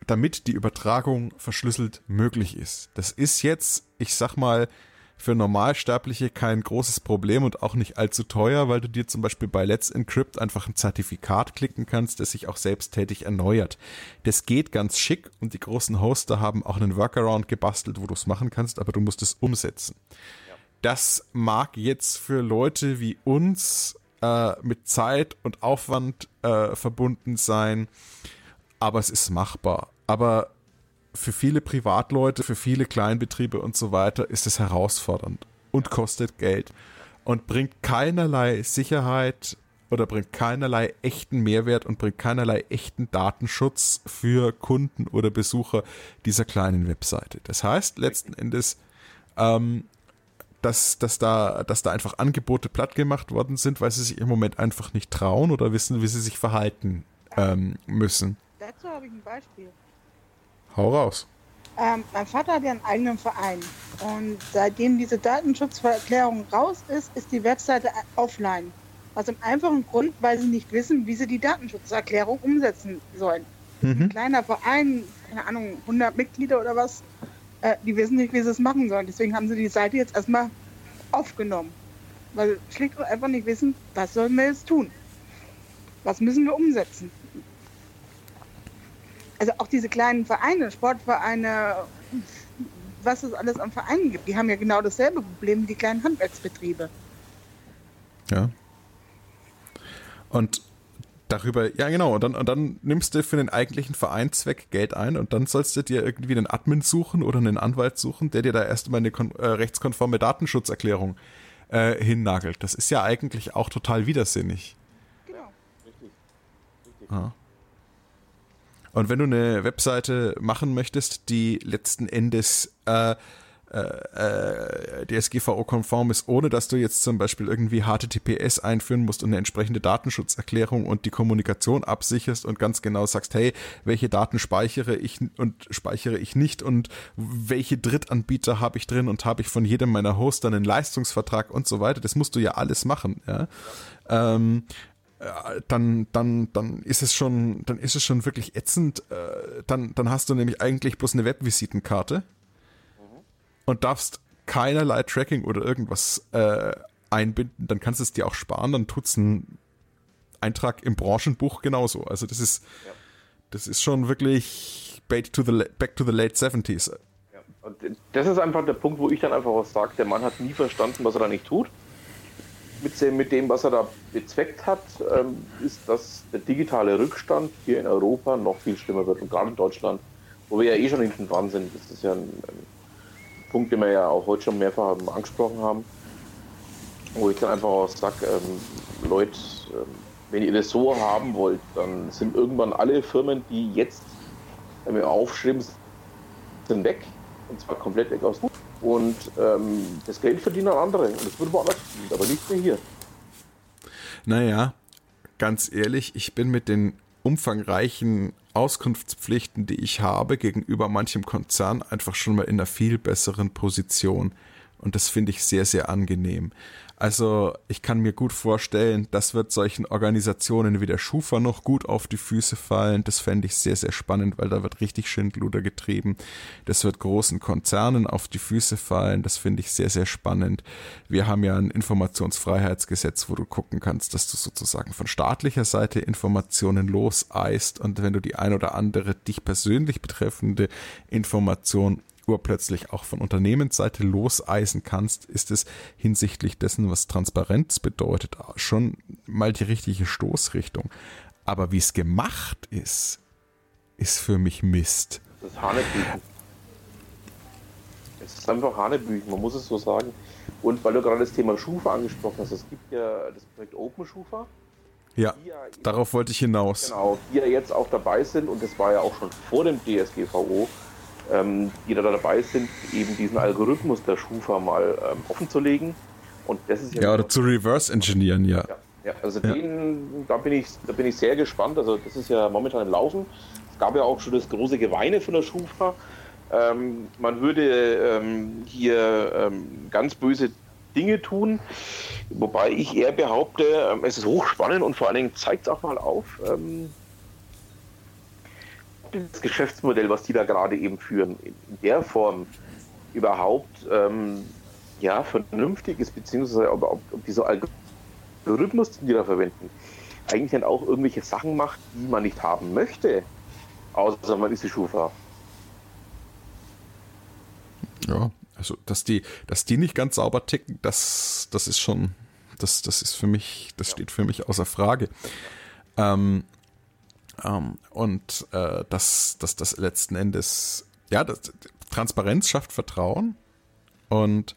damit die Übertragung verschlüsselt möglich ist. Das ist jetzt, ich sag mal, für Normalsterbliche kein großes Problem und auch nicht allzu teuer, weil du dir zum Beispiel bei Let's Encrypt einfach ein Zertifikat klicken kannst, das sich auch selbsttätig erneuert. Das geht ganz schick und die großen Hoster haben auch einen Workaround gebastelt, wo du es machen kannst, aber du musst es umsetzen. Ja. Das mag jetzt für Leute wie uns äh, mit Zeit und Aufwand äh, verbunden sein, aber es ist machbar. Aber für viele Privatleute, für viele Kleinbetriebe und so weiter ist es herausfordernd und kostet Geld und bringt keinerlei Sicherheit oder bringt keinerlei echten Mehrwert und bringt keinerlei echten Datenschutz für Kunden oder Besucher dieser kleinen Webseite. Das heißt letzten Endes, ähm, dass, dass, da, dass da einfach Angebote platt gemacht worden sind, weil sie sich im Moment einfach nicht trauen oder wissen, wie sie sich verhalten ähm, müssen. Dazu habe ich ein Beispiel. Hau raus. Ähm, mein Vater hat ja einen eigenen Verein. Und seitdem diese Datenschutzvererklärung raus ist, ist die Webseite offline. Aus dem einfachen Grund, weil sie nicht wissen, wie sie die Datenschutzerklärung umsetzen sollen. Mhm. Ein kleiner Verein, keine Ahnung, 100 Mitglieder oder was, äh, die wissen nicht, wie sie es machen sollen. Deswegen haben sie die Seite jetzt erstmal aufgenommen. Weil schlicht und einfach nicht wissen, was sollen wir jetzt tun? Was müssen wir umsetzen? Also auch diese kleinen Vereine, Sportvereine, was es alles an Vereinen gibt, die haben ja genau dasselbe Problem wie die kleinen Handwerksbetriebe. Ja. Und darüber, ja genau, und dann, und dann nimmst du für den eigentlichen Vereinszweck Geld ein und dann sollst du dir irgendwie einen Admin suchen oder einen Anwalt suchen, der dir da erstmal eine äh, rechtskonforme Datenschutzerklärung äh, hinnagelt. Das ist ja eigentlich auch total widersinnig. Genau, richtig. richtig. Ja. Und wenn du eine Webseite machen möchtest, die letzten Endes äh, äh, äh DSGVO-konform ist, ohne dass du jetzt zum Beispiel irgendwie HTTPS einführen musst und eine entsprechende Datenschutzerklärung und die Kommunikation absicherst und ganz genau sagst, hey, welche Daten speichere ich und speichere ich nicht und welche Drittanbieter habe ich drin und habe ich von jedem meiner Hoster einen Leistungsvertrag und so weiter. Das musst du ja alles machen. Ja. Ähm, äh, dann, dann, dann ist es schon, dann ist es schon wirklich ätzend. Äh, dann, dann hast du nämlich eigentlich bloß eine Webvisitenkarte und darfst keinerlei Tracking oder irgendwas äh, einbinden, dann kannst du es dir auch sparen, dann tut's ein Eintrag im Branchenbuch genauso. Also das ist, ja. das ist schon wirklich back to the, back to the late 70s. Ja. Und das ist einfach der Punkt, wo ich dann einfach was sage, der Mann hat nie verstanden, was er da nicht tut. Mit dem, dem was er da bezweckt hat, ähm, ist, dass der digitale Rückstand hier in Europa noch viel schlimmer wird und gerade in Deutschland, wo wir ja eh schon hinten dran sind. Das ist ja ein, ein Punkt, den wir ja auch heute schon mehrfach angesprochen haben, wo ich dann einfach auch sage, ähm, Leute, ähm, wenn ihr das so haben wollt, dann sind irgendwann alle Firmen, die jetzt ähm, aufschreiben, sind weg. Und zwar komplett weg aus. Und ähm, das Geld verdienen andere. Und das wird woanders verdient, aber nicht mehr hier. Naja, ganz ehrlich, ich bin mit den umfangreichen Auskunftspflichten, die ich habe gegenüber manchem Konzern, einfach schon mal in einer viel besseren Position. Und das finde ich sehr, sehr angenehm. Also ich kann mir gut vorstellen, das wird solchen Organisationen wie der Schufa noch gut auf die Füße fallen. Das fände ich sehr, sehr spannend, weil da wird richtig Schindluder getrieben. Das wird großen Konzernen auf die Füße fallen. Das finde ich sehr, sehr spannend. Wir haben ja ein Informationsfreiheitsgesetz, wo du gucken kannst, dass du sozusagen von staatlicher Seite Informationen loseist und wenn du die ein oder andere dich persönlich betreffende Information urplötzlich auch von Unternehmensseite loseisen kannst, ist es hinsichtlich dessen, was Transparenz bedeutet, schon mal die richtige Stoßrichtung. Aber wie es gemacht ist, ist für mich Mist. Das ist Hanebüchen. Es ist einfach Hanebüchen, man muss es so sagen. Und weil du gerade das Thema Schufa angesprochen hast, es gibt ja das Projekt Open Schufa. Ja, ja darauf wollte ich hinaus. Genau, die ja jetzt auch dabei sind und das war ja auch schon vor dem DSGVO ähm, die da dabei sind, eben diesen Algorithmus der Schufa mal ähm, offen zu legen. Und das ist ja, ja oder zu reverse engineeren, ja. ja. Ja, also ja. Den, da bin ich, da bin ich sehr gespannt. Also das ist ja momentan im Laufen. Es gab ja auch schon das große Geweine von der Schufa. Ähm, man würde ähm, hier ähm, ganz böse Dinge tun, wobei ich eher behaupte, ähm, es ist hochspannend und vor allen Dingen zeigt es auch mal auf, das Geschäftsmodell, was die da gerade eben führen, in der Form überhaupt ähm, ja, vernünftig ist, beziehungsweise ob, ob, ob dieser Algorithmus, den die da verwenden, eigentlich dann auch irgendwelche Sachen macht, die man nicht haben möchte, außer man ist die Schufa. Ja, also dass die, dass die nicht ganz sauber ticken, das, das ist schon, das, das ist für mich, das steht für mich außer Frage. Ähm, ähm, und äh, dass das, das letzten Endes, ja, das, Transparenz schafft Vertrauen und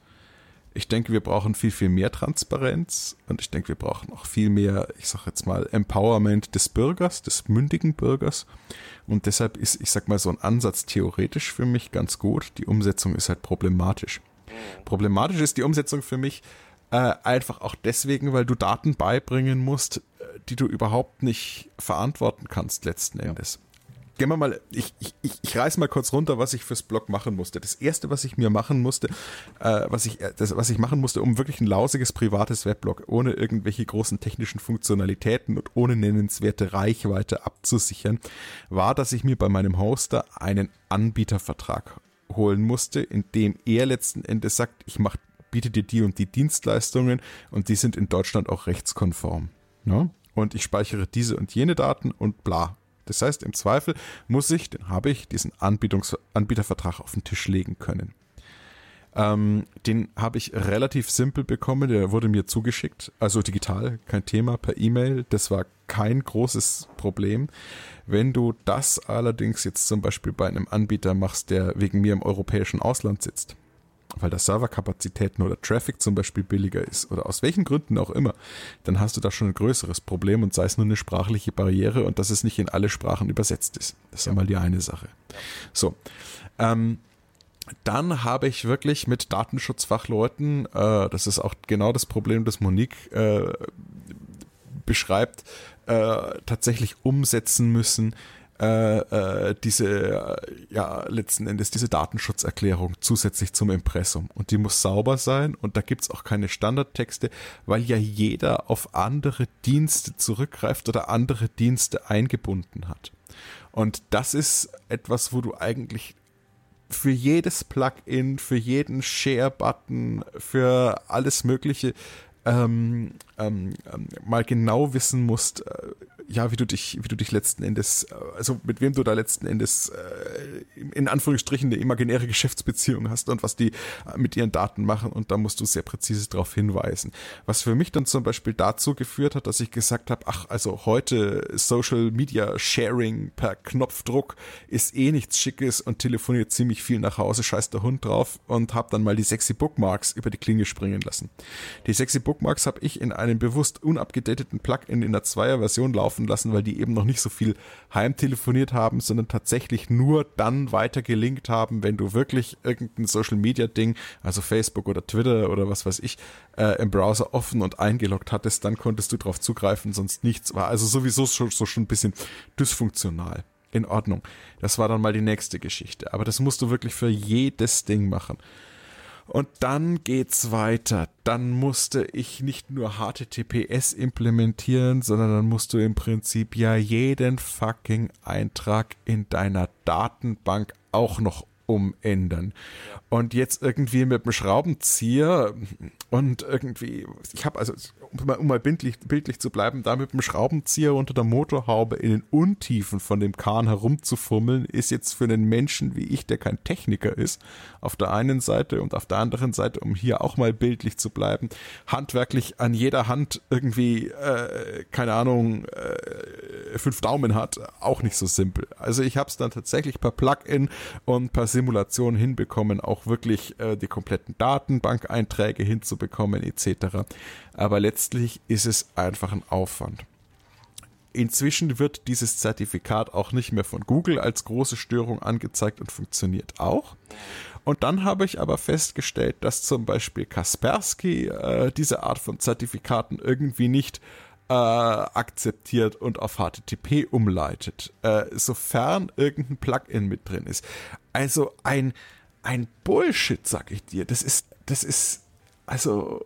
ich denke, wir brauchen viel, viel mehr Transparenz und ich denke, wir brauchen auch viel mehr, ich sage jetzt mal, Empowerment des Bürgers, des mündigen Bürgers. Und deshalb ist, ich sag mal, so ein Ansatz theoretisch für mich ganz gut. Die Umsetzung ist halt problematisch. Problematisch ist die Umsetzung für mich äh, einfach auch deswegen, weil du Daten beibringen musst, die du überhaupt nicht verantworten kannst letzten Endes. Ja. Gehen wir mal, ich, ich, ich reiß mal kurz runter, was ich fürs Blog machen musste. Das erste, was ich mir machen musste, äh, was ich, das, was ich machen musste, um wirklich ein lausiges privates Weblog ohne irgendwelche großen technischen Funktionalitäten und ohne nennenswerte Reichweite abzusichern, war, dass ich mir bei meinem Hoster einen Anbietervertrag holen musste, in dem er letzten Endes sagt, ich mach, biete dir die und die Dienstleistungen und die sind in Deutschland auch rechtskonform. Ne? Und ich speichere diese und jene Daten und bla. Das heißt, im Zweifel muss ich, den habe ich, diesen Anbietungs Anbietervertrag auf den Tisch legen können. Ähm, den habe ich relativ simpel bekommen, der wurde mir zugeschickt, also digital, kein Thema, per E-Mail. Das war kein großes Problem. Wenn du das allerdings jetzt zum Beispiel bei einem Anbieter machst, der wegen mir im europäischen Ausland sitzt, weil da Serverkapazitäten oder Traffic zum Beispiel billiger ist oder aus welchen Gründen auch immer, dann hast du da schon ein größeres Problem und sei es nur eine sprachliche Barriere und dass es nicht in alle Sprachen übersetzt ist. Das ist einmal die eine Sache. So. Ähm, dann habe ich wirklich mit Datenschutzfachleuten, äh, das ist auch genau das Problem, das Monique äh, beschreibt, äh, tatsächlich umsetzen müssen, äh, äh, diese, ja, letzten Endes diese Datenschutzerklärung zusätzlich zum Impressum. Und die muss sauber sein und da gibt's auch keine Standardtexte, weil ja jeder auf andere Dienste zurückgreift oder andere Dienste eingebunden hat. Und das ist etwas, wo du eigentlich für jedes Plugin, für jeden Share-Button, für alles Mögliche ähm, ähm, ähm, mal genau wissen musst, äh, ja, wie du dich, wie du dich letzten Endes, äh, also mit wem du da letzten Endes äh, in Anführungsstrichen eine imaginäre Geschäftsbeziehung hast und was die äh, mit ihren Daten machen und da musst du sehr präzise darauf hinweisen. Was für mich dann zum Beispiel dazu geführt hat, dass ich gesagt habe, ach, also heute Social Media Sharing per Knopfdruck ist eh nichts Schickes und telefoniert ziemlich viel nach Hause, scheißt der Hund drauf und habe dann mal die sexy Bookmarks über die Klinge springen lassen. Die sexy Bookmarks habe ich in einem bewusst unabgedateten Plugin in der Zweier-Version laufen lassen, weil die eben noch nicht so viel heimtelefoniert haben, sondern tatsächlich nur dann weiter gelinkt haben, wenn du wirklich irgendein Social-Media-Ding, also Facebook oder Twitter oder was weiß ich, äh, im Browser offen und eingeloggt hattest, dann konntest du darauf zugreifen, sonst nichts. War also sowieso schon, so schon ein bisschen dysfunktional in Ordnung. Das war dann mal die nächste Geschichte. Aber das musst du wirklich für jedes Ding machen. Und dann geht's weiter. Dann musste ich nicht nur HTTPS implementieren, sondern dann musst du im Prinzip ja jeden fucking Eintrag in deiner Datenbank auch noch umändern. Und jetzt irgendwie mit dem Schraubenzieher und irgendwie, ich habe also, um mal, um mal bildlich, bildlich zu bleiben, da mit dem Schraubenzieher unter der Motorhaube in den Untiefen von dem Kahn herumzufummeln, ist jetzt für einen Menschen wie ich, der kein Techniker ist, auf der einen Seite und auf der anderen Seite, um hier auch mal bildlich zu bleiben, handwerklich an jeder Hand irgendwie, äh, keine Ahnung, äh, fünf Daumen hat, auch nicht so simpel. Also ich habe es dann tatsächlich per Plugin und per Simulation hinbekommen, auch wirklich äh, die kompletten Datenbank-Einträge hinzubekommen etc. Aber letztlich ist es einfach ein Aufwand. Inzwischen wird dieses Zertifikat auch nicht mehr von Google als große Störung angezeigt und funktioniert auch. Und dann habe ich aber festgestellt, dass zum Beispiel Kaspersky äh, diese Art von Zertifikaten irgendwie nicht äh, akzeptiert und auf HTTP umleitet, äh, sofern irgendein Plugin mit drin ist. Also ein, ein Bullshit, sag ich dir. Das ist, das ist, also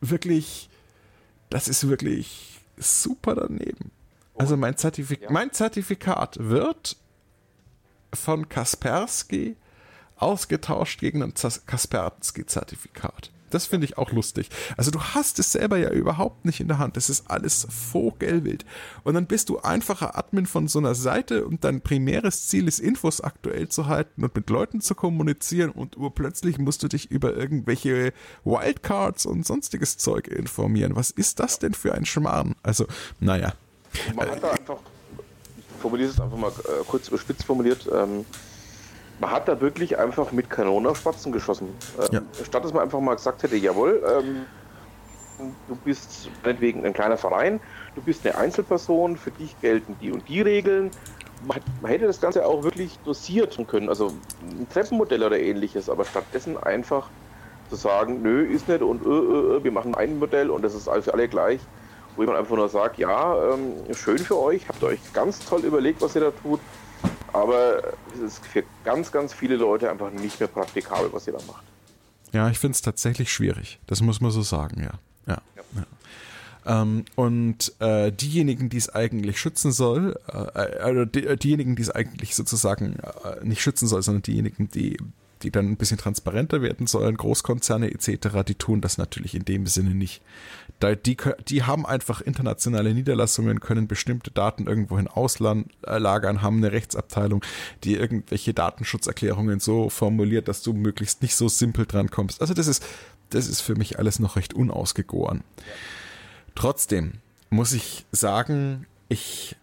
wirklich, das ist wirklich super daneben. Also mein, Zertifik ja. mein Zertifikat wird von Kaspersky ausgetauscht gegen ein Kaspersky-Zertifikat. Das finde ich auch lustig. Also du hast es selber ja überhaupt nicht in der Hand. Das ist alles vogelwild. Und dann bist du einfacher Admin von so einer Seite und dein primäres Ziel ist, Infos aktuell zu halten und mit Leuten zu kommunizieren und urplötzlich musst du dich über irgendwelche Wildcards und sonstiges Zeug informieren. Was ist das denn für ein Schmarrn? Also, naja. Man hat da einfach, ich formuliere es einfach mal äh, kurz überspitzt formuliert, ähm, man hat da wirklich einfach mit Kanonen auf Spatzen geschossen. Ähm, ja. Statt dass man einfach mal gesagt hätte, jawohl, ähm, du bist meinetwegen ein kleiner Verein, du bist eine Einzelperson, für dich gelten die und die Regeln. Man, man hätte das Ganze auch wirklich dosiert können, also ein Treppenmodell oder ähnliches, aber stattdessen einfach zu sagen, nö, ist nicht und äh, äh, äh wir machen ein Modell und das ist für alle gleich, wo man einfach nur sagt, ja, ähm, schön für euch, habt ihr euch ganz toll überlegt, was ihr da tut, aber es ist für ganz, ganz viele Leute einfach nicht mehr praktikabel, was ihr da macht. Ja, ich finde es tatsächlich schwierig. Das muss man so sagen, ja. ja, ja. ja. Ähm, und äh, diejenigen, die es eigentlich schützen soll, äh, äh, die, äh, diejenigen, die es eigentlich sozusagen äh, nicht schützen soll, sondern diejenigen, die die dann ein bisschen transparenter werden sollen, Großkonzerne etc., die tun das natürlich in dem Sinne nicht. Da, die, die haben einfach internationale Niederlassungen, können bestimmte Daten irgendwohin auslagern, haben eine Rechtsabteilung, die irgendwelche Datenschutzerklärungen so formuliert, dass du möglichst nicht so simpel dran kommst. Also das ist, das ist für mich alles noch recht unausgegoren. Trotzdem muss ich sagen, ich,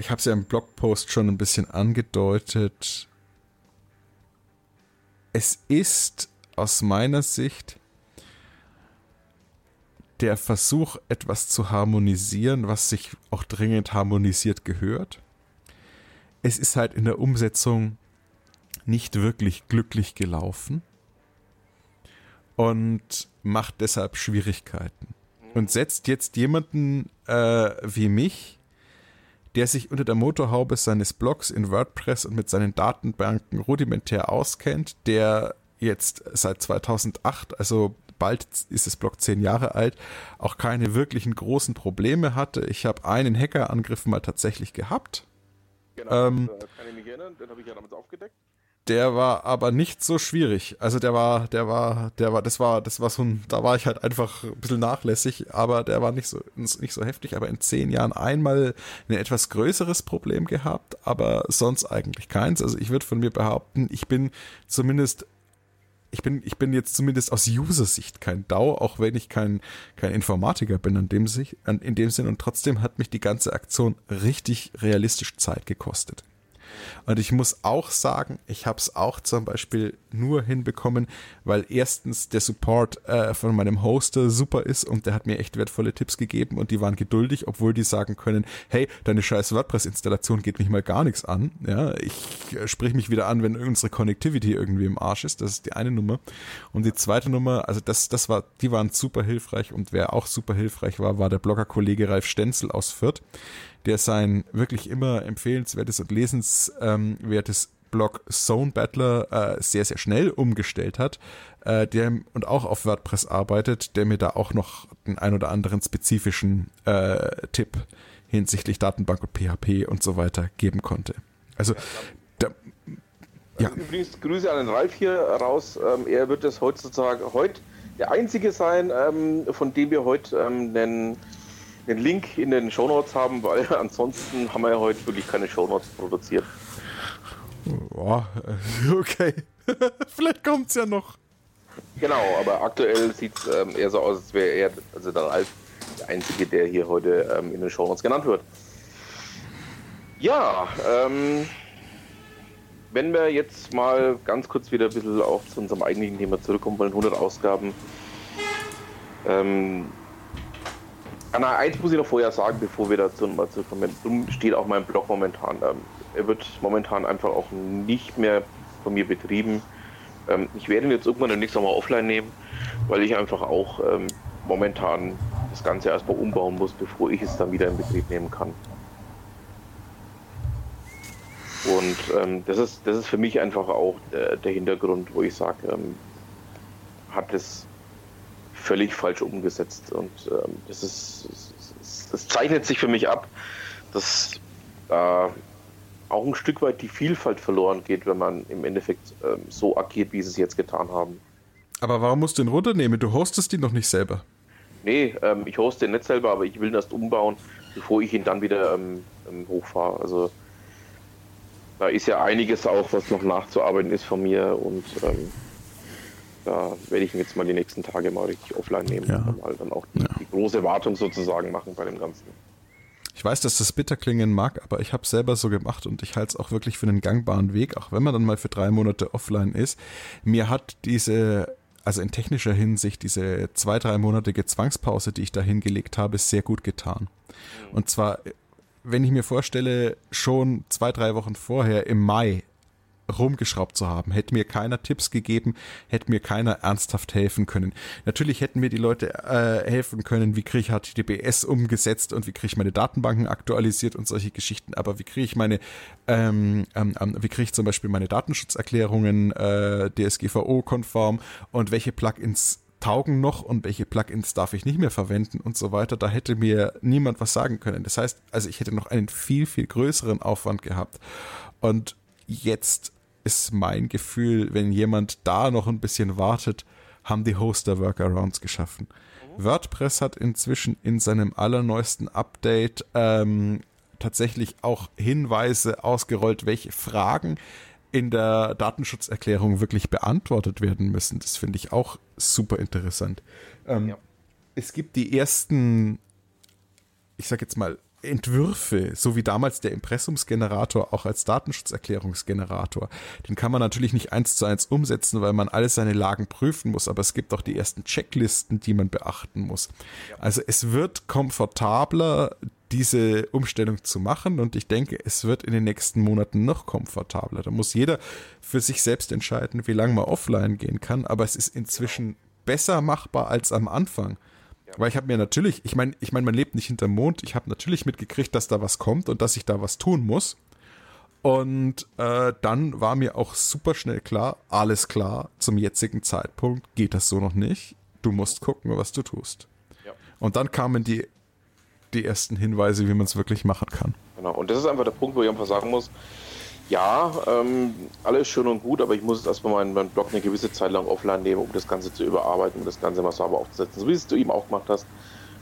ich habe es ja im Blogpost schon ein bisschen angedeutet, es ist aus meiner Sicht der Versuch, etwas zu harmonisieren, was sich auch dringend harmonisiert gehört. Es ist halt in der Umsetzung nicht wirklich glücklich gelaufen und macht deshalb Schwierigkeiten. Und setzt jetzt jemanden äh, wie mich, der sich unter der Motorhaube seines Blogs in WordPress und mit seinen Datenbanken rudimentär auskennt, der jetzt seit 2008, also bald ist das Blog zehn Jahre alt, auch keine wirklichen großen Probleme hatte. Ich habe einen Hackerangriff mal tatsächlich gehabt. Genau, ähm, kann ich mich erinnern, den habe ich ja damals aufgedeckt. Der war aber nicht so schwierig. Also der war, der war, der war, das war, das war so ein, da war ich halt einfach ein bisschen nachlässig, aber der war nicht so, nicht so heftig, aber in zehn Jahren einmal ein etwas größeres Problem gehabt, aber sonst eigentlich keins. Also ich würde von mir behaupten, ich bin zumindest ich bin, ich bin jetzt zumindest aus User-Sicht kein DAO, auch wenn ich kein, kein Informatiker bin in dem, sich, in dem Sinn. Und trotzdem hat mich die ganze Aktion richtig realistisch Zeit gekostet. Und ich muss auch sagen, ich habe es auch zum Beispiel nur hinbekommen, weil erstens der Support äh, von meinem Hoster super ist und der hat mir echt wertvolle Tipps gegeben und die waren geduldig, obwohl die sagen können, hey, deine scheiß WordPress-Installation geht mich mal gar nichts an. Ja, ich äh, sprich mich wieder an, wenn unsere Connectivity irgendwie im Arsch ist. Das ist die eine Nummer. Und die zweite Nummer, also das, das war, die waren super hilfreich und wer auch super hilfreich war, war der Blogger-Kollege Ralf Stenzel aus Fürth der sein wirklich immer empfehlenswertes und lesenswertes Blog Zone Battler äh, sehr, sehr schnell umgestellt hat, äh, der und auch auf WordPress arbeitet, der mir da auch noch den ein oder anderen spezifischen äh, Tipp hinsichtlich Datenbank und PHP und so weiter geben konnte. Also, da, ja. Also übrigens Grüße an den Ralf hier raus. Ähm, er wird es heutzutage heute der einzige sein, ähm, von dem wir heute ähm, einen den Link in den Shownotes haben, weil ansonsten haben wir ja heute wirklich keine Shownotes produziert. Oh, okay. Vielleicht kommt es ja noch. Genau, aber aktuell sieht es ähm, eher so aus, als wäre er, also der Ralf, der Einzige, der hier heute ähm, in den Shownotes genannt wird. Ja, ähm, wenn wir jetzt mal ganz kurz wieder ein bisschen auch zu unserem eigentlichen Thema zurückkommen wollen, 100 Ausgaben. Ähm, na, eins muss ich noch vorher sagen, bevor wir dazu mal zurückkommen. Darum steht auch mein Blog momentan. Ähm, er wird momentan einfach auch nicht mehr von mir betrieben. Ähm, ich werde ihn jetzt irgendwann demnächst nochmal offline nehmen, weil ich einfach auch ähm, momentan das Ganze erstmal umbauen muss, bevor ich es dann wieder in Betrieb nehmen kann. Und ähm, das, ist, das ist für mich einfach auch der, der Hintergrund, wo ich sage, ähm, hat es völlig falsch umgesetzt. Und ähm, das ist, das zeichnet sich für mich ab, dass da auch ein Stück weit die Vielfalt verloren geht, wenn man im Endeffekt ähm, so agiert, wie sie es jetzt getan haben. Aber warum musst du den runternehmen? Du hostest ihn noch nicht selber. Nee, ähm, ich hoste den nicht selber, aber ich will ihn erst umbauen, bevor ich ihn dann wieder ähm, ähm hochfahre. Also da ist ja einiges auch, was noch nachzuarbeiten ist von mir und ähm, da werde ich jetzt mal die nächsten Tage mal richtig offline nehmen ja. und mal dann auch die, ja. die, große Wartung sozusagen machen bei dem Ganzen. Ich weiß, dass das bitter klingen mag, aber ich habe es selber so gemacht und ich halte es auch wirklich für einen gangbaren Weg, auch wenn man dann mal für drei Monate offline ist. Mir hat diese, also in technischer Hinsicht, diese zwei, drei monatige Zwangspause, die ich da hingelegt habe, sehr gut getan. Und zwar, wenn ich mir vorstelle, schon zwei, drei Wochen vorher im Mai rumgeschraubt zu haben. Hätte mir keiner Tipps gegeben, hätte mir keiner ernsthaft helfen können. Natürlich hätten mir die Leute äh, helfen können, wie kriege ich HTTPS umgesetzt und wie kriege ich meine Datenbanken aktualisiert und solche Geschichten. Aber wie kriege ich meine, ähm, ähm, ähm wie kriege ich zum Beispiel meine Datenschutzerklärungen äh, DSGVO-konform und welche Plugins taugen noch und welche Plugins darf ich nicht mehr verwenden und so weiter. Da hätte mir niemand was sagen können. Das heißt, also ich hätte noch einen viel, viel größeren Aufwand gehabt. Und jetzt ist mein Gefühl, wenn jemand da noch ein bisschen wartet, haben die Hoster Workarounds geschaffen. Mhm. WordPress hat inzwischen in seinem allerneuesten Update ähm, tatsächlich auch Hinweise ausgerollt, welche Fragen in der Datenschutzerklärung wirklich beantwortet werden müssen. Das finde ich auch super interessant. Ähm, ja. Es gibt die ersten, ich sag jetzt mal, Entwürfe, so wie damals der Impressumsgenerator auch als Datenschutzerklärungsgenerator. Den kann man natürlich nicht eins zu eins umsetzen, weil man alle seine Lagen prüfen muss, aber es gibt auch die ersten Checklisten, die man beachten muss. Also es wird komfortabler, diese Umstellung zu machen und ich denke, es wird in den nächsten Monaten noch komfortabler. Da muss jeder für sich selbst entscheiden, wie lange man offline gehen kann, aber es ist inzwischen besser machbar als am Anfang. Weil ich habe mir natürlich, ich meine, ich meine, man lebt nicht hinterm Mond. Ich habe natürlich mitgekriegt, dass da was kommt und dass ich da was tun muss. Und äh, dann war mir auch super schnell klar, alles klar, zum jetzigen Zeitpunkt geht das so noch nicht. Du musst gucken, was du tust. Ja. Und dann kamen die, die ersten Hinweise, wie man es wirklich machen kann. Genau, und das ist einfach der Punkt, wo ich einfach sagen muss, ja, ähm, alles schön und gut, aber ich muss erstmal meinen, meinen Blog eine gewisse Zeit lang offline nehmen, um das Ganze zu überarbeiten, um das Ganze mal sauber aufzusetzen, so wie es du eben auch gemacht hast,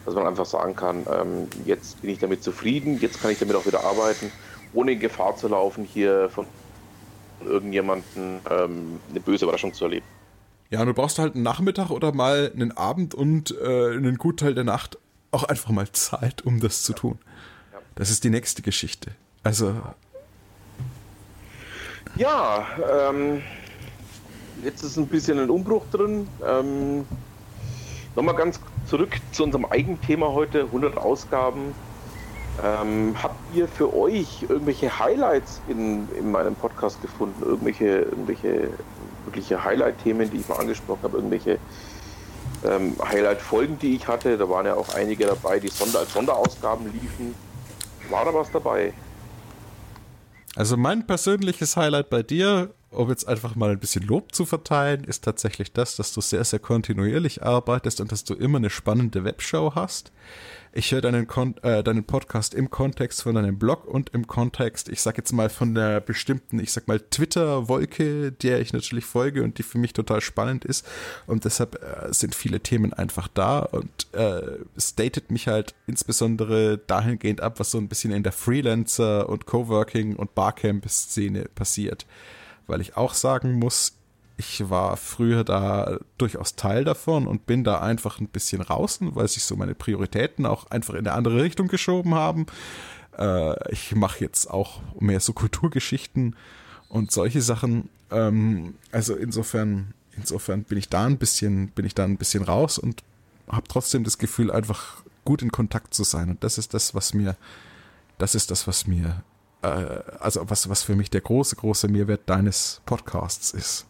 dass man einfach sagen kann, ähm, jetzt bin ich damit zufrieden, jetzt kann ich damit auch wieder arbeiten, ohne in Gefahr zu laufen, hier von irgendjemanden ähm, eine böse Überraschung zu erleben. Ja, du brauchst halt einen Nachmittag oder mal einen Abend und äh, einen Gutteil der Nacht auch einfach mal Zeit, um das zu tun. Das ist die nächste Geschichte. Also ja, ähm, jetzt ist ein bisschen ein Umbruch drin. Ähm, Nochmal ganz zurück zu unserem Eigenthema heute, 100 Ausgaben. Ähm, habt ihr für euch irgendwelche Highlights in, in meinem Podcast gefunden? Irgendwelche, irgendwelche wirkliche Highlight-Themen, die ich mal angesprochen habe? Irgendwelche ähm, Highlight-Folgen, die ich hatte? Da waren ja auch einige dabei, die Sonder als Sonderausgaben liefen. War da was dabei? Also mein persönliches Highlight bei dir, um jetzt einfach mal ein bisschen Lob zu verteilen, ist tatsächlich das, dass du sehr, sehr kontinuierlich arbeitest und dass du immer eine spannende Webshow hast. Ich höre deinen, äh, deinen Podcast im Kontext von deinem Blog und im Kontext, ich sag jetzt mal von der bestimmten, ich sag mal Twitter-Wolke, der ich natürlich folge und die für mich total spannend ist. Und deshalb äh, sind viele Themen einfach da und äh, es datet mich halt insbesondere dahingehend ab, was so ein bisschen in der Freelancer- und Coworking- und Barcamp-Szene passiert. Weil ich auch sagen muss, ich war früher da durchaus Teil davon und bin da einfach ein bisschen raus, weil sich so meine Prioritäten auch einfach in eine andere Richtung geschoben haben. Äh, ich mache jetzt auch mehr so Kulturgeschichten und solche Sachen. Ähm, also insofern, insofern bin ich da ein bisschen, bin ich da ein bisschen raus und habe trotzdem das Gefühl, einfach gut in Kontakt zu sein. Und das ist das, was mir, das ist das, was mir, äh, also was, was für mich der große, große Mehrwert deines Podcasts ist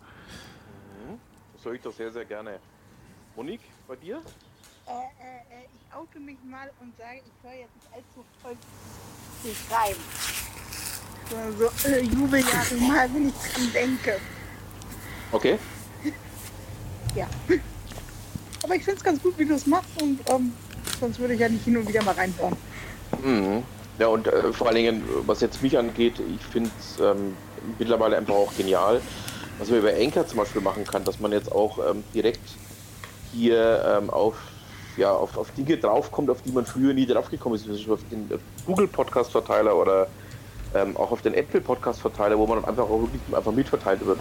höre ich doch sehr, sehr gerne. Monique, bei dir? Äh, äh, äh, ich oute mich mal und sage, ich höre jetzt nicht allzu voll zu schreiben. So, äh, Jubeljahre mal, wenn ich dran denke. Okay. Ja. Aber ich finde es ganz gut, wie du es machst und ähm, sonst würde ich ja nicht hin und wieder mal reinhören. Mhm. Ja, und äh, vor allen Dingen, was jetzt mich angeht, ich finde es ähm, mittlerweile einfach auch genial, was man über Anchor zum Beispiel machen kann, dass man jetzt auch ähm, direkt hier ähm, auf, ja, auf, auf Dinge draufkommt, auf die man früher nie draufgekommen ist, zum Beispiel auf den äh, Google Podcast Verteiler oder ähm, auch auf den Apple Podcast Verteiler, wo man dann einfach auch wirklich einfach mitverteilt wird,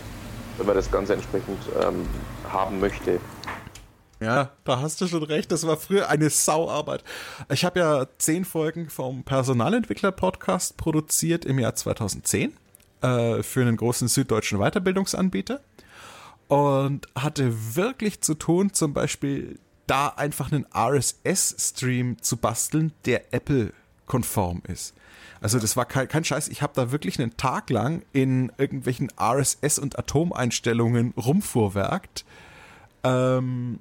wenn man das Ganze entsprechend ähm, haben möchte. Ja, da hast du schon recht. Das war früher eine Sauarbeit. Ich habe ja zehn Folgen vom Personalentwickler-Podcast produziert im Jahr 2010 äh, für einen großen süddeutschen Weiterbildungsanbieter und hatte wirklich zu tun, zum Beispiel da einfach einen RSS-Stream zu basteln, der Apple-konform ist. Also das war kein, kein Scheiß. Ich habe da wirklich einen Tag lang in irgendwelchen RSS- und Atomeinstellungen rumfuhrwerkt. Ähm,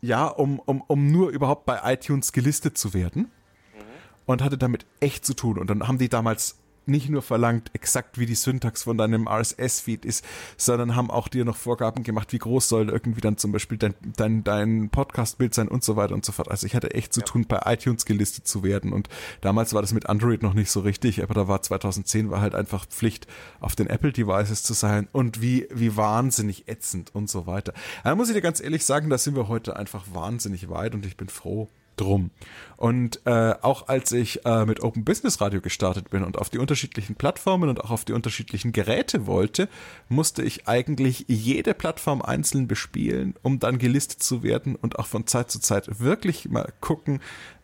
ja, um, um, um nur überhaupt bei iTunes gelistet zu werden. Mhm. Und hatte damit echt zu tun. Und dann haben die damals nicht nur verlangt, exakt wie die Syntax von deinem RSS-Feed ist, sondern haben auch dir noch Vorgaben gemacht, wie groß soll irgendwie dann zum Beispiel dein, dein, dein Podcast-Bild sein und so weiter und so fort. Also ich hatte echt zu ja. tun, bei iTunes gelistet zu werden und damals war das mit Android noch nicht so richtig, aber da war 2010 war halt einfach Pflicht, auf den Apple-Devices zu sein und wie, wie wahnsinnig ätzend und so weiter. Da muss ich dir ganz ehrlich sagen, da sind wir heute einfach wahnsinnig weit und ich bin froh, drum. Und äh, auch als ich äh, mit Open Business Radio gestartet bin und auf die unterschiedlichen Plattformen und auch auf die unterschiedlichen Geräte wollte, musste ich eigentlich jede Plattform einzeln bespielen, um dann gelistet zu werden und auch von Zeit zu Zeit wirklich mal gucken,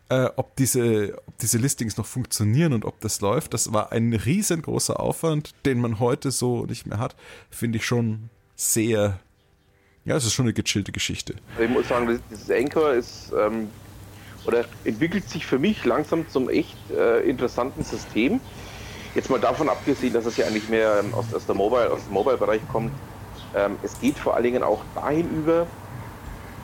äh, ob, diese, ob diese Listings noch funktionieren und ob das läuft. Das war ein riesengroßer Aufwand, den man heute so nicht mehr hat. Finde ich schon sehr ja, es ist schon eine gechillte Geschichte. Ich muss sagen, dieses Anchor ist ähm, oder entwickelt sich für mich langsam zum echt äh, interessanten System. Jetzt mal davon abgesehen, dass es ja eigentlich mehr ähm, aus, aus, der Mobile, aus dem Mobile-Bereich kommt. Ähm, es geht vor allen Dingen auch dahin über,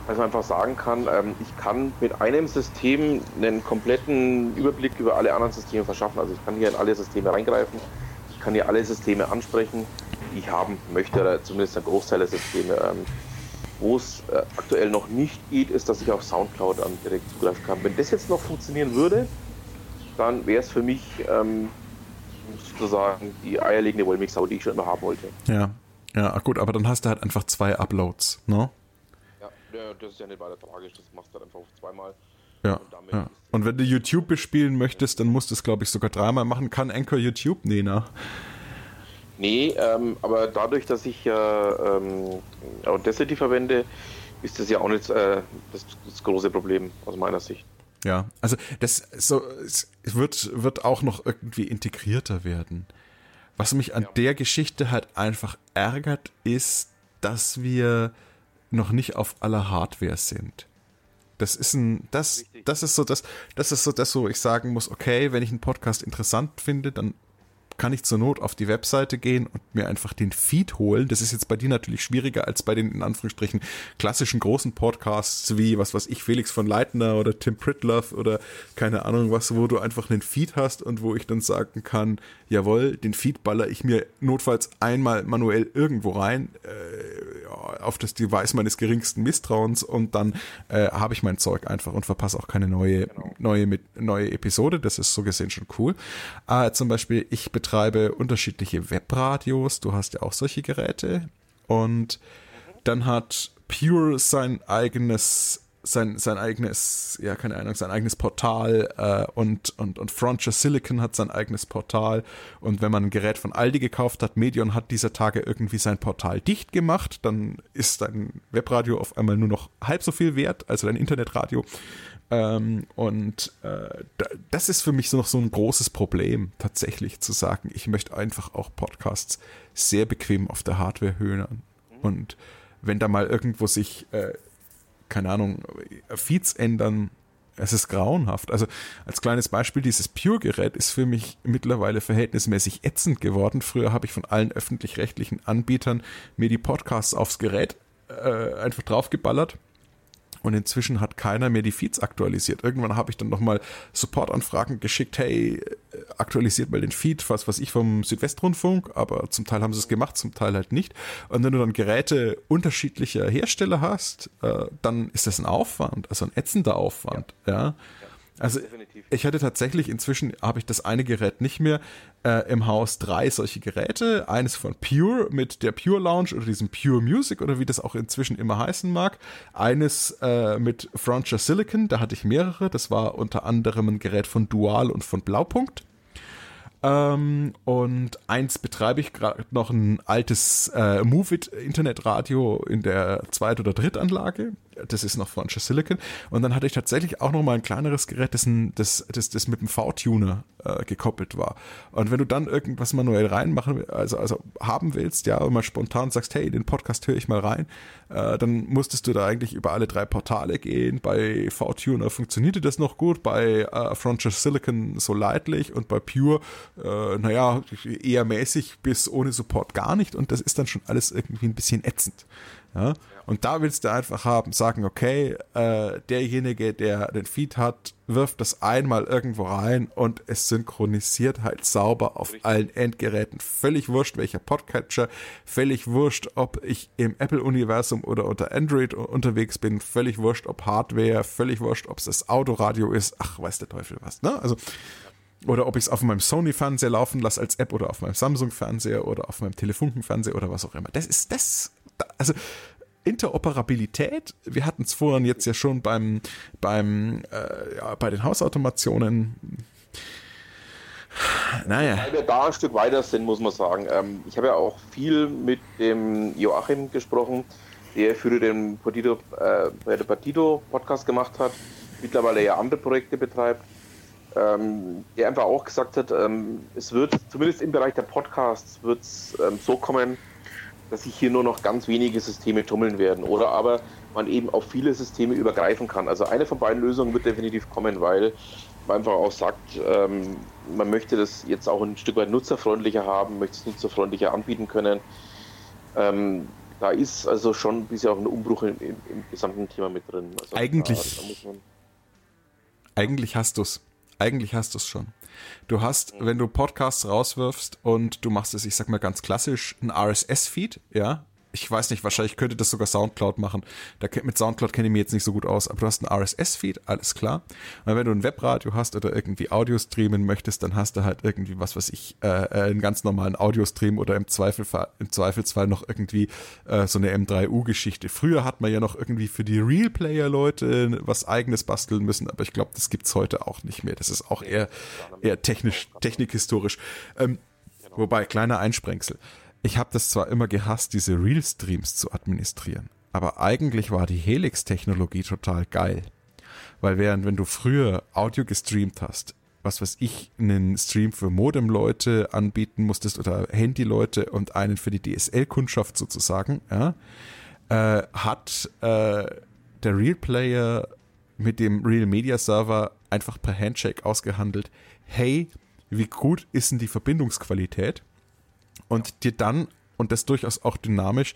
dass man einfach sagen kann, ähm, ich kann mit einem System einen kompletten Überblick über alle anderen Systeme verschaffen. Also ich kann hier in alle Systeme reingreifen, ich kann hier alle Systeme ansprechen, die ich haben möchte, oder zumindest ein Großteil der Systeme. Ähm, wo es äh, aktuell noch nicht geht, ist, dass ich auf Soundcloud dann direkt zugreifen kann. Wenn das jetzt noch funktionieren würde, dann wäre es für mich ähm, sozusagen die eierlegende Wollmilchsau, die ich schon immer haben wollte. Ja, ja, gut, aber dann hast du halt einfach zwei Uploads, ne? Ja, das ist ja nicht weiter tragisch, das machst du halt einfach zweimal. Ja, und, ja. und wenn du YouTube bespielen möchtest, dann musst du es, glaube ich, sogar dreimal machen. Kann Anchor YouTube? Nee, ne? Nee, ähm, aber dadurch, dass ich ja ähm, Audacity verwende, ist das ja auch nicht äh, das, das, große Problem aus meiner Sicht. Ja, also das so es wird wird auch noch irgendwie integrierter werden. Was mich an ja. der Geschichte halt einfach ärgert, ist, dass wir noch nicht auf aller Hardware sind. Das ist ein, das, das ist so das, das ist so das, wo ich sagen muss, okay, wenn ich einen Podcast interessant finde, dann kann ich zur Not auf die Webseite gehen und mir einfach den Feed holen. Das ist jetzt bei dir natürlich schwieriger als bei den in Anführungsstrichen klassischen großen Podcasts wie was was ich Felix von Leitner oder Tim Pritloff oder keine Ahnung was, wo du einfach einen Feed hast und wo ich dann sagen kann, jawohl, den Feed baller ich mir notfalls einmal manuell irgendwo rein äh, auf das Device meines geringsten Misstrauens und dann äh, habe ich mein Zeug einfach und verpasse auch keine neue genau. neue mit neue Episode. Das ist so gesehen schon cool. Äh, zum Beispiel ich betreibe betreibe unterschiedliche Webradios. Du hast ja auch solche Geräte. Und dann hat Pure sein eigenes sein, sein eigenes, ja, keine Ahnung, sein eigenes Portal äh, und, und, und Frontier Silicon hat sein eigenes Portal. Und wenn man ein Gerät von Aldi gekauft hat, Medion hat dieser Tage irgendwie sein Portal dicht gemacht, dann ist dein Webradio auf einmal nur noch halb so viel wert, also dein Internetradio. Ähm, und äh, das ist für mich so noch so ein großes Problem, tatsächlich zu sagen, ich möchte einfach auch Podcasts sehr bequem auf der Hardware hören. Und wenn da mal irgendwo sich, äh, keine Ahnung, Feeds ändern, es ist grauenhaft. Also als kleines Beispiel, dieses Pure-Gerät ist für mich mittlerweile verhältnismäßig ätzend geworden. Früher habe ich von allen öffentlich-rechtlichen Anbietern mir die Podcasts aufs Gerät äh, einfach draufgeballert und inzwischen hat keiner mehr die Feeds aktualisiert. Irgendwann habe ich dann nochmal Supportanfragen geschickt, hey, aktualisiert mal den Feed, was was ich vom Südwestrundfunk, aber zum Teil haben sie es gemacht, zum Teil halt nicht. Und wenn du dann Geräte unterschiedlicher Hersteller hast, äh, dann ist das ein Aufwand, also ein ätzender Aufwand, ja. ja. Also Definitiv. ich hatte tatsächlich inzwischen habe ich das eine Gerät nicht mehr äh, im Haus drei solche Geräte. Eines von Pure mit der Pure Lounge oder diesem Pure Music oder wie das auch inzwischen immer heißen mag. Eines äh, mit Frontier Silicon, da hatte ich mehrere. Das war unter anderem ein Gerät von Dual und von Blaupunkt. Ähm, und eins betreibe ich gerade noch ein altes äh, Move-It Internetradio in der Zweit- oder Drittanlage. Das ist noch von Silicon. Und dann hatte ich tatsächlich auch noch mal ein kleineres Gerät, das, das, das, das mit einem V-Tuner äh, gekoppelt war. Und wenn du dann irgendwas manuell reinmachen, also, also haben willst, ja, und mal spontan sagst, hey, den Podcast höre ich mal rein, äh, dann musstest du da eigentlich über alle drei Portale gehen. Bei V-Tuner funktionierte das noch gut, bei äh, Frontier Silicon so leidlich und bei Pure, äh, naja, eher mäßig bis ohne Support gar nicht. Und das ist dann schon alles irgendwie ein bisschen ätzend. Ja? Und da willst du einfach haben, sagen, okay, äh, derjenige, der den Feed hat, wirft das einmal irgendwo rein und es synchronisiert halt sauber auf allen Endgeräten. Völlig wurscht, welcher Podcatcher, völlig wurscht, ob ich im Apple-Universum oder unter Android unterwegs bin, völlig wurscht, ob Hardware, völlig wurscht, ob es das Autoradio ist, ach, weiß der Teufel was, ne? Also, oder ob ich es auf meinem Sony-Fernseher laufen lasse als App oder auf meinem Samsung-Fernseher oder auf meinem Telefunkenfernseher oder was auch immer. Das ist das, also Interoperabilität, wir hatten es vorhin jetzt ja schon beim, beim äh, ja, bei den Hausautomationen. Naja. Weil wir da ein Stück weiter sind, muss man sagen. Ähm, ich habe ja auch viel mit dem Joachim gesprochen, der für den Partido, äh, der Partido Podcast gemacht hat, mittlerweile ja andere Projekte betreibt. Ähm, der einfach auch gesagt hat, ähm, es wird zumindest im Bereich der Podcasts wird ähm, so kommen, dass sich hier nur noch ganz wenige Systeme tummeln werden oder aber man eben auf viele Systeme übergreifen kann. Also eine von beiden Lösungen wird definitiv kommen, weil man einfach auch sagt, ähm, man möchte das jetzt auch ein Stück weit nutzerfreundlicher haben, möchte es nutzerfreundlicher anbieten können. Ähm, da ist also schon bisher auch ein Umbruch im, im, im gesamten Thema mit drin. Also eigentlich, da, da eigentlich hast du es. Eigentlich hast du es schon. Du hast, wenn du Podcasts rauswirfst und du machst es, ich sag mal ganz klassisch, ein RSS-Feed, ja, ich weiß nicht, wahrscheinlich könnte das sogar Soundcloud machen. Da, mit Soundcloud kenne ich mich jetzt nicht so gut aus, aber du hast einen RSS-Feed, alles klar. Und wenn du ein Webradio hast oder irgendwie Audio streamen möchtest, dann hast du halt irgendwie, was weiß ich, äh, äh einen ganz normalen Audiostream oder im, Zweifelsfall, im Zweifelsfall noch irgendwie äh, so eine M3U-Geschichte. Früher hat man ja noch irgendwie für die Real-Player-Leute was eigenes basteln müssen, aber ich glaube, das gibt's heute auch nicht mehr. Das ist auch eher, eher technisch, technikhistorisch. Ähm, wobei, kleiner Einsprengsel ich habe das zwar immer gehasst, diese Real-Streams zu administrieren, aber eigentlich war die Helix-Technologie total geil. Weil während, wenn du früher Audio gestreamt hast, was weiß ich, einen Stream für Modem-Leute anbieten musstest oder Handy-Leute und einen für die DSL-Kundschaft sozusagen, ja, äh, hat äh, der Real Player mit dem Real Media Server einfach per Handshake ausgehandelt, hey, wie gut ist denn die Verbindungsqualität? Und dir dann, und das durchaus auch dynamisch,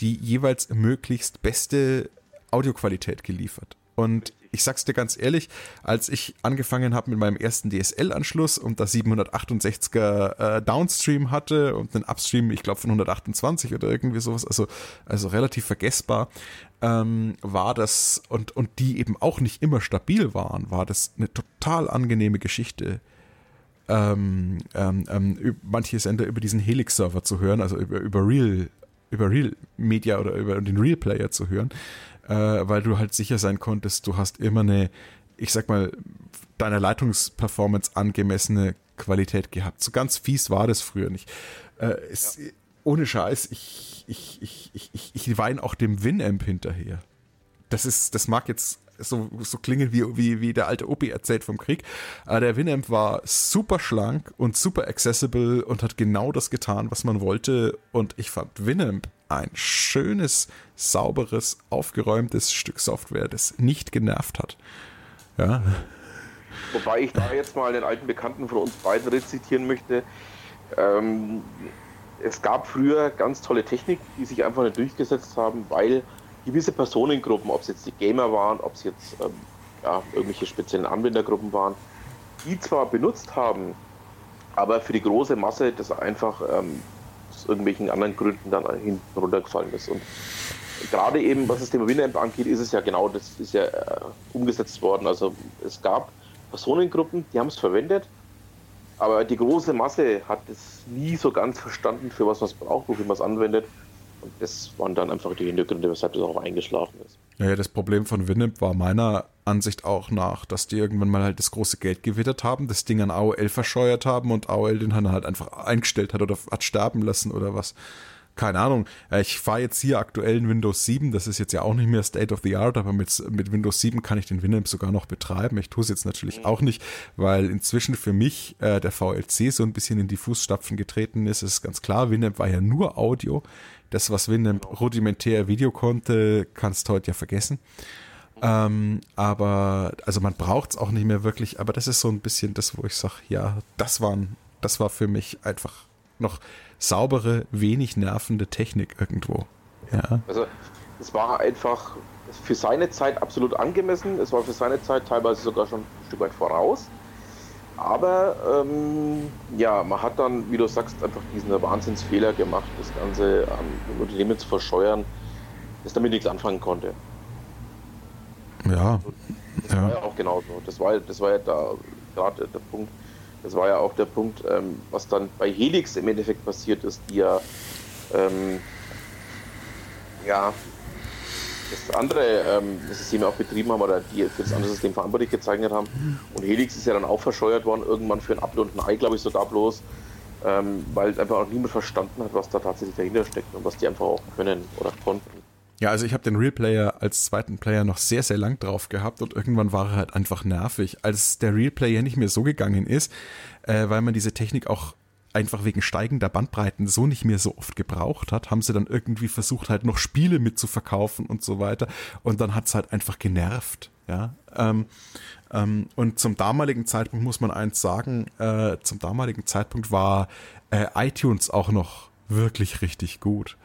die jeweils möglichst beste Audioqualität geliefert. Und ich sag's dir ganz ehrlich, als ich angefangen habe mit meinem ersten DSL-Anschluss und da 768er äh, Downstream hatte und einen Upstream, ich glaube von 128 oder irgendwie sowas, also also relativ vergessbar, ähm, war das und und die eben auch nicht immer stabil waren, war das eine total angenehme Geschichte ähm, ähm, ähm manche Sender über diesen Helix-Server zu hören, also über, über Real, über Real Media oder über den Real Player zu hören, äh, weil du halt sicher sein konntest, du hast immer eine, ich sag mal, deiner Leitungsperformance angemessene Qualität gehabt. So ganz fies war das früher nicht. Äh, es, ja. Ohne Scheiß, ich, ich, ich, ich, ich, ich weine auch dem Winamp hinterher. Das ist, das mag jetzt so, so klingen wie, wie, wie der alte Opi erzählt vom Krieg. Aber der Winamp war super schlank und super accessible und hat genau das getan, was man wollte. Und ich fand Winamp ein schönes, sauberes, aufgeräumtes Stück Software, das nicht genervt hat. Ja. Wobei ich da jetzt mal den alten Bekannten von uns beiden rezitieren möchte. Ähm, es gab früher ganz tolle Technik, die sich einfach nicht durchgesetzt haben, weil gewisse Personengruppen, ob es jetzt die Gamer waren, ob es jetzt ähm, ja, irgendwelche speziellen Anwendergruppen waren, die zwar benutzt haben, aber für die große Masse das einfach ähm, aus irgendwelchen anderen Gründen dann hinten runtergefallen ist. Und gerade eben, was das Thema Winamp angeht, ist es ja genau, das ist ja äh, umgesetzt worden. Also es gab Personengruppen, die haben es verwendet, aber die große Masse hat es nie so ganz verstanden, für was man es braucht, wofür man es anwendet. Und das waren dann einfach die Hintergründe, weshalb das auch eingeschlafen ist. Naja, das Problem von Winamp war meiner Ansicht auch nach, dass die irgendwann mal halt das große Geld gewittert haben, das Ding an AOL verscheuert haben und AOL den dann halt einfach eingestellt hat oder hat sterben lassen oder was keine Ahnung, äh, ich fahre jetzt hier aktuell in Windows 7, das ist jetzt ja auch nicht mehr State of the Art, aber mit, mit Windows 7 kann ich den Winamp sogar noch betreiben. Ich tue es jetzt natürlich mhm. auch nicht, weil inzwischen für mich äh, der VLC so ein bisschen in die Fußstapfen getreten ist. Es ist ganz klar, Winamp war ja nur Audio. Das, was Winamp rudimentär Video konnte, kannst du heute ja vergessen. Ähm, aber, also man braucht es auch nicht mehr wirklich, aber das ist so ein bisschen das, wo ich sage, ja, das waren, das war für mich einfach noch saubere, wenig nervende Technik irgendwo. Ja. Also es war einfach für seine Zeit absolut angemessen. Es war für seine Zeit teilweise sogar schon ein Stück weit voraus. Aber ähm, ja, man hat dann, wie du sagst, einfach diesen Wahnsinnsfehler gemacht, das Ganze an Unternehmen zu verscheuern, das damit nichts anfangen konnte. Ja. Das ja. war ja auch genauso. Das war, das war ja da gerade der Punkt. Das war ja auch der Punkt, ähm, was dann bei Helix im Endeffekt passiert ist, die ja, ähm, ja das andere ähm, System auch betrieben haben oder die für das andere System verantwortlich gezeichnet haben. Und Helix ist ja dann auch verscheuert worden, irgendwann für ein Apfel und ein Ei, glaube ich, sogar bloß, ähm, weil einfach auch niemand verstanden hat, was da tatsächlich dahinter steckt und was die einfach auch können oder konnten. Ja, also ich habe den Real Player als zweiten Player noch sehr, sehr lang drauf gehabt und irgendwann war er halt einfach nervig. Als der Real Player nicht mehr so gegangen ist, äh, weil man diese Technik auch einfach wegen steigender Bandbreiten so nicht mehr so oft gebraucht hat, haben sie dann irgendwie versucht, halt noch Spiele mitzuverkaufen und so weiter. Und dann hat's halt einfach genervt. Ja. Ähm, ähm, und zum damaligen Zeitpunkt muss man eins sagen, äh, zum damaligen Zeitpunkt war äh, iTunes auch noch wirklich richtig gut.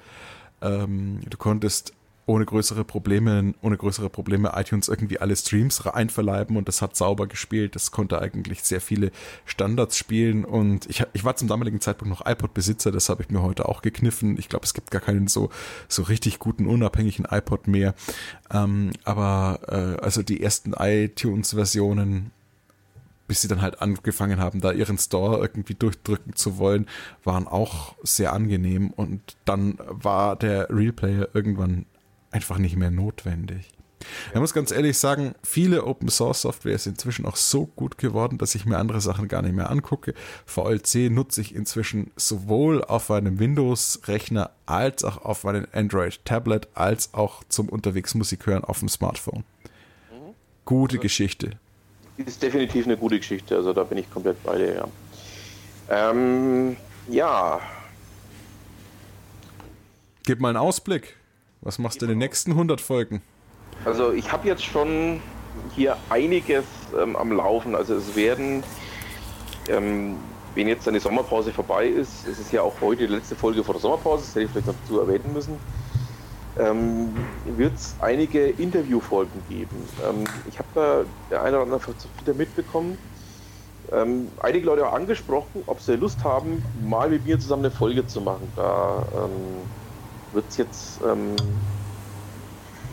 Ähm, du konntest ohne größere Probleme, ohne größere Probleme iTunes irgendwie alle Streams einverleiben und das hat sauber gespielt. Das konnte eigentlich sehr viele Standards spielen und ich, ich war zum damaligen Zeitpunkt noch iPod-Besitzer, das habe ich mir heute auch gekniffen. Ich glaube, es gibt gar keinen so, so richtig guten, unabhängigen iPod mehr. Ähm, aber äh, also die ersten iTunes-Versionen bis sie dann halt angefangen haben, da ihren Store irgendwie durchdrücken zu wollen, waren auch sehr angenehm und dann war der Real Player irgendwann einfach nicht mehr notwendig. Ich muss ganz ehrlich sagen, viele Open Source Software ist inzwischen auch so gut geworden, dass ich mir andere Sachen gar nicht mehr angucke. VLC nutze ich inzwischen sowohl auf einem Windows-Rechner als auch auf einem Android-Tablet als auch zum unterwegs Musik hören auf dem Smartphone. Mhm. Gute also, Geschichte. Ist definitiv eine gute Geschichte, also da bin ich komplett bei dir, ja. Ähm, ja. Gib mal einen Ausblick. Was machst du in den nächsten 100 Folgen? Also ich habe jetzt schon hier einiges ähm, am Laufen. Also es werden, ähm, wenn jetzt eine Sommerpause vorbei ist, es ist ja auch heute die letzte Folge vor der Sommerpause, das hätte ich vielleicht noch dazu erwähnen müssen, ähm, wird es einige Interviewfolgen geben. Ähm, ich habe da der eine oder andere wieder mitbekommen. Ähm, einige Leute haben angesprochen, ob sie Lust haben, mal mit mir zusammen eine Folge zu machen. Da ähm, wird es jetzt, ähm,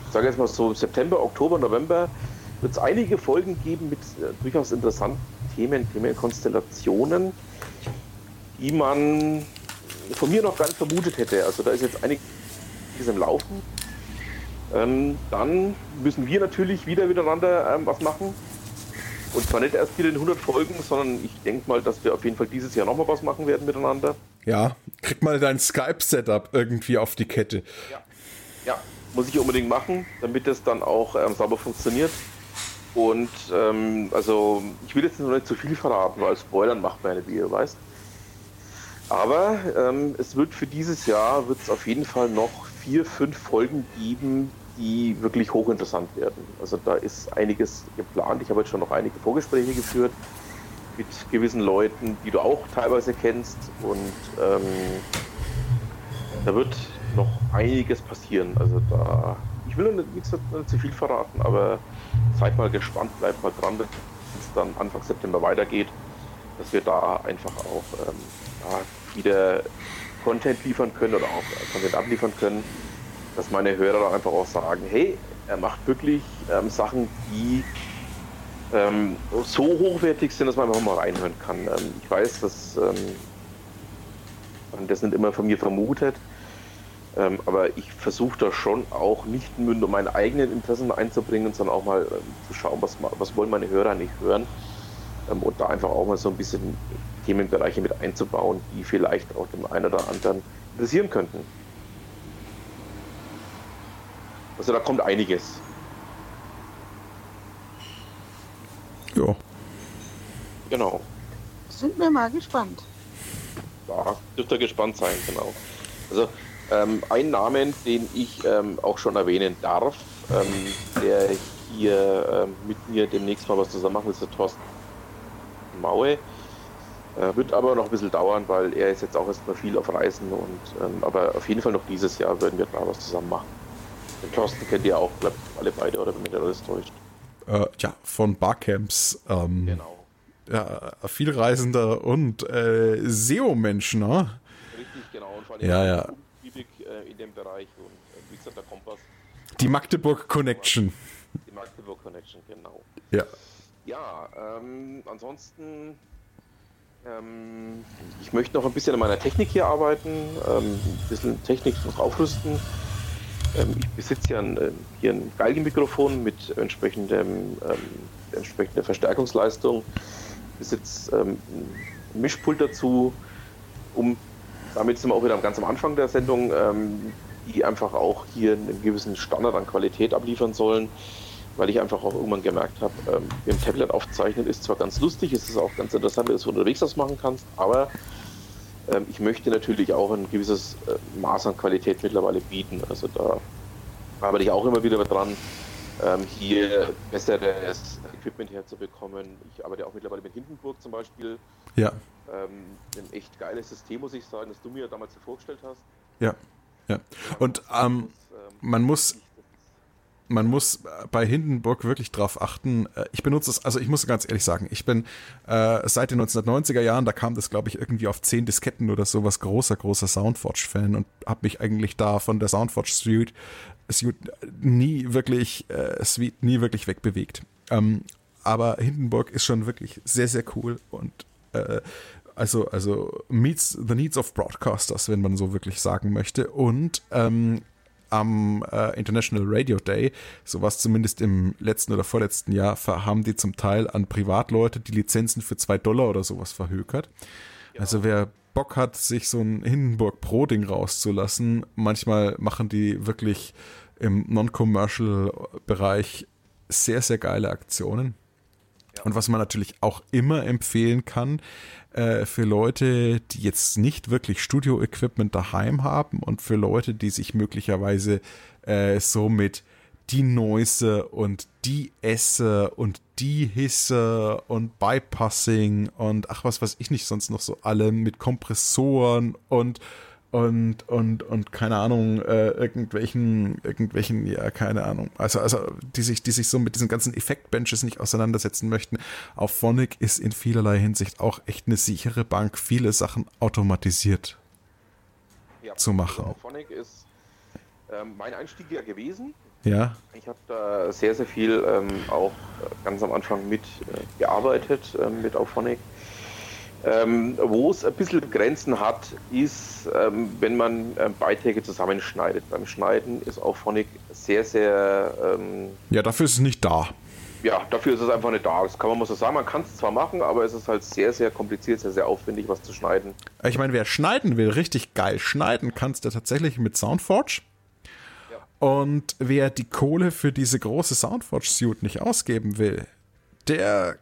ich sage jetzt mal so September, Oktober, November, wird es einige Folgen geben mit äh, durchaus interessanten Themen, Themenkonstellationen, die man von mir noch gar nicht vermutet hätte. Also da ist jetzt einiges im Laufen. Ähm, dann müssen wir natürlich wieder miteinander ähm, was machen. Und zwar nicht erst wieder in 100 Folgen, sondern ich denke mal, dass wir auf jeden Fall dieses Jahr nochmal was machen werden miteinander. Ja, krieg mal dein Skype-Setup irgendwie auf die Kette. Ja. ja, muss ich unbedingt machen, damit das dann auch ähm, sauber funktioniert. Und ähm, also ich will jetzt noch nicht zu viel verraten, weil Spoilern macht man eine wie ihr weißt. Aber ähm, es wird für dieses Jahr wird es auf jeden Fall noch vier, fünf Folgen geben, die wirklich hochinteressant werden. Also da ist einiges geplant. Ich habe jetzt schon noch einige Vorgespräche geführt mit gewissen Leuten, die du auch teilweise kennst. Und ähm, da wird noch einiges passieren. Also da, ich will nicht, nicht, nicht zu viel verraten, aber seid mal gespannt, bleibt mal dran, wenn es dann Anfang September weitergeht, dass wir da einfach auch ähm, ja, wieder Content liefern können oder auch Content abliefern können, dass meine Hörer einfach auch sagen, hey, er macht wirklich ähm, Sachen, die ähm, so hochwertig sind, dass man einfach mal reinhören kann. Ähm, ich weiß, dass ähm, man das nicht immer von mir vermutet, ähm, aber ich versuche da schon auch nicht nur meine eigenen Interessen einzubringen, sondern auch mal ähm, zu schauen, was, was wollen meine Hörer nicht hören und da einfach auch mal so ein bisschen Themenbereiche mit einzubauen, die vielleicht auch dem einen oder anderen interessieren könnten. Also da kommt einiges. Ja. Genau. Sind wir mal gespannt. Ja, dürft ihr gespannt sein, genau. Also ähm, ein Namen, den ich ähm, auch schon erwähnen darf, ähm, der hier ähm, mit mir demnächst mal was zusammen machen will, ist der Thorsten Maue. Äh, wird aber noch ein bisschen dauern, weil er ist jetzt auch erstmal viel auf Reisen und ähm, aber auf jeden Fall noch dieses Jahr werden wir da was zusammen machen. Den Thorsten kennt ihr auch, bleibt alle beide, oder wenn mich alles täuscht. Äh, ja, von Barcamps. Ähm, genau. Ja, vielreisender und äh, SEO-Mensch, ne? Richtig, genau. Und vor allem ja, ja. Äh, in dem Bereich und äh, wie gesagt, der Kompass. Die Magdeburg Connection. Die Magdeburg Connection, genau. Ja. Ja, ähm, ansonsten ähm, ich möchte noch ein bisschen an meiner Technik hier arbeiten, ähm, ein bisschen Technik noch aufrüsten. Ähm, ich besitze ja ein, äh, hier ein Geigenmikrofon mit entsprechendem, ähm, entsprechender Verstärkungsleistung. Ich besitze ähm, ein Mischpult dazu, um damit sind wir auch wieder ganz am Anfang der Sendung, ähm, die einfach auch hier einen gewissen Standard an Qualität abliefern sollen weil ich einfach auch irgendwann gemerkt habe, ähm, im Tablet aufzeichnen ist zwar ganz lustig, es ist auch ganz interessant, dass du unterwegs das machen kannst, aber ähm, ich möchte natürlich auch ein gewisses äh, Maß an Qualität mittlerweile bieten. Also da arbeite ich auch immer wieder dran, ähm, hier besseres Equipment herzubekommen. Ich arbeite auch mittlerweile mit Hindenburg zum Beispiel. Ja. Ähm, ein echt geiles System, muss ich sagen, das du mir damals vorgestellt hast. Ja, ja. Und ähm, man muss man muss bei Hindenburg wirklich drauf achten. Äh, ich benutze es, also ich muss ganz ehrlich sagen, ich bin äh, seit den 1990er Jahren, da kam das glaube ich irgendwie auf zehn Disketten oder sowas, großer, großer Soundforge-Fan und habe mich eigentlich da von der Soundforge Suite, Suite nie wirklich, äh, Suite nie wirklich wegbewegt. Ähm, aber Hindenburg ist schon wirklich sehr, sehr cool und äh, also, also meets the needs of broadcasters, wenn man so wirklich sagen möchte. Und ähm, am äh, International Radio Day, sowas zumindest im letzten oder vorletzten Jahr, haben die zum Teil an Privatleute die Lizenzen für zwei Dollar oder sowas verhökert. Ja. Also wer Bock hat, sich so ein Hindenburg Pro-Ding rauszulassen, manchmal machen die wirklich im Non-Commercial-Bereich sehr, sehr geile Aktionen. Und was man natürlich auch immer empfehlen kann, äh, für Leute, die jetzt nicht wirklich Studio-Equipment daheim haben und für Leute, die sich möglicherweise äh, so mit die Noise und die Esse und die Hisse und Bypassing und ach was weiß ich nicht sonst noch so alle mit Kompressoren und und, und, und keine Ahnung, äh, irgendwelchen, irgendwelchen, ja, keine Ahnung, also, also, die sich, die sich so mit diesen ganzen Effektbenches nicht auseinandersetzen möchten. Auf Phonic ist in vielerlei Hinsicht auch echt eine sichere Bank, viele Sachen automatisiert ja, zu machen. Also Phonic ist ähm, mein Einstieg ja gewesen. Ja. Ich habe da sehr, sehr viel ähm, auch ganz am Anfang mit äh, gearbeitet, äh, mit Auphonic. Ähm, Wo es ein bisschen Grenzen hat, ist, ähm, wenn man ähm, Beiträge zusammenschneidet. Beim Schneiden ist auch Phonic sehr, sehr. Ähm, ja, dafür ist es nicht da. Ja, dafür ist es einfach nicht da. Das kann man mal so sagen. Man kann es zwar machen, aber es ist halt sehr, sehr kompliziert, sehr, sehr aufwendig, was zu schneiden. Ich meine, wer schneiden will, richtig geil schneiden, kannst du tatsächlich mit Soundforge. Und wer die Kohle für diese große Soundforge-Suite nicht ausgeben will, der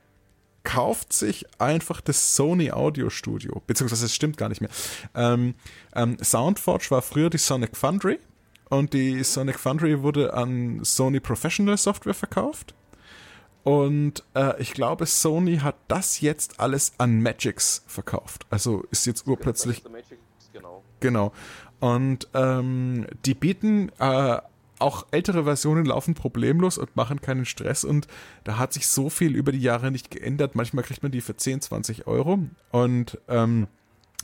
kauft sich einfach das Sony Audio Studio, beziehungsweise es stimmt gar nicht mehr. Ähm, ähm, Soundforge war früher die Sonic Foundry und die Sonic Foundry wurde an Sony Professional Software verkauft. Und äh, ich glaube, Sony hat das jetzt alles an Magix verkauft. Also ist jetzt urplötzlich. Genau. genau. Und ähm, die bieten äh, auch ältere Versionen laufen problemlos und machen keinen Stress und da hat sich so viel über die Jahre nicht geändert. Manchmal kriegt man die für 10, 20 Euro und ähm,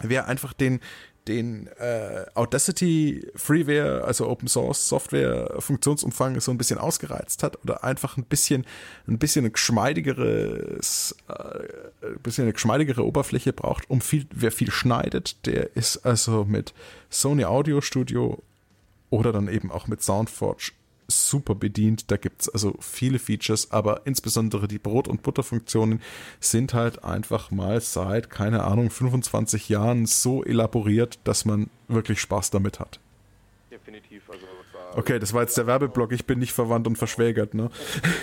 wer einfach den den äh, Audacity Freeware, also Open Source Software Funktionsumfang so ein bisschen ausgereizt hat oder einfach ein bisschen ein bisschen eine geschmeidigeres äh, ein bisschen eine geschmeidigere Oberfläche braucht, um viel wer viel schneidet, der ist also mit Sony Audio Studio oder dann eben auch mit Soundforge super bedient. Da gibt's also viele Features, aber insbesondere die Brot- und Butterfunktionen sind halt einfach mal seit, keine Ahnung, 25 Jahren so elaboriert, dass man wirklich Spaß damit hat. Definitiv. Also okay, das war jetzt der Werbeblock. Ich bin nicht verwandt und verschwägert, ne?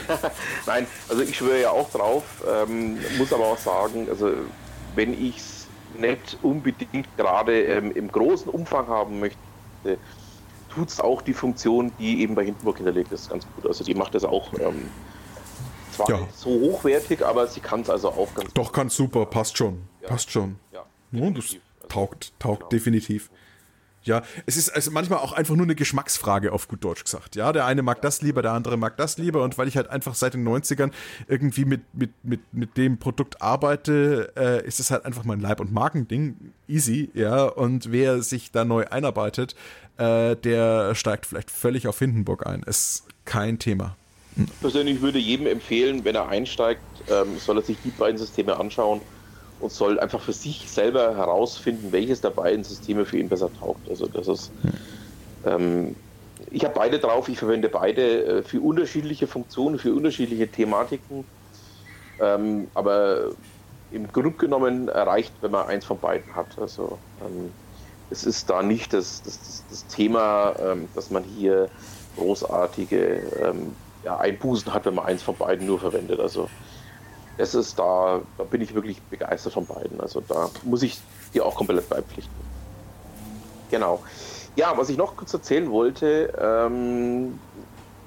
Nein, also ich schwöre ja auch drauf, ähm, muss aber auch sagen, also wenn ich es nicht unbedingt gerade ähm, im großen Umfang haben möchte, tut es auch die Funktion, die eben bei Hindenburg hinterlegt ist, ganz gut. Also die macht das auch ähm, zwar ja. nicht so hochwertig, aber sie kann es also auch ganz Doch, kann super, passt schon. Ja, Passt schon. Ja, Ja, das. Also, taugt, taugt genau. definitiv. Ja, es ist also manchmal auch einfach nur eine Geschmacksfrage auf gut Deutsch gesagt. Ja, der eine mag das lieber, der andere mag das lieber und weil ich halt einfach seit den 90ern irgendwie mit, mit, mit, mit dem Produkt arbeite, äh, ist es halt einfach mein Leib- und Markending. Easy, ja. Und wer sich da neu einarbeitet, äh, der steigt vielleicht völlig auf Hindenburg ein. Ist kein Thema. persönlich würde jedem empfehlen, wenn er einsteigt, ähm, soll er sich die beiden Systeme anschauen und soll einfach für sich selber herausfinden, welches der beiden Systeme für ihn besser taugt. Also das ist, ähm, ich habe beide drauf, ich verwende beide äh, für unterschiedliche Funktionen, für unterschiedliche Thematiken. Ähm, aber im Grunde genommen erreicht, wenn man eins von beiden hat. Also ähm, es ist da nicht das, das, das, das Thema, ähm, dass man hier großartige ähm, ja, Einbußen hat, wenn man eins von beiden nur verwendet. Also es ist da, da bin ich wirklich begeistert von beiden. Also da muss ich dir auch komplett beipflichten. Genau. Ja, was ich noch kurz erzählen wollte, ähm,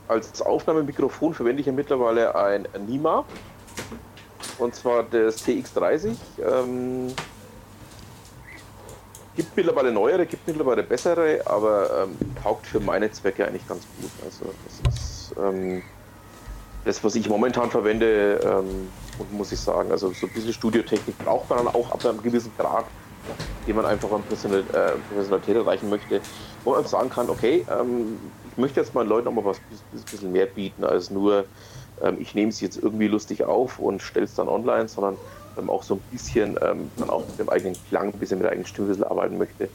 als Aufnahmemikrofon verwende ich ja mittlerweile ein Nima. Und zwar das TX30. Ähm, gibt mittlerweile neuere, gibt mittlerweile bessere, aber ähm, taugt für meine Zwecke eigentlich ganz gut. Also das ist ähm, das, was ich momentan verwende, ähm, und muss ich sagen, also so ein bisschen Studiotechnik braucht man dann auch ab einem gewissen Grad, den man einfach an äh, Professionalität erreichen möchte, wo man sagen kann, okay, ähm, ich möchte jetzt meinen Leuten auch mal was ein bisschen mehr bieten, als nur, ähm, ich nehme es jetzt irgendwie lustig auf und stelle es dann online, sondern ähm, auch so ein bisschen ähm, dann auch mit dem eigenen Klang, ein bisschen mit der eigenen Stimme ein bisschen arbeiten möchte.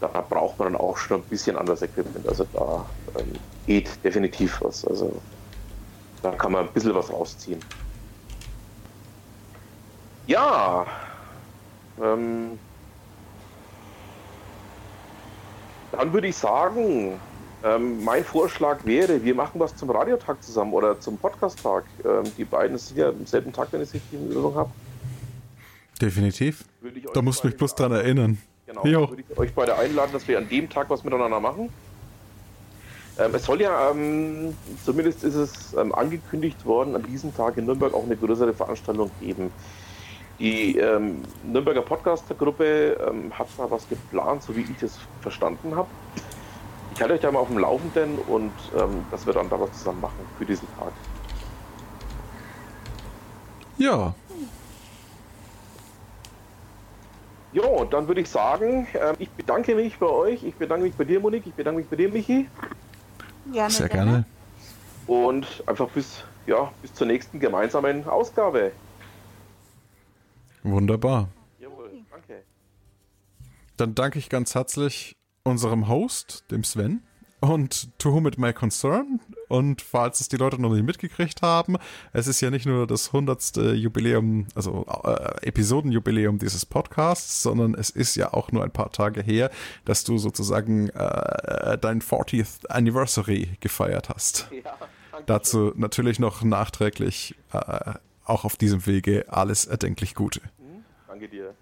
Da braucht man dann auch schon ein bisschen anderes Equipment. Also da ähm, geht definitiv was. Also da kann man ein bisschen was rausziehen. Ja. Ähm, dann würde ich sagen, ähm, mein Vorschlag wäre, wir machen was zum Radiotag zusammen oder zum Podcast-Tag. Ähm, die beiden sind ja am selben Tag, wenn ich es richtig in Erinnerung habe. Definitiv. Da musst du mich bloß dran erinnern. Genau, Jo. würde ich euch beide einladen, dass wir an dem Tag was miteinander machen. Ähm, es soll ja, ähm, zumindest ist es ähm, angekündigt worden, an diesem Tag in Nürnberg auch eine größere Veranstaltung geben. Die ähm, Nürnberger Podcaster-Gruppe ähm, hat da was geplant, so wie ich das verstanden habe. Ich halte euch da mal auf dem Laufenden und ähm, dass wir dann da was zusammen machen für diesen Tag. Ja, Jo, und dann würde ich sagen, ähm, ich bedanke mich bei euch, ich bedanke mich bei dir, Monique, ich bedanke mich bei dir, Michi. Gerne, sehr gerne. Und einfach bis, ja, bis zur nächsten gemeinsamen Ausgabe. Wunderbar. Jawohl, danke. Dann danke ich ganz herzlich unserem Host, dem Sven, und To Whom It May Concern. Und falls es die Leute noch nicht mitgekriegt haben, es ist ja nicht nur das 100. Jubiläum, also äh, Episodenjubiläum dieses Podcasts, sondern es ist ja auch nur ein paar Tage her, dass du sozusagen äh, dein 40th Anniversary gefeiert hast. Ja. Dazu natürlich noch nachträglich äh, auch auf diesem Wege alles erdenklich Gute. Danke dir.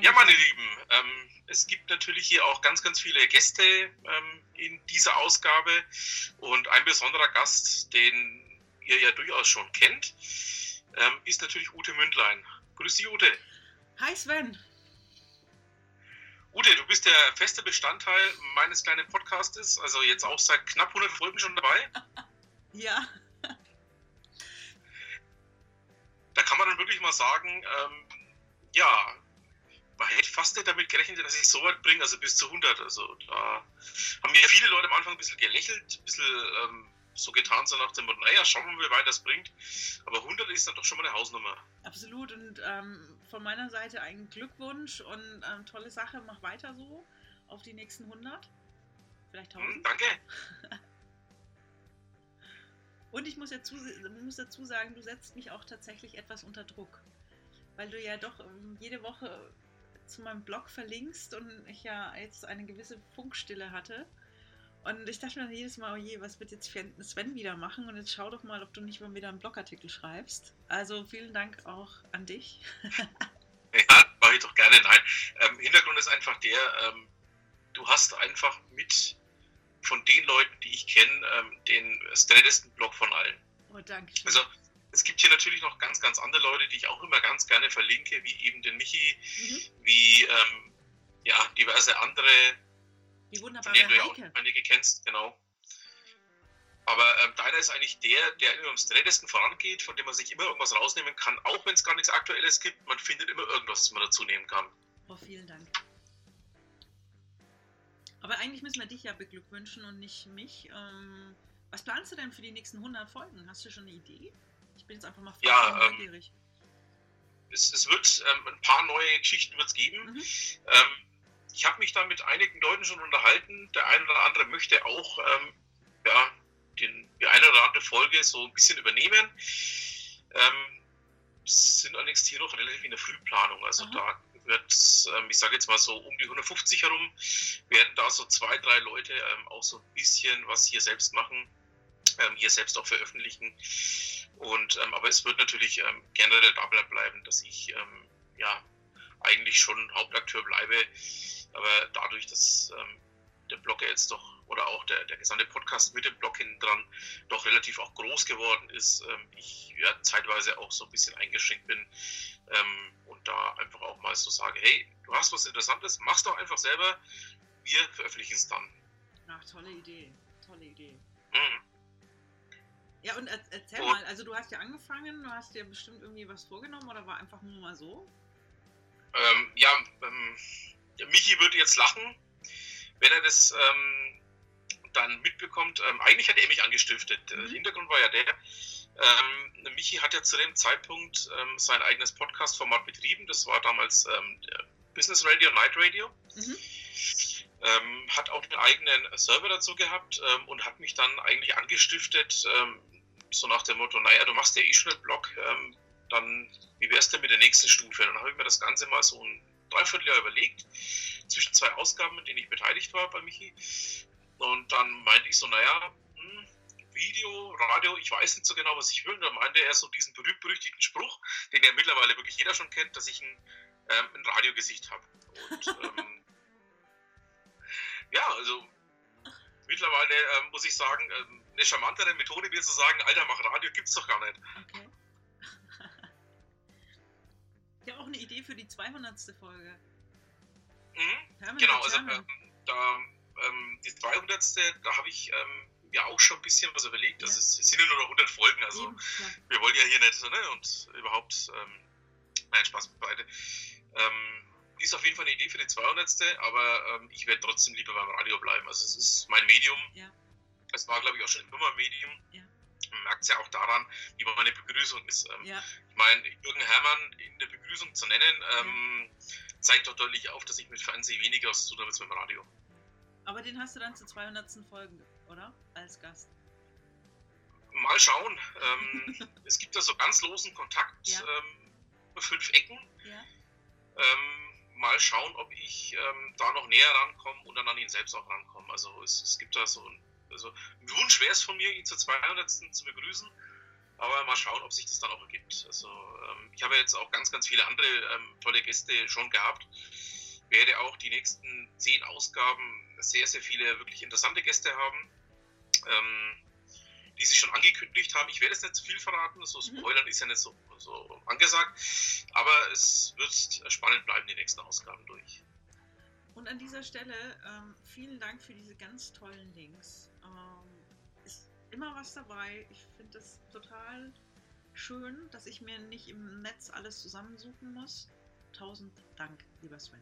Ja, meine Lieben, ähm, es gibt natürlich hier auch ganz, ganz viele Gäste ähm, in dieser Ausgabe und ein besonderer Gast, den ihr ja durchaus schon kennt, ähm, ist natürlich Ute Mündlein. Grüß dich, Ute. Hi Sven. Ute, du bist der feste Bestandteil meines kleinen Podcastes, also jetzt auch seit knapp 100 Folgen schon dabei. Ja, Da kann man dann wirklich mal sagen, ähm, ja, man hätte fast nicht damit gerechnet, dass ich so weit bringe, also bis zu 100. Also da haben mir viele Leute am Anfang ein bisschen gelächelt, ein bisschen ähm, so getan, so nach dem Motto, naja, schauen wir mal, wie weit das bringt. Aber 100 ist dann doch schon mal eine Hausnummer. absolut. Und ähm, von meiner Seite ein Glückwunsch und ähm, tolle Sache. Mach weiter so auf die nächsten 100. Vielleicht Hm, 1000. danke. Und ich muss, dazu, muss dazu sagen, du setzt mich auch tatsächlich etwas unter Druck. Weil du ja doch ähm, jede Woche zu meinem Blog verlinkst und ich ja jetzt eine gewisse Funkstille hatte. Und ich dachte mir dann jedes Mal, oh je, was wird jetzt Sven wieder machen? Und jetzt schau doch mal, ob du nicht mal wieder einen Blogartikel schreibst. Also vielen Dank auch an dich. Ja, mache ich doch gerne. Nein, ähm, Hintergrund ist einfach der, ähm, du hast einfach mit von den Leuten, die ich kenne, ähm, den straihtesten Blog von allen. Oh, danke. Also es gibt hier natürlich noch ganz, ganz andere Leute, die ich auch immer ganz gerne verlinke, wie eben den Michi, mhm. wie ähm, ja, diverse andere, wie wunderbar, von denen du ja auch einige kennst, genau. Aber ähm, deiner ist eigentlich der, der immer am strettesten vorangeht, von dem man sich immer irgendwas rausnehmen kann, auch wenn es gar nichts Aktuelles gibt. Man findet immer irgendwas, was man dazu nehmen kann. Oh, vielen Dank. Aber eigentlich müssen wir dich ja beglückwünschen und nicht mich. Ähm, was planst du denn für die nächsten 100 Folgen? Hast du schon eine Idee? Ich bin jetzt einfach mal ja, ähm, neugierig. Es, es, wird ähm, ein paar neue Geschichten wird's geben. Mhm. Ähm, ich habe mich da mit einigen Leuten schon unterhalten. Der eine oder andere möchte auch ähm, ja, den, die eine oder andere Folge so ein bisschen übernehmen. Ähm, sind allerdings hier noch relativ in der Frühplanung. Also Aha. da wird, ähm, ich sage jetzt mal so um die 150 herum, werden da so zwei, drei Leute ähm, auch so ein bisschen was hier selbst machen, ähm, hier selbst auch veröffentlichen. Und, ähm, aber es wird natürlich ähm, generell dabei bleiben, dass ich ähm, ja eigentlich schon Hauptakteur bleibe. Aber dadurch, dass der Blog jetzt doch oder auch der, der gesamte Podcast mit dem Blog hinten dran doch relativ auch groß geworden ist, ich ja, zeitweise auch so ein bisschen eingeschränkt bin ähm, und da einfach auch mal so sage, hey, du hast was Interessantes, mach's doch einfach selber, wir veröffentlichen es dann. Ach, tolle Idee, tolle Idee. Mhm. Ja, und erzähl und, mal, also du hast ja angefangen, du hast dir bestimmt irgendwie was vorgenommen oder war einfach nur mal so? Ähm, ja, ähm, Michi würde jetzt lachen, wenn er das ähm, dann mitbekommt, ähm, eigentlich hat er mich angestiftet. Mhm. Der Hintergrund war ja der, ähm, Michi hat ja zu dem Zeitpunkt ähm, sein eigenes Podcast-Format betrieben. Das war damals ähm, Business Radio, Night Radio. Mhm. Ähm, hat auch einen eigenen Server dazu gehabt ähm, und hat mich dann eigentlich angestiftet, so nach dem Motto, naja, du machst ja eh schon einen Blog, dann wie wär's denn mit der nächsten Stufe? Dann habe ich mir das Ganze mal so ein Dreivierteljahr überlegt, zwischen zwei Ausgaben, in denen ich beteiligt war bei Michi. Und dann meinte ich so, naja, Video, Radio, ich weiß nicht so genau, was ich will. Dann meinte er so diesen berühmt-berüchtigten Spruch, den ja mittlerweile wirklich jeder schon kennt, dass ich ein, ähm, ein Radiogesicht habe. Und ähm, ja, also mittlerweile ähm, muss ich sagen, ähm, eine charmantere Methode wäre zu sagen, Alter, mach Radio, gibt's doch gar nicht. Okay. ich habe auch eine Idee für die 200. Folge. Mhm, genau, also ähm, da ähm, die 200. da habe ich ähm, ja auch schon ein bisschen was überlegt. Das ist, es sind ja nur noch 100 Folgen, also Eben, wir wollen ja hier nicht, ne, und überhaupt, ähm, nein, Spaß beide. Ähm, ist auf jeden Fall eine Idee für die 200. Aber ähm, ich werde trotzdem lieber beim Radio bleiben. Also es ist mein Medium. Ja. Es war, glaube ich, auch schon immer mein Medium. Ja. Man merkt es ja auch daran, wie meine Begrüßung ist. Ähm, ja. Ich meine, Jürgen Herrmann in der Begrüßung zu nennen, ähm, zeigt doch deutlich auf, dass ich mit Fernsehen weniger was zu tun habe als mit dem Radio. Aber den hast du dann zu 200. Folgen, oder? Als Gast. Mal schauen. Ähm, es gibt da so ganz losen Kontakt. Ja. Ähm, fünf Ecken. Ja. Ähm, mal schauen, ob ich ähm, da noch näher rankomme und dann an ihn selbst auch rankomme. Also es, es gibt da so ein, also ein Wunsch wäre es von mir, ihn zur 200. zu begrüßen. Aber mal schauen, ob sich das dann auch ergibt. Also ähm, ich habe jetzt auch ganz, ganz viele andere ähm, tolle Gäste schon gehabt. Werde auch die nächsten zehn Ausgaben sehr, sehr viele wirklich interessante Gäste haben, ähm, die sich schon angekündigt haben. Ich werde jetzt nicht zu viel verraten, so mhm. Spoilern ist ja nicht so, so angesagt, aber es wird spannend bleiben, die nächsten Ausgaben durch. Und an dieser Stelle ähm, vielen Dank für diese ganz tollen Links. Ähm, ist immer was dabei. Ich finde das total schön, dass ich mir nicht im Netz alles zusammensuchen muss. Tausend Dank, lieber Sven.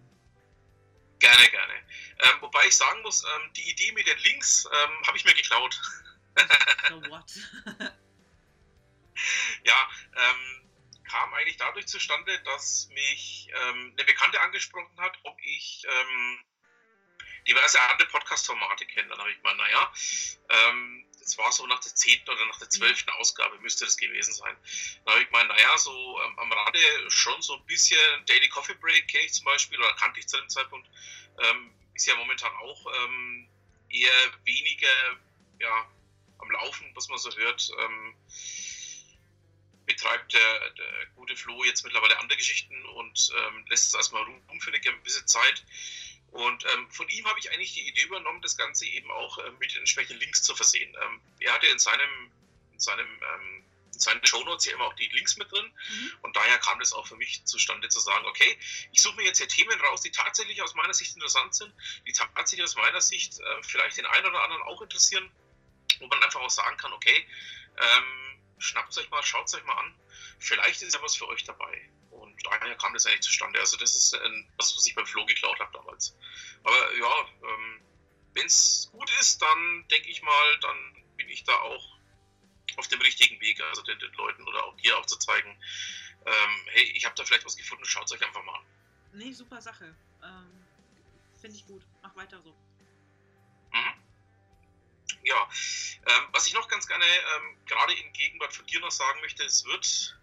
Gerne, gerne. Ähm, wobei ich sagen muss, ähm, die Idee mit den Links ähm, habe ich mir geklaut. so what? ja, ähm, kam eigentlich dadurch zustande, dass mich ähm, eine Bekannte angesprochen hat, ob ich ähm, diverse andere Podcast-Formate kenne. Dann habe ich mal, naja, ähm, das war so nach der zehnten oder nach der zwölften Ausgabe müsste das gewesen sein. Da habe ich gemeint, naja, so ähm, am Rande schon so ein bisschen Daily Coffee Break kenne ich zum Beispiel oder kannte ich zu dem Zeitpunkt. Ähm, ist ja momentan auch ähm, eher weniger ja, am Laufen, was man so hört. Ähm, betreibt der, der, gute Flo jetzt mittlerweile andere Geschichten und ähm, lässt es erstmal ruhen für eine gewisse Zeit. Und ähm, von ihm habe ich eigentlich die Idee übernommen, das Ganze eben auch äh, mit entsprechenden Links zu versehen. Ähm, er hatte in seinem, in seinem ähm, in seinen Shownotes ja immer auch die Links mit drin. Mhm. Und daher kam das auch für mich zustande zu sagen, okay, ich suche mir jetzt hier Themen raus, die tatsächlich aus meiner Sicht interessant sind, die tatsächlich aus meiner Sicht äh, vielleicht den einen oder anderen auch interessieren, wo man einfach auch sagen kann, okay, ähm, schnappt euch mal, schaut es euch mal an, vielleicht ist ja was für euch dabei. Daher kam das eigentlich zustande. Also das ist ein, was, was ich beim Flo geklaut habe damals. Aber ja, ähm, wenn es gut ist, dann denke ich mal, dann bin ich da auch auf dem richtigen Weg, also den, den Leuten oder auch dir auch zu zeigen, ähm, hey, ich habe da vielleicht was gefunden, schaut es euch einfach mal an. Nee, super Sache. Ähm, Finde ich gut. Mach weiter so. Mhm. Ja, ähm, was ich noch ganz gerne ähm, gerade in Gegenwart von dir noch sagen möchte, es wird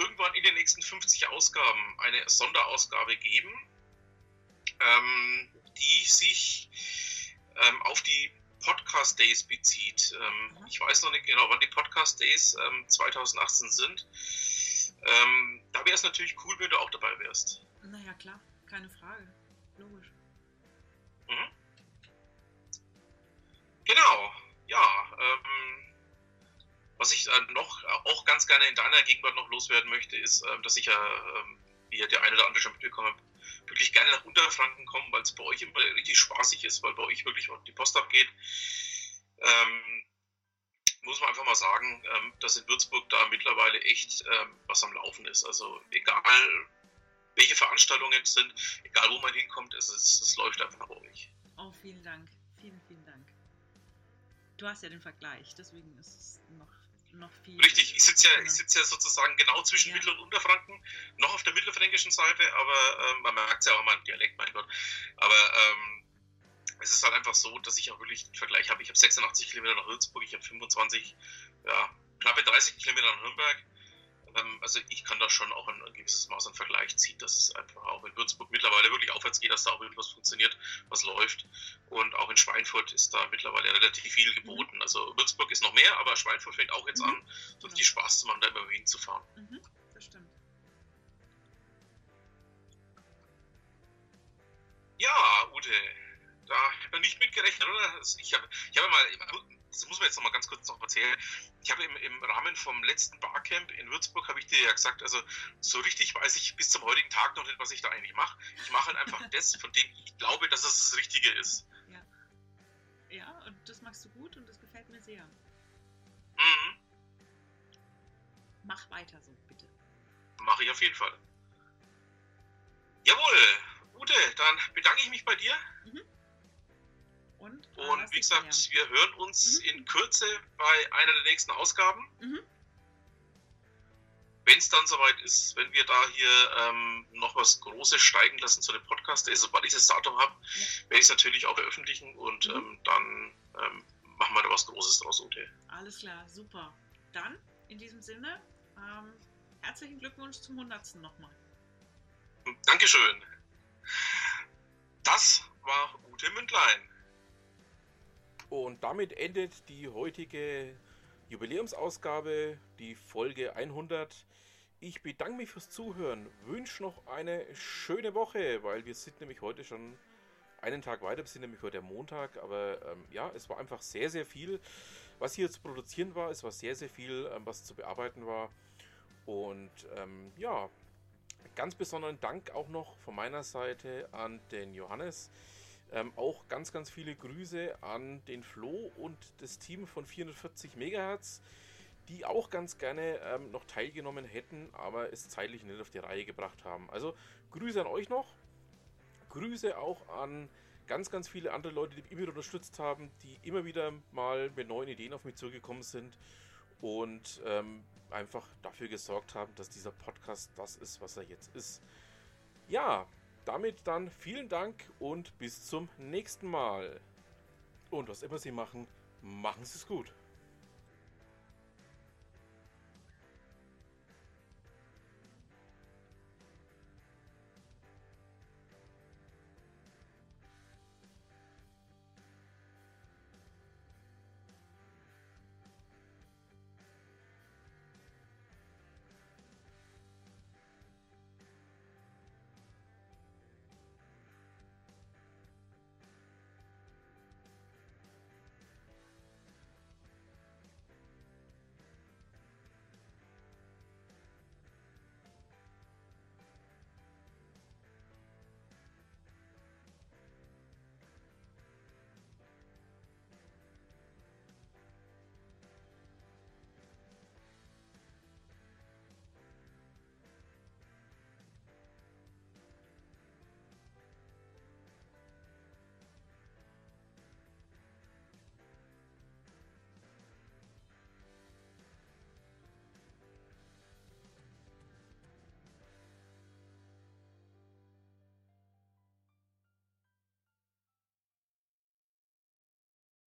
irgendwann in den nächsten 50 Ausgaben eine Sonderausgabe geben, ähm, die sich ähm, auf die Podcast Days bezieht. Ähm, mhm. Ich weiß noch nicht genau, wann die Podcast Days 2018 ähm, sind. Ähm, da wäre es natürlich cool, wenn du auch dabei wärst. Naja, klar, keine Frage. Logisch. Mhm. Was ich äh, noch auch ganz gerne in deiner Gegenwart noch loswerden möchte, ist, äh, dass ich ja, äh, wie der eine oder andere schon mitbekommen hat, wirklich gerne nach Unterfranken kommen, weil es bei euch immer richtig spaßig ist, weil bei euch wirklich die Post abgeht. Ähm, muss man einfach mal sagen, ähm, dass in Würzburg da mittlerweile echt ähm, was am Laufen ist. Also egal, welche Veranstaltungen es sind, egal wo man hinkommt, es, ist, es läuft einfach bei euch. Oh, vielen Dank. Vielen, vielen Dank. Du hast ja den Vergleich, deswegen ist es noch viel. Richtig, ich sitze ja, sitz ja sozusagen genau zwischen ja. Mittel- und Unterfranken, noch auf der mittelfränkischen Seite, aber ähm, man merkt es ja auch mal im Dialekt, mein Gott. Aber ähm, es ist halt einfach so, dass ich auch wirklich einen Vergleich habe. Ich habe 86 Kilometer nach Würzburg, ich habe 25, ja, knappe 30 Kilometer nach Nürnberg. Ähm, also ich kann da schon auch ein, gewisses Maß an Vergleich ziehen, dass es einfach auch in Würzburg mittlerweile wirklich aufwärts geht, dass da auch irgendwas funktioniert, was läuft. Und auch in Schweinfurt ist da mittlerweile relativ viel geboten. Mhm. Also Würzburg ist noch mehr, aber Schweinfurt fängt auch jetzt mhm. an, so richtig genau. Spaß zu machen, da immer hinzufahren. Mhm, das stimmt. Ja, Ute, da habe ich nicht mitgerechnet, oder? Ich habe ich hab mal das muss man jetzt noch mal ganz kurz noch erzählen. Ich habe im, im Rahmen vom letzten Barcamp in Würzburg, habe ich dir ja gesagt, also so richtig weiß ich bis zum heutigen Tag noch nicht, was ich da eigentlich mache. Ich mache halt einfach das, von dem ich glaube, dass es das Richtige ist. Ja. Ja, und das machst du gut und das gefällt mir sehr. Mhm. Mach weiter so, bitte. Mache ich auf jeden Fall. Jawohl, Ute, dann bedanke ich mich bei dir. Mhm. Und, und wie gesagt, wir hören uns mhm. in Kürze bei einer der nächsten Ausgaben. Mhm. Wenn es dann soweit ist, wenn wir da hier ähm, noch was Großes steigen lassen zu dem Podcast, also, sobald ich das Datum habe, ja. werde ich es natürlich auch veröffentlichen und mhm. ähm, dann ähm, machen wir da was Großes draus, Ute. Alles klar, super. Dann in diesem Sinne, ähm, herzlichen Glückwunsch zum 100. nochmal. Dankeschön. Das war Ute Mündlein. Und damit endet die heutige Jubiläumsausgabe, die Folge 100. Ich bedanke mich fürs Zuhören, wünsche noch eine schöne Woche, weil wir sind nämlich heute schon einen Tag weiter, wir sind nämlich heute Montag, aber ähm, ja, es war einfach sehr, sehr viel, was hier zu produzieren war. Es war sehr, sehr viel, ähm, was zu bearbeiten war. Und ähm, ja, ganz besonderen Dank auch noch von meiner Seite an den Johannes ähm, auch ganz, ganz viele Grüße an den Flo und das Team von 440 MHz, die auch ganz gerne ähm, noch teilgenommen hätten, aber es zeitlich nicht auf die Reihe gebracht haben. Also Grüße an euch noch. Grüße auch an ganz, ganz viele andere Leute, die mich unterstützt haben, die immer wieder mal mit neuen Ideen auf mich zugekommen sind und ähm, einfach dafür gesorgt haben, dass dieser Podcast das ist, was er jetzt ist. Ja, damit dann vielen Dank und bis zum nächsten Mal. Und was immer Sie machen, machen Sie es gut.